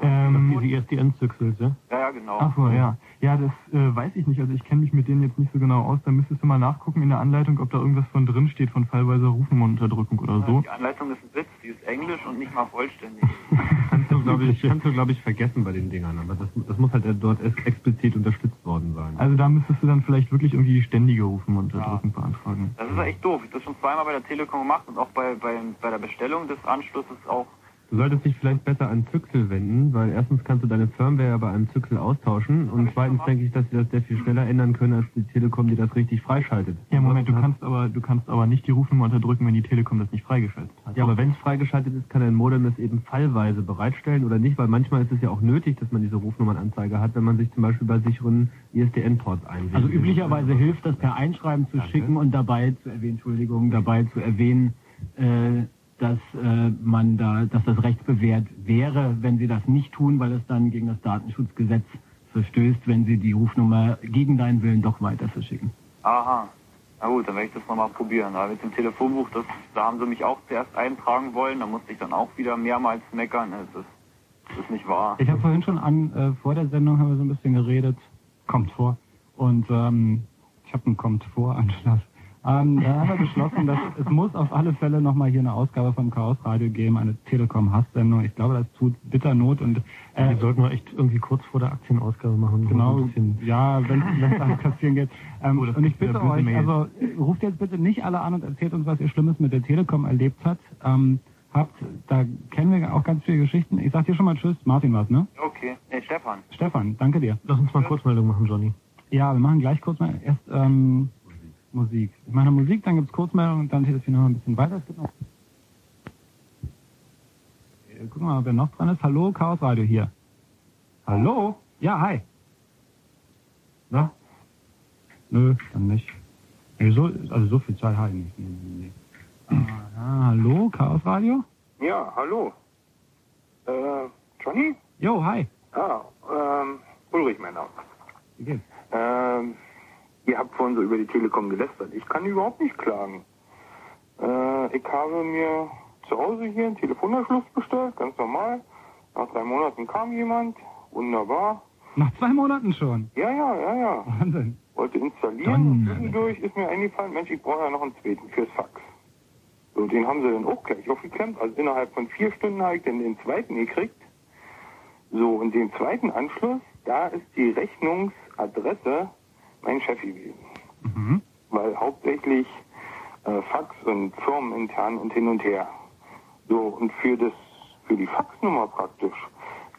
Ähm, Diese ISDN-Züchsel, ja? Ja, ja, genau. Ach so, ja. Ja, das äh, weiß ich nicht. Also ich kenne mich mit denen jetzt nicht so genau aus. Da müsstest du mal nachgucken in der Anleitung, ob da irgendwas von drin steht, von fallweiser Rufnummernunterdrückung oder so. Die Anleitung ist ein Witz, die ist englisch und nicht mal vollständig. (laughs) Kannst du, glaube ich, kannst du, glaube ich, vergessen bei den Dingern. Aber das, das muss halt dort ex- explizit unterstützt worden sein. Also da müsstest du dann vielleicht wirklich irgendwie die ständige Rufnummernunterdrückung beantragen. Das ist echt doof. Ich habe das schon zweimal bei der Telekom gemacht und auch bei, bei, bei der Bestellung des Anschlusses auch Du solltest dich vielleicht besser an Zyxel wenden, weil erstens kannst du deine Firmware ja bei einem Zyxel austauschen und zweitens denke ich, dass sie das sehr viel schneller ändern können, als die Telekom, die das richtig freischaltet. Ja, Moment, du kannst aber du kannst aber nicht die Rufnummer unterdrücken, wenn die Telekom das nicht freigeschaltet hat. Ja, aber wenn es freigeschaltet ist, kann ein Modem es eben fallweise bereitstellen oder nicht, weil manchmal ist es ja auch nötig, dass man diese Rufnummernanzeige hat, wenn man sich zum Beispiel bei sicheren ISDN-Ports einwählt. Also üblicherweise hilft das per Einschreiben zu schicken und dabei zu erwähnen, Entschuldigung, dabei zu erwähnen, äh, dass äh, man da, dass das rechtsbewehrt wäre, wenn sie das nicht tun, weil es dann gegen das Datenschutzgesetz verstößt, wenn sie die Rufnummer gegen deinen Willen doch weiter verschicken. Aha. Na gut, dann werde ich das nochmal probieren. Aber mit dem Telefonbuch, das, da haben sie mich auch zuerst eintragen wollen, da musste ich dann auch wieder mehrmals meckern. Das ist, das ist nicht wahr. Ich habe vorhin schon an, äh, vor der Sendung haben wir so ein bisschen geredet, kommt vor. Und ähm, ich habe einen kommt vor Anschluss. Ähm, da haben wir beschlossen, dass es muss auf alle Fälle nochmal hier eine Ausgabe vom Chaos Radio geben, eine Telekom-Hass-Sendung. Ich glaube, das tut bitter Not und äh, Die sollten wir echt irgendwie kurz vor der Aktienausgabe machen. Genau, ja, wenn es da kassieren geht. Ähm, Oh, und ich bitte euch, Mail. also ruft jetzt bitte nicht alle an und erzählt uns, was ihr Schlimmes mit der Telekom erlebt habt. Ähm, habt, da kennen wir auch ganz viele Geschichten. Ich sag dir schon mal Tschüss, Martin was, ne? Okay. Hey, Stefan. Stefan, danke dir. Lass uns mal Kurzmeldung machen, Johnny. Ja, wir machen gleich kurz mal erst ähm, Musik. Ich mache Musik, dann gibt's Kurzmeldung und dann telefonieren wir ein bisschen weiter. Es gibt noch Äh, Gucken wir mal, wer noch dran ist. Hallo, Chaos Radio hier. Hallo? Ja, hi. Na? Nö, dann nicht. Nee, so, also so viel Zeit habe ich nicht. Nee, nee, nee. Aha, hallo, Chaos Radio? Ja, hallo. Äh, Johnny? Jo, hi. Ah, ähm, Ulrich mein Name. Wie geht's? Ähm, ihr habt vorhin so über die Telekom gelästert. Ich kann überhaupt nicht klagen. Äh, ich habe mir zu Hause hier einen Telefonanschluss bestellt, ganz normal. Nach drei Monaten kam jemand. Wunderbar. Nach zwei Monaten schon. Ja, ja, ja, ja. Wahnsinn. Wollte installieren zwischendurch ist mir eingefallen, Mensch, ich brauche ja noch einen zweiten fürs Fax. So, den haben sie dann auch gleich aufgeklemmt. Also innerhalb von vier Stunden habe ich dann den zweiten gekriegt. So, und den zweiten Anschluss, da ist die Rechnungsadresse mein Chef gewesen. Mhm. Weil hauptsächlich äh, Fax und firmenintern und hin und her. So, und für das, für die Faxnummer praktisch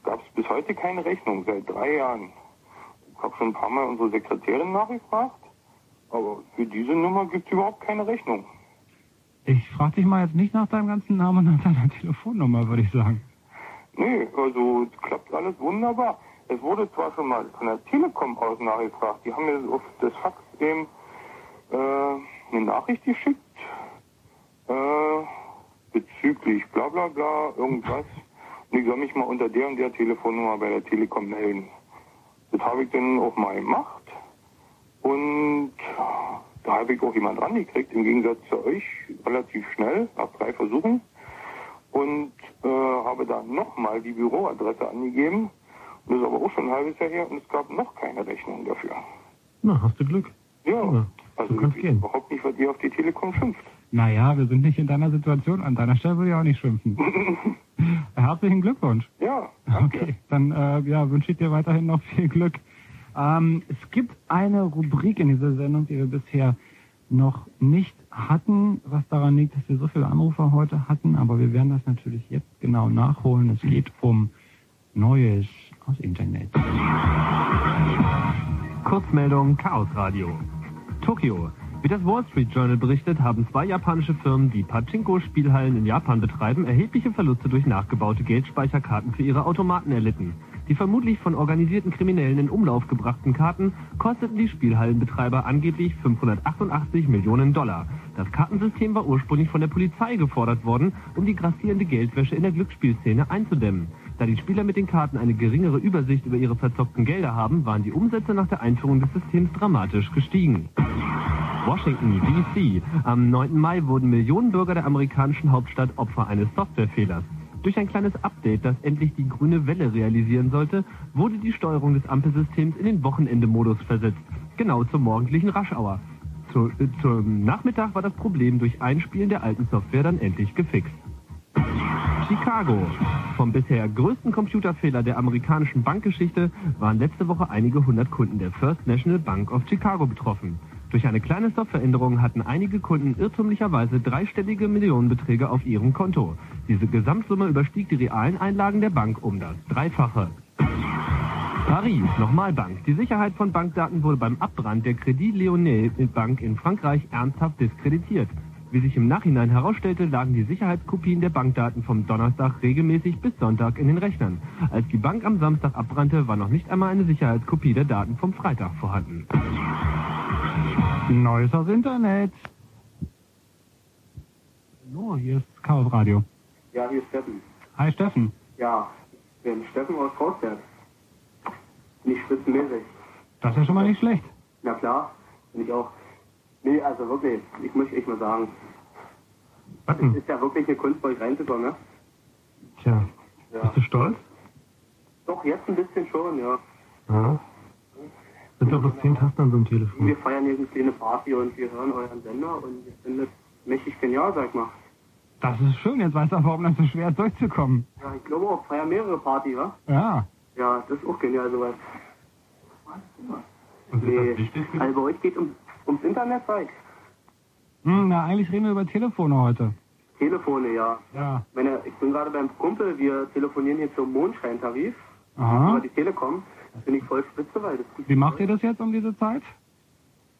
gab es bis heute keine Rechnung, seit drei Jahren. Ich habe schon ein paar Mal unsere Sekretärin nachgefragt, aber für diese Nummer gibt es überhaupt keine Rechnung. Ich frage dich mal jetzt nicht nach deinem ganzen Namen und (laughs) nach deiner Telefonnummer, würde ich sagen. Nee, also klappt alles wunderbar. Es wurde zwar schon mal von der Telekom aus nachgefragt, die haben mir auf das Fax eben äh, eine Nachricht geschickt äh, bezüglich bla bla bla, irgendwas. Und ich soll mich mal unter der und der Telefonnummer bei der Telekom melden. Das habe ich dann auch mal gemacht. Und da habe ich auch jemand rangekriegt, im Gegensatz zu euch, relativ schnell, nach drei Versuchen. Und äh, habe da nochmal die Büroadresse angegeben. Das ist aber auch schon ein halbes Jahr her und es gab noch keine Rechnung dafür. Na, hast du Glück. Ja, also so kann's ich gehen. überhaupt nicht, was ihr auf die Telekom schimpft. Naja, wir sind nicht in deiner Situation. An deiner Stelle würde ich auch nicht schimpfen. (laughs) Herzlichen Glückwunsch. Ja, Okay, dann äh, ja, wünsche ich dir weiterhin noch viel Glück. Ähm, es gibt eine Rubrik in dieser Sendung, die wir bisher noch nicht hatten, was daran liegt, dass wir so viele Anrufer heute hatten, aber wir werden das natürlich jetzt genau nachholen. Es geht um Neues aus Internet. Kurzmeldung Chaos Radio. Tokio. Wie das Wall Street Journal berichtet, haben zwei japanische Firmen, die Pachinko-Spielhallen in Japan betreiben, erhebliche Verluste durch nachgebaute Geldspeicherkarten für ihre Automaten erlitten. Die vermutlich von organisierten Kriminellen in Umlauf gebrachten Karten kosteten die Spielhallenbetreiber angeblich 588 Millionen Dollar. Das Kartensystem war ursprünglich von der Polizei gefordert worden, um die grassierende Geldwäsche in der Glücksspielszene einzudämmen. Da die Spieler mit den Karten eine geringere Übersicht über ihre verzockten Gelder haben, waren die Umsätze nach der Einführung des Systems dramatisch gestiegen. Washington, D.C. Am 9. Mai wurden Millionen Bürger der amerikanischen Hauptstadt Opfer eines Softwarefehlers. Durch ein kleines Update, das endlich die grüne Welle realisieren sollte, wurde die Steuerung des Ampelsystems in den Wochenendemodus versetzt, genau zur morgendlichen Raschauer. Zu, äh, zum Nachmittag war das Problem durch Einspielen der alten Software dann endlich gefixt. Chicago. Vom bisher größten Computerfehler der amerikanischen Bankgeschichte waren letzte Woche einige hundert Kunden der First National Bank of Chicago betroffen. Durch eine kleine Softwareänderung hatten einige Kunden irrtümlicherweise dreistellige Millionenbeträge auf ihrem Konto. Diese Gesamtsumme überstieg die realen Einlagen der Bank um das Dreifache. Paris, nochmal Bank. Die Sicherheit von Bankdaten wurde beim Abbrand der Crédit Lyonnais Bank in Frankreich ernsthaft diskreditiert. Wie sich im Nachhinein herausstellte, lagen die Sicherheitskopien der Bankdaten vom Donnerstag regelmäßig bis Sonntag in den Rechnern. Als die Bank am Samstag abbrannte, war noch nicht einmal eine Sicherheitskopie der Daten vom Freitag vorhanden. Neues aus Internet. Hallo, hier ist Chaos Radio. Ja, hier ist Steffen. Hi Steffen. Ja, ich bin Steffen aus Krausberg. Nicht spitzenmäßig. Das ist ja schon mal nicht schlecht. Na klar, bin ich auch. Nee, also wirklich, ich möchte echt mal sagen. Was Es ist ja wirklich eine Kunst, bei euch reinzukommen, ne? Tja, Ja. bist du stolz? Doch, jetzt ein bisschen schon, ja. Ja. Sind doch bloß zehn Tasten an so einem Telefon. Wir feiern hier eine kleine Party und wir hören euren Sender und ich finde das mächtig genial, sag ich mal. Das ist schön, jetzt weißt du auch, warum das so schwer ist, durchzukommen. Ja, ich glaube auch, feiern mehrere Party, wa? Ja. Ja, das ist auch genial sowas. Und ist Nee, das wichtig? also bei euch geht um, ums Internet, ich. Hm, na, eigentlich reden wir über Telefone heute. Telefone, ja. Ja. Meine, ich bin gerade beim Kumpel, wir telefonieren hier zum Mondscheintarif Aha. über die Telekom. Das finde ich voll spitze, weil das Wie macht ihr das jetzt um diese Zeit?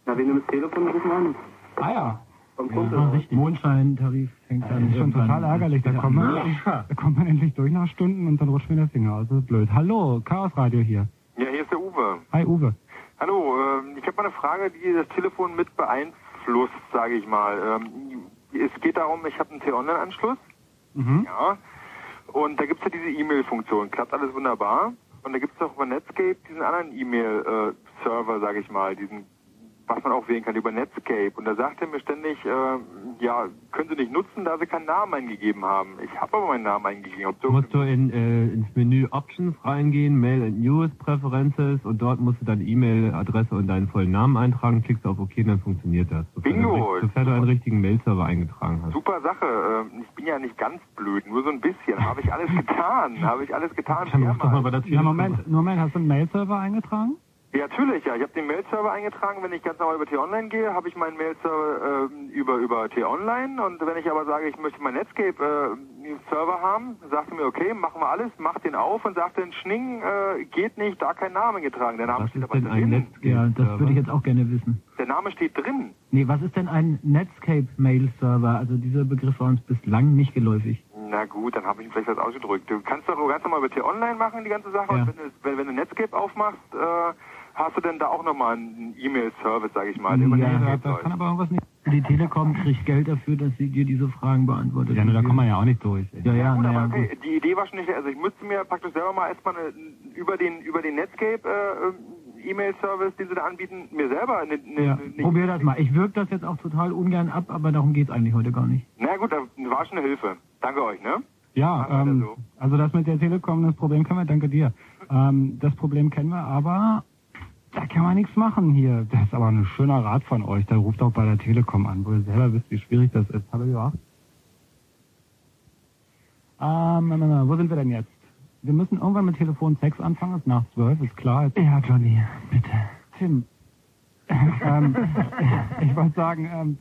Na, wenn du das Telefon rufen an. Ah ja. Vom Kumpel. Ja, richtig. Mondscheintarif fängt Das dann ist schon total ärgerlich. Da kommt, an. man, da kommt man endlich durch nach Stunden und dann rutscht mir der Finger aus. Das ist blöd. Hallo, Chaos Radio hier. Ja, hier ist der Uwe. Hi Uwe. Hallo, ähm, ich habe mal eine Frage, die das Telefon mit beeinflusst, sage ich mal. Ähm, es geht darum, ich habe einen T-Online-Anschluss, Mhm. ja, und da gibt's ja diese E-Mail-Funktion, klappt alles wunderbar. Und da gibt's auch über Netscape diesen anderen E-Mail-Server, sage ich mal, diesen, was man auch wählen kann über Netscape. Und da sagt er mir ständig, äh, ja, können Sie nicht nutzen, da Sie keinen Namen eingegeben haben. Ich habe aber meinen Namen eingegeben. Ob Du musst du in, äh, ins Menü Options reingehen, Mail and News Preferences und dort musst du deine E-Mail-Adresse und deinen vollen Namen eintragen, klickst auf OK und dann funktioniert das. Sofern Bingo! Du, sofern du einen richtigen Mail-Server eingetragen hast. Super Sache. Ähm, Ich bin ja nicht ganz blöd, nur so ein bisschen. Habe ich alles getan. (laughs) Habe ich alles getan. Ruf doch mal Mehrmals. bei der Ja, Moment, Moment, hast du einen Mail-Server eingetragen? Ja, natürlich, ja. Ich habe den Mail-Server eingetragen. Wenn ich ganz normal über T-Online gehe, habe ich meinen Mail-Server ähm, über, über T-Online. Und wenn ich aber sage, ich möchte meinen Netscape-Server haben, sagt er mir, okay, machen wir alles, mach den auf und sagt dann, Schning, äh, geht nicht, da kein Name getragen. Der Name steht aber drin. Ja, das würde ich jetzt auch gerne wissen. Der Name steht drin. Nee, was ist denn ein Netscape Mail Server? Also dieser Begriff war uns bislang nicht geläufig. Na gut, dann habe ich ihn vielleicht was ausgedrückt. Du kannst doch ganz normal über T-Online machen, die ganze Sache. Ja. Und wenn du, wenn, wenn du Netscape aufmachst, äh, hast du denn da auch nochmal einen E-Mail-Service, sag ich mal, über Ja, Netscape da läuft. kann aber irgendwas nicht. Die Telekom kriegt Geld dafür, dass sie dir diese Fragen beantwortet. Ja, nur da kommt man ja auch nicht durch. Ja, ja, Gut, gut. okay, die Idee war schon nicht, also ich müsste mir praktisch selber mal erstmal eine, über den über den Netscape äh, E-Mail-Service, den sie da anbieten, mir selber eine, eine, Ja, eine probier das mal. Ich wirke das jetzt auch total ungern ab, aber darum geht's eigentlich heute gar nicht. Na gut, das war schon eine Hilfe. Danke euch, ne? Ja, ähm, also das mit der Telekom, das Problem kennen wir, danke dir. Ähm, das Problem kennen wir, aber da kann man nichts machen hier. Das ist aber ein schöner Rat von euch. Da ruft auch bei der Telekom an, wo ihr selber wisst, wie schwierig das ist. Hallo, ja. Ähm, na, na, na, wo sind wir denn jetzt? Wir müssen irgendwann mit Telefon 6 anfangen, ist nach 12, ist klar. Ja, Johnny, bitte. Tim, (laughs) ähm, ich wollte sagen, ähm,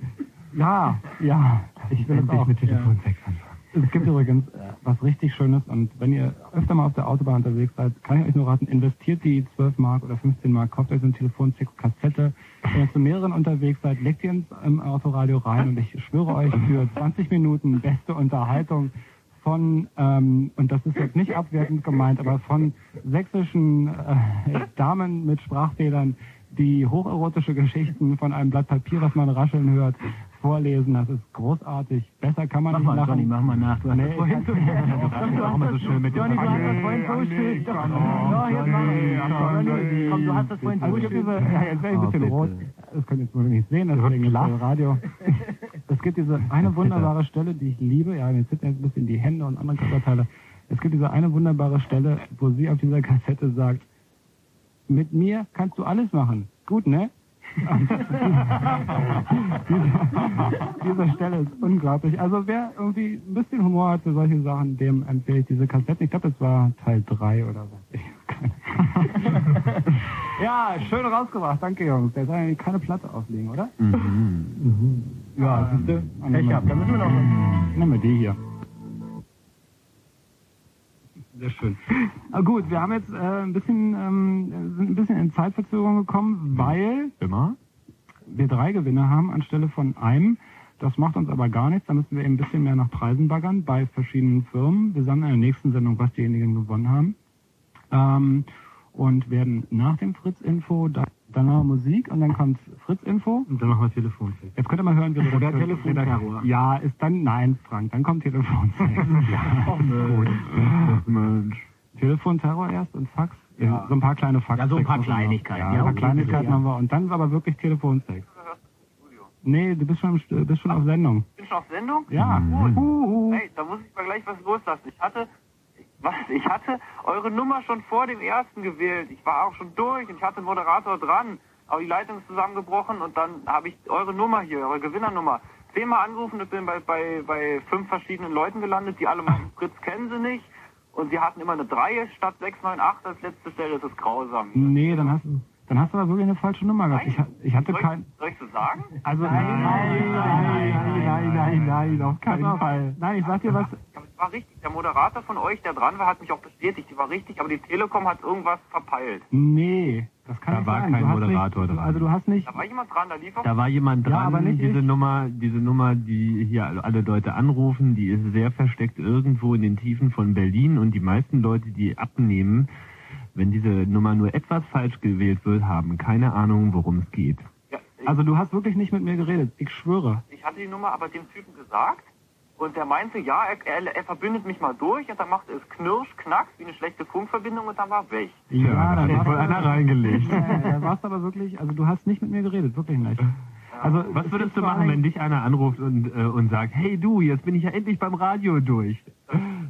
ja, ja, ich will es Endlich auch. mit Telefon ja. 6 anfangen. Es gibt (laughs) übrigens äh, was richtig Schönes und wenn ihr öfter mal auf der Autobahn unterwegs seid, kann ich euch nur raten, investiert die 12 Mark oder 15 Mark, kauft euch so eine Telefon-Kassette. Wenn ihr zu mehreren unterwegs seid, legt ihr ins im Autoradio rein und ich schwöre euch, für 20 Minuten beste Unterhaltung von, ähm, und das ist jetzt nicht abwertend gemeint, aber von sächsischen äh, Damen mit Sprachfehlern, die hocherotische Geschichten von einem Blatt Papier, das man rascheln hört, vorlesen. Das ist großartig. Besser kann man Mach nicht mal, machen. Johnny, mach mal nach. Du hast Nee, das vorhin so kann- Du hast das so schön mit Johnny, du hast das vorhin so schön. Doch, doch, jetzt mach mal. Johnny, komm, du hast das vorhin so schön. ja, jetzt wäre ich ein bisschen rot. Das könnt ihr jetzt wohl nicht sehen, deswegen ist Radio. Es gibt diese eine wunderbare Stelle, die ich liebe. Ja, mir zittern jetzt ein bisschen die Hände und andere Körperteile. Es gibt diese eine wunderbare Stelle, wo sie auf dieser Kassette sagt, mit mir kannst du alles machen. Gut, ne? (laughs) diese, Stelle ist unglaublich. Also wer irgendwie ein bisschen Humor hat für solche Sachen, dem empfehle ich diese Kassette. Ich glaube, das war Teil 3 oder was. Ich- Ja, schön rausgebracht. Danke, Jungs. Der soll eigentlich keine Platte auflegen, oder? Mhm. Ja, siehst du? Pech gehabt. Dann müssen wir noch Nehmen wir die hier. Sehr schön. Aber gut, wir haben jetzt äh, ein bisschen, ähm, sind ein bisschen in Zeitverzögerung gekommen, weil Immer? wir drei Gewinner haben anstelle von einem. Das macht uns aber gar nichts. Da müssen wir eben ein bisschen mehr nach Preisen baggern bei verschiedenen Firmen. Wir sagen in der nächsten Sendung, was diejenigen gewonnen haben. Ähm, und werden nach dem Fritz-Info, da, dann noch Musik und dann kommt Fritz-Info. Und dann machen wir Telefonsex. Jetzt könnt ihr mal hören, wie Oder Telefonterror. Ja, ist dann, nein, Frank, dann kommt Telefonsex. (laughs) ja, Oh, Mensch. Mensch. Telefonterror erst und Fax. Ja. So ein paar kleine Fax. Ja, so ein paar Kleinigkeiten. Ja, Ja, ein paar okay, Kleinigkeiten ja. haben wir. Und dann aber wirklich Telefonsex. Nee, du bist schon, bist schon auf Sendung. Bin schon auf Sendung? Ja. Gut. Uhu. Hey, da muss ich mal gleich was loslassen. Ich hatte, was, ich hatte eure Nummer schon vor dem ersten gewählt. Ich war auch schon durch und ich hatte einen Moderator dran. Aber die Leitung ist zusammengebrochen und dann habe ich eure Nummer hier, eure Gewinnernummer, zehnmal angerufen und bin bei, bei, bei fünf verschiedenen Leuten gelandet, die alle meinen Fritz kennen sie nicht. Und sie hatten immer eine 3 statt 698 als letzte Stelle. Das ist grausam. Nee, dann hast, dann hast du aber wirklich eine falsche Nummer gehabt. Ich, ich hatte Soll kein... ich, soll ich so sagen? Also nein, nein, nein, nein, nein, nein, auf keinen Fall. Nein, ich sag dir was. Aber es war richtig. Der Moderator von euch, der dran war, hat mich auch bestätigt. Die war richtig, aber die Telekom hat irgendwas verpeilt. Nee, das kann Da nicht war sein. kein du hast Moderator nicht, dran. Also du hast nicht... Da war jemand dran, da lief auch. Da war jemand Ja, dran, aber nicht diese ich. Nummer, diese Nummer, die hier alle Leute anrufen, die ist sehr versteckt irgendwo in den Tiefen von Berlin und die meisten Leute, die abnehmen, wenn diese Nummer nur etwas falsch gewählt wird, haben keine Ahnung, worum es geht. Ja, Also du hast wirklich nicht mit mir geredet. Ich schwöre. ich hatte die Nummer aber dem Typen gesagt. Und der meinte, ja, er, er, er verbindet mich mal durch. Und dann machte es Knirsch, Knacks, wie eine schlechte Funkverbindung und dann war weg. Ja, da hat wohl einer reingelegt. Ja, da warst aber wirklich, also du hast nicht mit mir geredet, wirklich nicht. Also Was es würdest du machen, wenn dich einer anruft und, äh, und sagt, hey du, jetzt bin ich ja endlich beim Radio durch?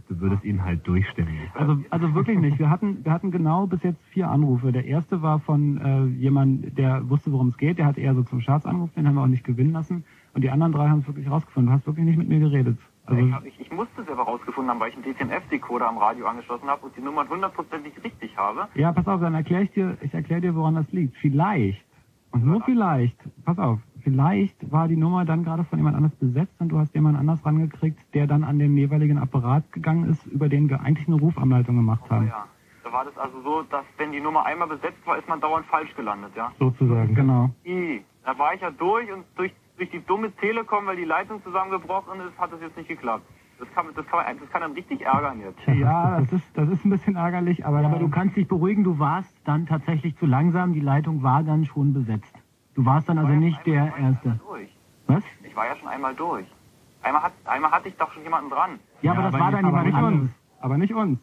Du würdest ihn halt durchstellen. Also, also wirklich nicht. Wir hatten, wir hatten genau bis jetzt vier Anrufe. Der erste war von äh, jemand, der wusste, worum es geht. Der hat eher so zum Scherz angerufen, den haben wir auch nicht gewinnen lassen. Und die anderen drei haben es wirklich rausgefunden. Du hast wirklich nicht mit mir geredet. Also, ich, hab, ich, ich musste es aber rausgefunden haben, weil ich einen DTMF-Decoder am Radio angeschlossen habe und die Nummern hundertprozentig richtig habe. ja, pass auf, dann erkläre ich dir, ich erkläre dir, woran das liegt. Vielleicht, und nur vielleicht, pass auf, vielleicht war die Nummer dann gerade von jemand anders besetzt und du hast jemand anders rangekriegt, der dann an den jeweiligen Apparat gegangen ist, über den wir eigentlich eine Rufumleitung gemacht haben. Ja. Da war das also so, dass wenn die Nummer einmal besetzt war, ist man dauernd falsch gelandet, ja. Sozusagen, genau. I. Da war ich ja durch und durch, durch die dumme Telekom, weil die Leitung zusammengebrochen ist, hat es jetzt nicht geklappt. Das kann, das kann, das kann dann richtig ärgern jetzt. Ja, das ist, das ist ein bisschen ärgerlich, aber, Aber du kannst dich beruhigen, du warst dann tatsächlich zu langsam, die Leitung war dann schon besetzt. Du warst dann also nicht der Erste. Durch. Was? Ich war ja schon einmal durch. Einmal, hat, einmal hatte ich doch schon jemanden dran. Ja, aber das war dann aber jemand nicht anderes. uns. Aber nicht uns.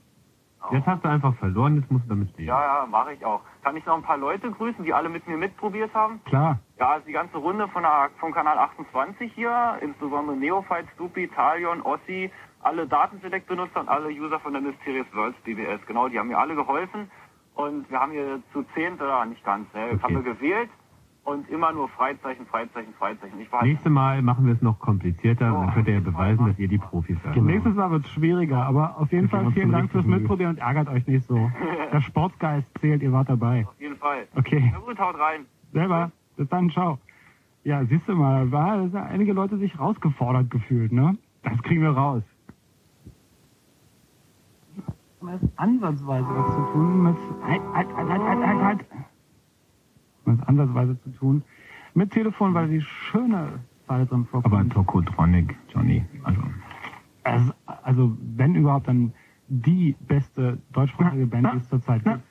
Jetzt hast du einfach verloren, jetzt musst du damit leben. Ja, ja, mache ich auch. Kann ich noch ein paar Leute grüßen, die alle mit mir mitprobiert haben? Klar. Ja, also die ganze Runde von der, vom Kanal 28 hier, insbesondere Neophyte, Stupi, Talion, Ossi, alle Datenselect-Benutzer und alle User von der Mysterious Worlds BBS. Genau, die haben mir alle geholfen. Und wir haben hier zu zehnt, oder nicht ganz, ne, haben wir gewählt. Und immer nur Freizeichen, Freizeichen, Freizeichen. Ich war Nächstes Mal machen wir es noch komplizierter und dann könnt ihr ja beweisen, dass ihr die Profis seid. Nächstes Mal wird es schwieriger, aber auf jeden Wir Fall vielen Dank fürs. Mitprobieren und ärgert euch nicht so. (laughs) Der Sportgeist zählt, ihr wart dabei. auf jeden Fall. Okay. Na gut, haut rein. Selber. Bis dann, ciao. Ja, siehst du mal, war da sind einige Leute sich rausgefordert gefühlt, ne? Das kriegen wir raus. Das ist ansatzweise was zu tun mit. Halt, halt, halt, halt, halt, halt, Was ansatzweise zu tun mit Telefon, weil die schöne Zeile drin vorkommt. Aber Tokotronic, Johnny. Also. Also, also wenn überhaupt, dann die beste deutschsprachige Band, die es zurzeit gibt.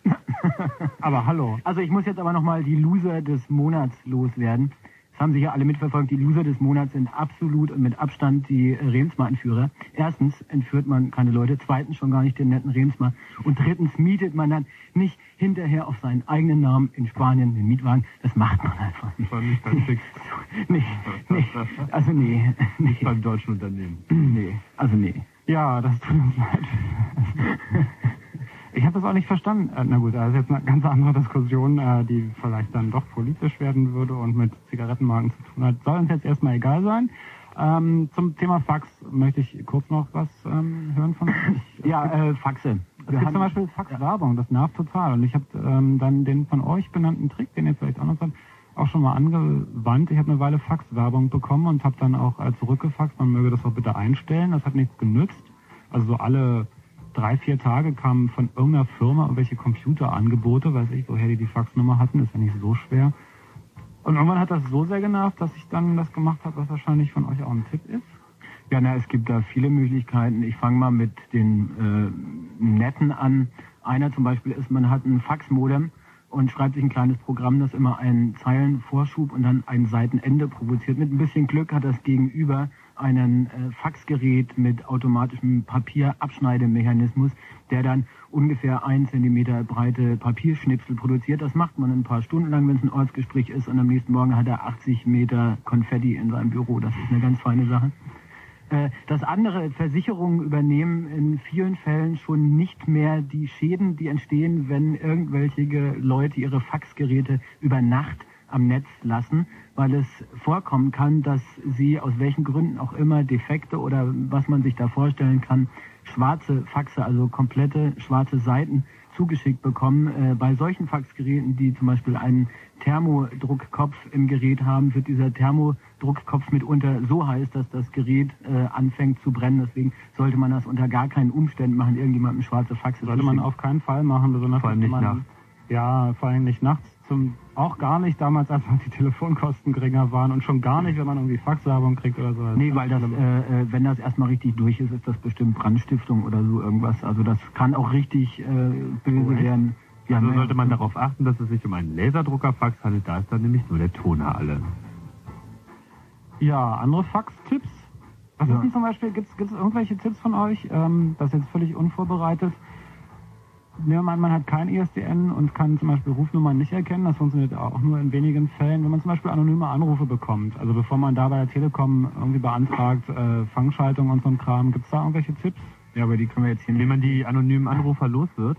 Aber hallo. Also ich muss jetzt aber nochmal die Loser des Monats loswerden. Das haben Sie ja alle mitverfolgt. Die Loser des Monats sind absolut und mit Abstand die Remsmar-Entführer. Erstens entführt man keine Leute, zweitens schon gar nicht den netten Remsmar und drittens mietet man dann nicht hinterher auf seinen eigenen Namen in Spanien den Mietwagen. Das macht man einfach nicht. War nicht ganz fix. (laughs) Nee, nee, also nee, (laughs) nee, Nicht beim deutschen Unternehmen. nee, also nee. Ja, das tut uns leid. (laughs) Ich habe das auch nicht verstanden. Äh, Na gut, das ist jetzt eine ganz andere Diskussion, äh, die vielleicht dann doch politisch werden würde und mit Zigarettenmarken zu tun hat. Soll uns jetzt erstmal egal sein. Ähm, zum Thema Fax möchte ich kurz noch was ähm, hören von euch. (laughs) Ja, äh, Faxe. Es gibt zum Beispiel Faxwerbung, das nervt total. Und ich habe ähm, dann den von euch benannten Trick, den ihr vielleicht auch noch habt, auch schon mal angewandt. Ich habe eine Weile Faxwerbung bekommen und habe dann auch äh, zurückgefaxt, man möge das auch bitte einstellen. Das hat nichts genützt. Also so alle drei, vier Tage kamen von irgendeiner Firma irgendwelche Computerangebote, weiß ich, woher die die Faxnummer hatten, ist ja nicht so schwer. Und irgendwann hat das so sehr genervt, dass ich dann das gemacht habe, was wahrscheinlich von euch auch ein Tipp ist. Ja, na, es gibt da viele Möglichkeiten. Ich fange mal mit den äh, netten an. Einer zum Beispiel ist, man hat ein Faxmodem und schreibt sich ein kleines Programm, das immer einen Zeilenvorschub und dann ein Seitenende provoziert. Mit ein bisschen Glück hat das Gegenüber einen äh, Faxgerät mit automatischem Papierabschneidemechanismus, der dann ungefähr ein Zentimeter breite Papierschnipsel produziert. Das macht man ein paar Stunden lang, wenn es ein Ortsgespräch ist und am nächsten Morgen hat er 80 Meter Konfetti in seinem Büro. Das ist eine ganz feine Sache. Äh, Das andere, Versicherungen übernehmen in vielen Fällen schon nicht mehr die Schäden, die entstehen, wenn irgendwelche Ge- Leute ihre Faxgeräte über Nacht am Netz lassen, weil es vorkommen kann, dass sie aus welchen Gründen auch immer Defekte oder was man sich da vorstellen kann, schwarze Faxe, also komplette schwarze Seiten zugeschickt bekommen. Äh, bei solchen Faxgeräten, die zum Beispiel einen Thermodruckkopf im Gerät haben, wird dieser Thermodruckkopf mitunter so heiß, dass das Gerät äh, anfängt zu brennen. Deswegen sollte man das unter gar keinen Umständen machen, irgendjemandem schwarze Faxe Sollte man auf keinen Fall machen, besonders Vor allem wenn nicht man, nachts. Ja, vor allem nicht nachts. Zum, auch gar nicht damals, als die Telefonkosten geringer waren und schon gar nicht, wenn man irgendwie Faxwerbung kriegt oder so. Nee, weil das, äh, äh, wenn das erstmal richtig durch ist, ist das bestimmt Brandstiftung oder so irgendwas. Also das kann auch richtig äh, böse werden. Ja, also ne, sollte man darauf achten, dass es sich um einen Laserdruckerfax handelt, da ist dann nämlich nur der Toner alle. Ja, andere Fax-Tipps? Was ist denn zum Beispiel, gibt es irgendwelche Tipps von euch? Ähm, das ist jetzt völlig unvorbereitet. Nehmen wir mal an, man hat kein ISDN und kann zum Beispiel Rufnummern nicht erkennen. Das funktioniert auch nur in wenigen Fällen. Wenn man zum Beispiel anonyme Anrufe bekommt, also bevor man da bei der Telekom irgendwie beantragt, äh, Fangschaltung und so ein Kram, gibt es da irgendwelche Tipps? Ja, aber die können wir jetzt hier Wie man die anonymen Anrufer los wird?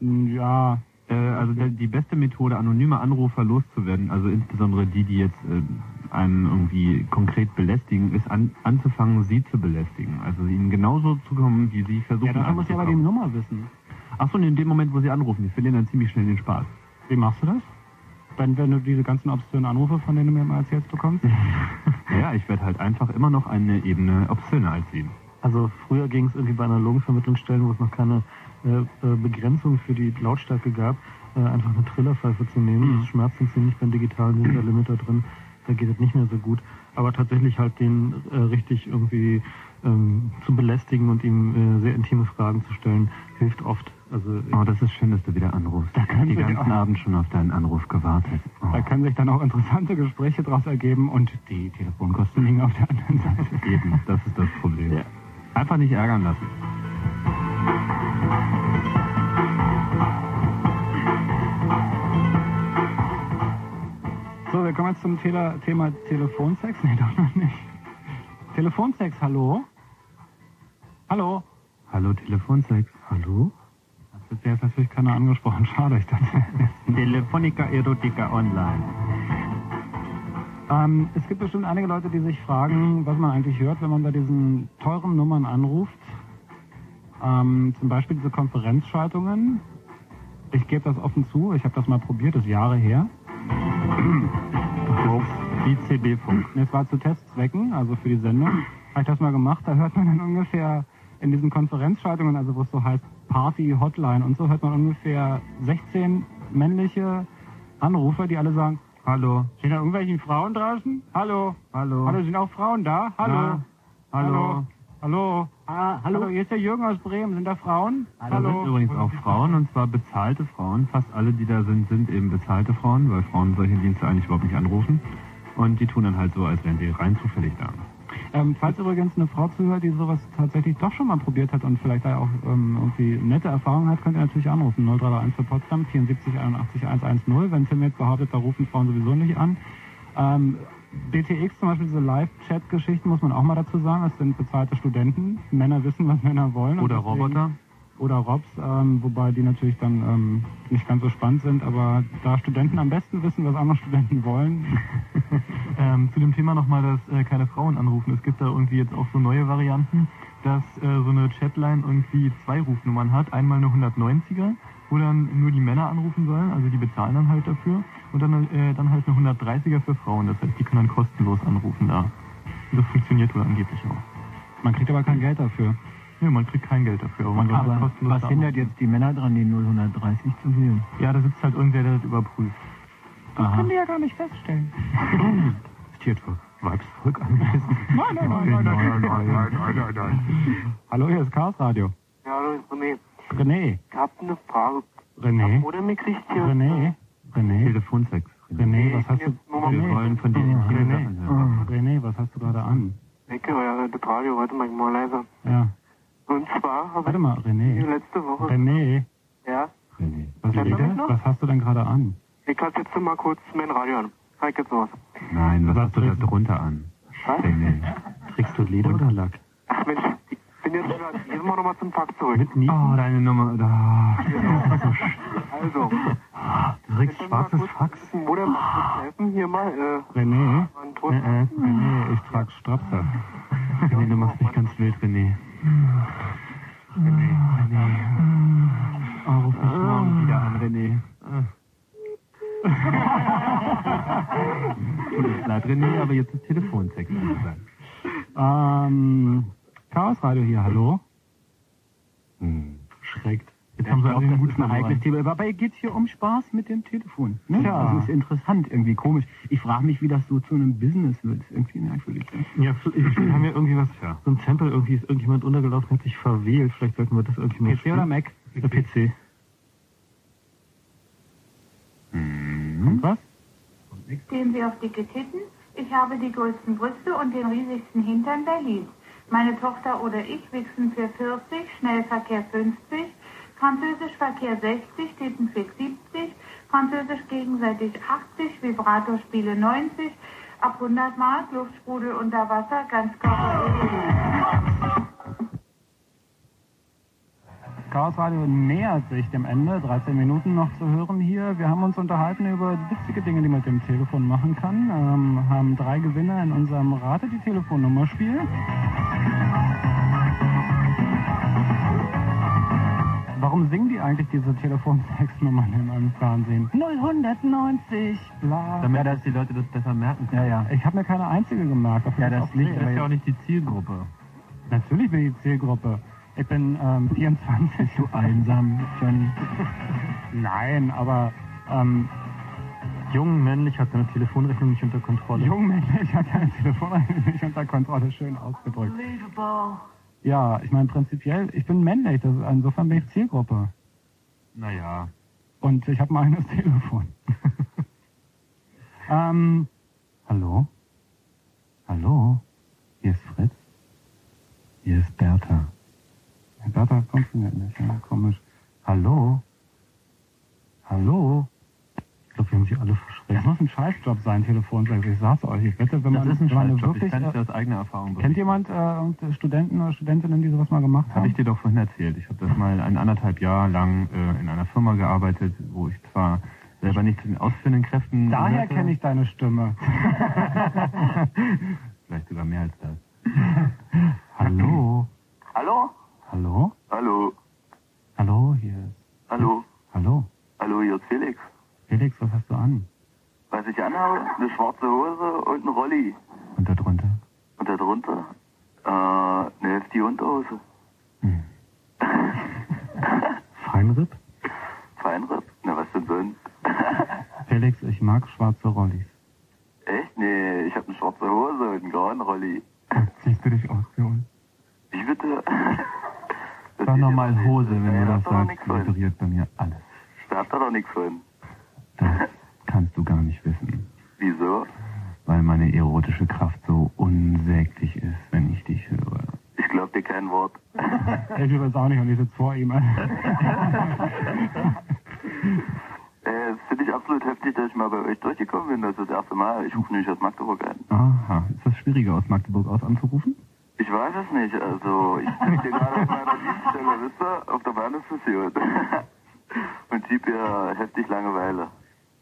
Ja. Äh, also der, die beste Methode, anonyme Anrufer loszuwerden, also insbesondere die, die jetzt äh, einen irgendwie konkret belästigen, ist an, anzufangen, sie zu belästigen. Also ihnen genauso zu kommen, wie sie versuchen Ja, dafür muss ja aber die. Nummer wissen. Ach so, und in dem Moment, wo sie anrufen, die verlieren dann ziemlich schnell den Spaß. Wie machst du das? Wenn, wenn du diese ganzen obszönen Anrufe, von denen du mir immer erzählst, bekommst? (laughs) Ja, ich werde halt einfach immer noch eine Ebene obszöner als sie. Also früher ging es irgendwie bei analogen Vermittlungsstellen, wo es noch keine äh, äh, Begrenzung für die Lautstärke gab, äh, einfach eine Trillerpfeife zu nehmen. Das schmerzt uns ziemlich beim digitalen sind da Limiter drin. Da geht es nicht mehr so gut. Aber tatsächlich halt den äh, richtig irgendwie ähm, zu belästigen und ihm äh, sehr intime Fragen zu stellen, hilft oft. Also Oh, das ist schön, dass du wieder anrufst. Da können die Sie ganzen Abend schon auf deinen Anruf gewartet. Oh. Da können sich dann auch interessante Gespräche daraus ergeben und die Telefonkosten liegen auf der anderen Seite. Eben, das ist das Problem. Einfach nicht ärgern lassen. So, wir kommen jetzt zum Tele Thema Telefonsex. Nee, doch noch nicht. Telefonsex, hallo? Hallo? Hallo, Telefonsex. Hallo? Das ist jetzt natürlich keiner angesprochen. (laughs) Schade, ich dachte. Telefonica Erotica Online. Ähm, es gibt bestimmt einige Leute, die sich fragen, was man eigentlich hört, wenn man bei diesen teuren Nummern anruft. Ähm, zum Beispiel diese Konferenzschaltungen. Ich gebe das offen zu, ich habe das mal probiert, das ist Jahre her. ICB-Funk. Es war zu Testzwecken, also für die Sendung. Habe ich das mal gemacht, da hört man dann ungefähr in diesen Konferenzschaltungen, also wo es so heißt Party, Hotline und so, hört man ungefähr 16 männliche Anrufer, die alle sagen, Hallo. Sind da irgendwelche Frauen draußen? Hallo. Hallo. Hallo, sind auch Frauen da? Hallo. Na, hallo. Hallo. Ah, hallo. hier ist der Jürgen aus Bremen. Sind da Frauen? Da sind übrigens auch Frauen, und zwar bezahlte Frauen. Fast alle, die da sind, sind eben bezahlte Frauen, weil Frauen solche Dienste eigentlich überhaupt nicht anrufen. Und die tun dann halt so, als wären sie rein zufällig da. Ähm, falls übrigens eine Frau zuhört, die sowas tatsächlich doch schon mal probiert hat und vielleicht da auch ähm, irgendwie nette Erfahrungen hat, könnt ihr natürlich anrufen. 0331 für Potsdam 74 81 110. Wenn Tim jetzt behauptet, da rufen Frauen sowieso nicht an. Ähm, BTX zum Beispiel, diese Live-Chat-Geschichten, muss man auch mal dazu sagen. Das sind bezahlte Studenten. Männer wissen, was Männer wollen. Oder Roboter. Oder Robs, ähm, wobei die natürlich dann ähm, nicht ganz so spannend sind. Aber da Studenten am besten wissen, was andere (laughs) Studenten wollen, (laughs) Ähm, zu dem Thema nochmal, dass äh, keine Frauen anrufen. Es gibt da irgendwie jetzt auch so neue Varianten. dass äh, so eine Chatline irgendwie zwei Rufnummern hat. Einmal eine 190er, wo dann nur die Männer anrufen sollen, also die bezahlen dann halt dafür. Und dann, äh, dann halt eine 130er für Frauen, das heißt, die können dann kostenlos anrufen da. Und das funktioniert wohl angeblich auch. Man kriegt aber kein Geld dafür. Ja, man kriegt kein Geld dafür, aber man kann halt Aber kostenlos was hindert jetzt die Männer dran, die 0130 zu wählen? Ja, da sitzt halt irgendwer, der das überprüft. Aha. Können die ja gar nicht feststellen. Steht für Weibsvolk angemessen. Nein, nein, nein, nein, nein, nein, nein, nein, nein, nein. Hallo, hier ist Chaos Radio. Ja, hallo, ist René. René. Ich hab eine Frage. René. Oder mir kriegt hier... René. René. Telefonsex. René, was hast du? Wir wollen von dir Sachen hören. René. René, was hast du gerade an? Ecke, euer das Radio, warte mal, ich mach mal leiser. Ja. Und zwar habe Warte mal, ich René. letzte Woche... René. Ja? Was, man mich noch? was hast du denn gerade an? Ich hatte jetzt mal kurz mein Radio an. Zeig jetzt was. Nein, was hast du da drunter an? Was? René. Trägst du Leder oder Lack? Ach Mensch, ich bin jetzt wieder... Gehen wir nochmal zum Fakt zurück. Mit nie? Oh, deine Nummer. Da. Also, Du trägst schwarzes Fax. wo der macht helfen? Hier mal, äh... René. Äh, äh, René, ich trag Strapse. René, du machst mich ganz wild, René. René, René. Oh, ruf mich morgen wieder an, René. Tut uns leid, René, aber jetzt ist Telefonsex angesagt. Ähm, Chaos Radio hier, hallo? Hm, schreckt. Jetzt Ja, haben wir das Mut ein heikles verloren. Thema. Dabei geht es hier um Spaß mit dem Telefon. Ne? Tja. Also ist interessant, irgendwie komisch. Ich frage mich, wie das so zu einem Business wird. Ist irgendwie merkwürdig. Ne? Ja, wir haben ja irgendwie was, so ein Sample, irgendwie ist irgendjemand untergelaufen, hat sich verwählt. Vielleicht sollten wir das irgendwie mal PC oder. Mac? Der PC. Kommt was? Stehen Sie auf dicke Titten? Ich habe die größten Brüste und den riesigsten Hintern Berlins. Meine Tochter oder ich wichsen für 40, Schnellverkehr 50, Französischverkehr 60, Tittenfick 70, Französisch gegenseitig 80, Vibratorspiele 90, ab 100 Mark, Luftsprudel unter Wasser, Ganzkörper. Chaos Radio nähert sich dem Ende. 13 Minuten noch zu hören hier. Wir haben uns unterhalten über witzige Dinge, die man mit dem Telefon machen kann. Ähm, haben drei Gewinner in unserem Rate die Telefonnummer Spiel. Warum singen die eigentlich diese Telefonsexnummern in einem Fernsehen? 090, bla. Damit, dass die Leute das besser merken Ja, ja. Ich habe mir keine einzige gemerkt. Dafür Ja, das liegt, das ist ja auch nicht die Zielgruppe. Natürlich bin ich die Zielgruppe. Ich bin ähm, 24. Du einsam, Johnny. (laughs) Nein, aber ähm, Jung, männlich, hat seine Telefonrechnung nicht unter Kontrolle. jung männlich (laughs) hat seine Telefonrechnung nicht unter Kontrolle. Schön ausgedrückt. Unbelievable. Ja, ich meine prinzipiell, ich bin männlich. Das, insofern bin ich Zielgruppe. Naja. Und ich habe mein eigenes (laughs) Telefon. (laughs) ähm, hallo? Hallo? Hier ist Fritz. Hier ist Bertha. Bertha funktioniert nicht, ja, komisch. Hallo? Hallo? Glaube, wir haben sich alle verschreckt. Das muss ein Scheißjob sein, Telefonsex. Ich sag's euch. Ich wette, wenn Das man, ist ein wenn man Scheißjob. wirklich... Ich kann äh, dir aus eigener Erfahrung Kennt jemand äh, irgendeine Studenten oder Studentinnen, die sowas mal gemacht haben? Habe ich dir doch vorhin erzählt. Ich habe das mal ein anderthalb Jahr lang äh, in einer Firma gearbeitet, wo ich zwar selber nicht zu den ausführenden Kräften Daher kenne ich deine Stimme. (laughs) Vielleicht sogar mehr als das. Hallo? Hallo? Hallo? Hallo? Hallo, hier ist... Hallo? Hallo? Hallo, hier ist Felix. Felix, was hast du an? Was ich anhabe? Eine schwarze Hose und ein Rolli. Und da drunter? Und darunter äh, eine heftige Unterhose. (laughs) Feinripp? Feinripp? Na, was denn sonst? (laughs) Felix, ich mag schwarze Rollis. Echt? Nee, ich habe eine schwarze Hose und einen grauen Rolli. Ziehst du dich aus uns? Wie bitte? (laughs) Sag nochmal Hose, wenn Ja, du das sagst. Vibriert bei mir alles. Da habt ihr doch nichts von. Kannst du gar nicht wissen. Wieso? Weil meine erotische Kraft so unsäglich ist, wenn ich dich höre. Ich glaub dir kein Wort. (laughs) Ich übrigens auch nicht und ich sitze vor ihm. (laughs) Äh, das finde ich absolut heftig, dass ich mal bei euch durchgekommen bin. Das ist das erste Mal. Ich rufe nämlich aus Magdeburg an. Aha. Ist das schwieriger, aus Magdeburg aus anzurufen? Ich weiß es nicht. Also, ich bin hier gerade auf meiner Dienststelle, wisst ihr? Auf der Bahnhofsmission. (laughs) Und schieb hier heftig Langeweile.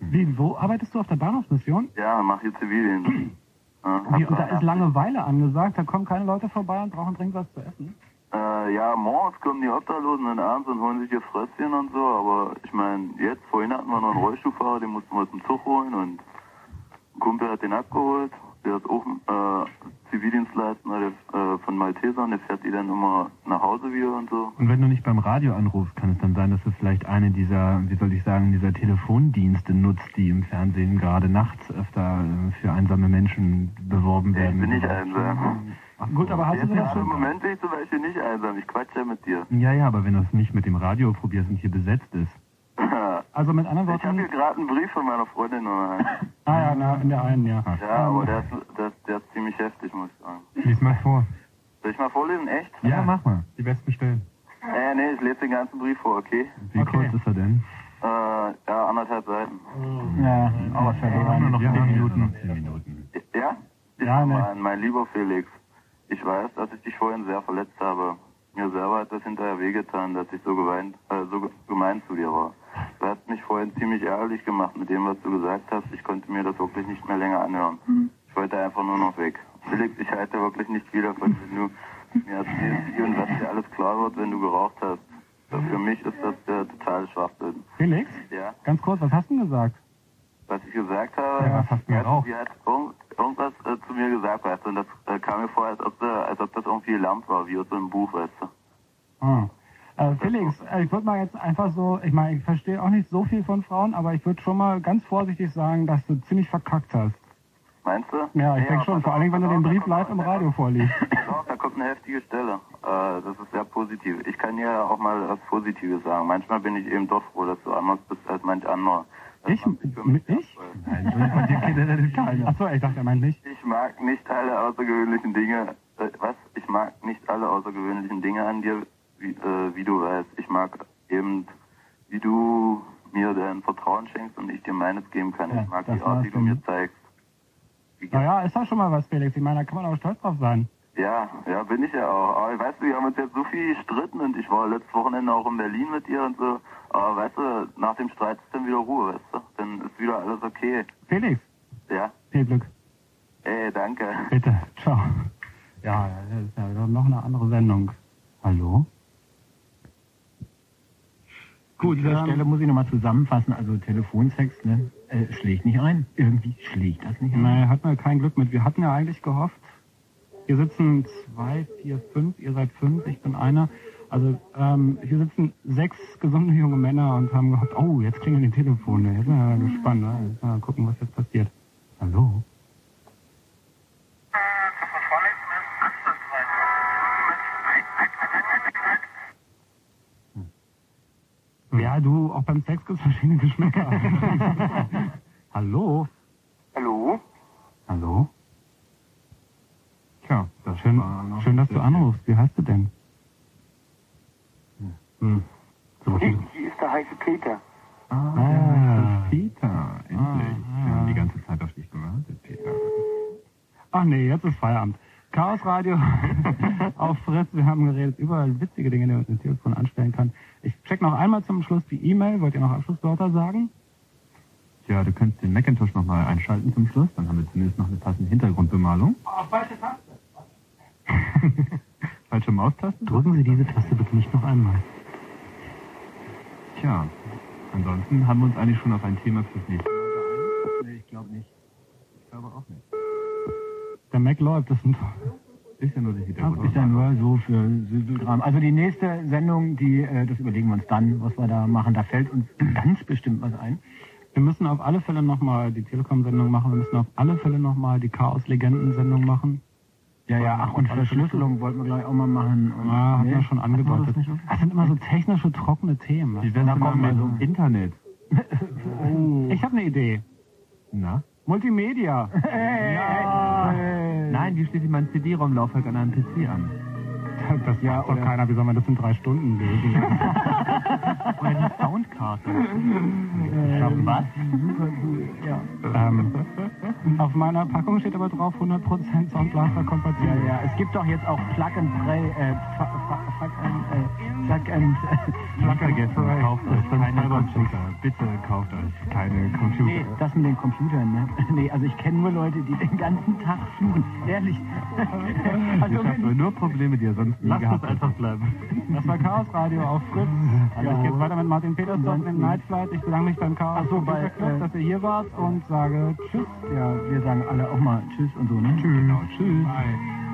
Wie, wo arbeitest du auf der Bahnhofsmission? Ja, mach hier Zivildienst. (clears throat) Ja, Wie, und da ist Langeweile angesagt, da kommen keine Leute vorbei und brauchen dringend was zu essen. Äh, ja, morgens kommen die Obdachlosen dann abends und holen sich ihr Frösschen und so, aber ich meine, jetzt, vorhin hatten wir noch einen Rollstuhlfahrer, den mussten wir aus dem Zug holen und ein Kumpel hat den abgeholt, der ist auch äh, Zivildienstleister der, äh, von Maltesern, der fährt die dann immer nach Hause wieder und so. Und wenn du nicht beim Radio anrufst, kann es dann sein, dass du vielleicht eine dieser, wie soll ich sagen, dieser Telefondienste nutzt, die im Fernsehen gerade nachts öfter äh, für einsame Menschen beworben werden. Ich bin nicht einsam. Ach, gut, aber hast du Jetzt das gerade im schon? Moment bin ich zum Beispiel nicht einsam, ich quatsch ja mit dir. Ja, ja, aber wenn du es nicht mit dem Radio probierst und hier besetzt ist. (laughs) Also mit anderen Ich habe hier gerade einen Brief von meiner Freundin noch. Ah ja, na, in der einen, ja. Ja, aber der ist, der, ist- der ist ziemlich heftig, muss ich sagen. Lies mal vor. Soll ich mal vorlesen, echt? Ja, mach mal. Die besten Stellen. Äh, nee, ich lese den ganzen Brief vor, okay? Wie kurz ist er denn? Äh, ja, anderthalb Seiten. Ja, aber verloren. Nur noch Ja. zehn Minuten. Zehn Minuten. Ja? Ich Ja, ne. mal an. Mein lieber Felix, ich weiß, dass ich dich vorhin sehr verletzt habe. Mir selber hat das hinterher wehgetan, dass ich so, geweint, äh, so ge- gemein zu dir war. Du hast mich vorhin ziemlich ärgerlich gemacht mit dem, was du gesagt hast. Ich konnte mir das wirklich nicht mehr länger anhören. Ich wollte einfach nur noch weg. Felix, ich halte wirklich nicht viel davon, wenn du mir erzählst, wie und was dir alles klar wird, wenn du geraucht hast. Für mich ist das der totale Schwachsinn. Felix, Ja? ganz kurz, was hast du denn gesagt? was ich gesagt habe. Ja, was hast du er geraucht? hat, irgend, irgendwas äh, zu mir gesagt, weißt du, und das äh, kam mir vor, als ob, da, als ob das irgendwie gelernt war, wie aus so einem Buch, weißt du. Ah. Äh, Felix, äh, ich würde mal jetzt einfach so, ich meine, ich verstehe auch nicht so viel von Frauen, aber ich würde schon mal ganz vorsichtig sagen, dass du ziemlich verkackt hast. Meinst du? Ja, ich denke schon, vor allen Dingen, wenn du den Brief live im Radio vorliest. Doch, da kommt eine heftige Stelle. Äh, das ist sehr positiv. Ich kann dir auch mal was Positives sagen. Manchmal bin ich eben doch froh, dass du anders bist als manch anderer. Ich? Ich? Nein. Achso, ich dachte, er meint nicht. Ich mag nicht alle außergewöhnlichen Dinge. Äh, was? Ich mag nicht alle außergewöhnlichen Dinge an dir, wie, äh, wie du weißt. Ich mag eben, wie du mir dein Vertrauen schenkst und ich dir meines geben kann. Ja, ich mag die Art, wie du mir zeigst. Naja, ist doch schon mal was, Felix. Ich meine, da kann man auch stolz drauf sein. Ja, ja, bin ich ja auch. Aber weißt du, wir haben uns jetzt so viel gestritten und ich war letztes Wochenende auch in Berlin mit dir und so. Aber weißt du, nach dem Streit ist dann wieder Ruhe, weißt du? Dann ist wieder alles okay. Felix, Ja? viel Glück. Ey, danke. Bitte, ciao. Ja, das ist ja noch eine andere Sendung. Hallo? Gut, an dieser Stelle muss ich nochmal zusammenfassen. Also Telefonsex ne, äh, schlägt nicht ein. Irgendwie schlägt das nicht ein. Nein, hatten wir kein Glück mit. Wir hatten ja eigentlich gehofft, hier sitzen zwei, vier, fünf, ihr seid fünf, ich bin einer. Also ähm, hier sitzen sechs gesunde junge Männer und haben gehofft, oh, jetzt klingeln die Telefone. Jetzt sind wir gespannt, ne? Jetzt mal gucken, was jetzt passiert. Hallo? Ja, du, auch beim Sex gibt es verschiedene Geschmäcker. (laughs) Hallo? Hallo? Hallo? Tja, das Schön, schön dass du anrufst. Wie heißt du denn? Hm. So, Hier, hier ist der heiße Peter. Ah, Ah. ist Peter. Endlich. Wir haben die ganze Zeit auf dich gewartet, Peter. Ach nee, jetzt ist Feierabend. Chaos Radio (laughs) auf Fritz. Wir haben geredet über witzige Dinge, die man mit dem Telefon anstellen kann. Ich check noch einmal zum Schluss die E-Mail. Wollt ihr noch Abschlusswörter sagen? Ja, du kannst den Macintosh nochmal einschalten zum Schluss. Dann haben wir zumindest noch eine passende Hintergrundbemalung. falsche Taste. (laughs) Falsche Maustaste? Drücken Sie diese Taste bitte nicht noch einmal. Tja, ansonsten haben wir uns eigentlich schon auf ein Thema fürs nächste Mal geeinigt. Nee, ich glaube nicht. Ich glaube auch nicht. Der Mac läuft, das sind Ist ja nur Hintergrund. ist ja nur so für Südkram. Also die nächste Sendung, die, äh, das überlegen wir uns dann, was wir da machen. Da fällt uns ganz bestimmt was ein. Wir müssen auf alle Fälle nochmal die Telekom-Sendung machen. Wir müssen auf alle Fälle nochmal die Chaos-Legenden-Sendung machen. Ja, ja, ach, und Verschlüsselung wollten wir gleich auch mal machen. Und, Ja, hat nee, man schon wir angedeutet. das sind immer so technische, trockene Themen. Wie wär's denn mal mit dem Internet? (laughs) Ich habe eine Idee. Na? Multimedia. (laughs) Ja. Nein, wie schließe ich mein CD-ROM-Laufwerk an einem PC an? Das ja, doch keiner. Wie soll man das in drei Stunden lösen? (laughs) Oder die Soundkarte. Ähm, was? Super cool, ja. ähm, auf meiner Packung steht aber drauf 100% Soundblaster kompatibel. Ja, ja, es gibt doch jetzt auch Plug and Play, äh, Sag, ähm, Nicht vergessen, kauft euch keine Computer. Bitte kauft euch keine Computer. Nee, das mit den Computern, ne? (laughs) Nee, also ich kenne nur Leute, die den ganzen Tag fluchen. Ehrlich. Also Ihr schafft nur Probleme, die ihr sonst nie Lasst gehabt es einfach bleiben. Das war Chaos Radio auf Fritz. Also ich gehe weiter mit Martin Petersdorf mit Night Flight. Ich bedanke mich beim Chaos Ach so, bei, Club, äh, dass ihr hier wart und sage Tschüss. Ja, wir sagen alle auch mal Tschüss und so, ne? Tschüss. Genau, Tschüss. Bye.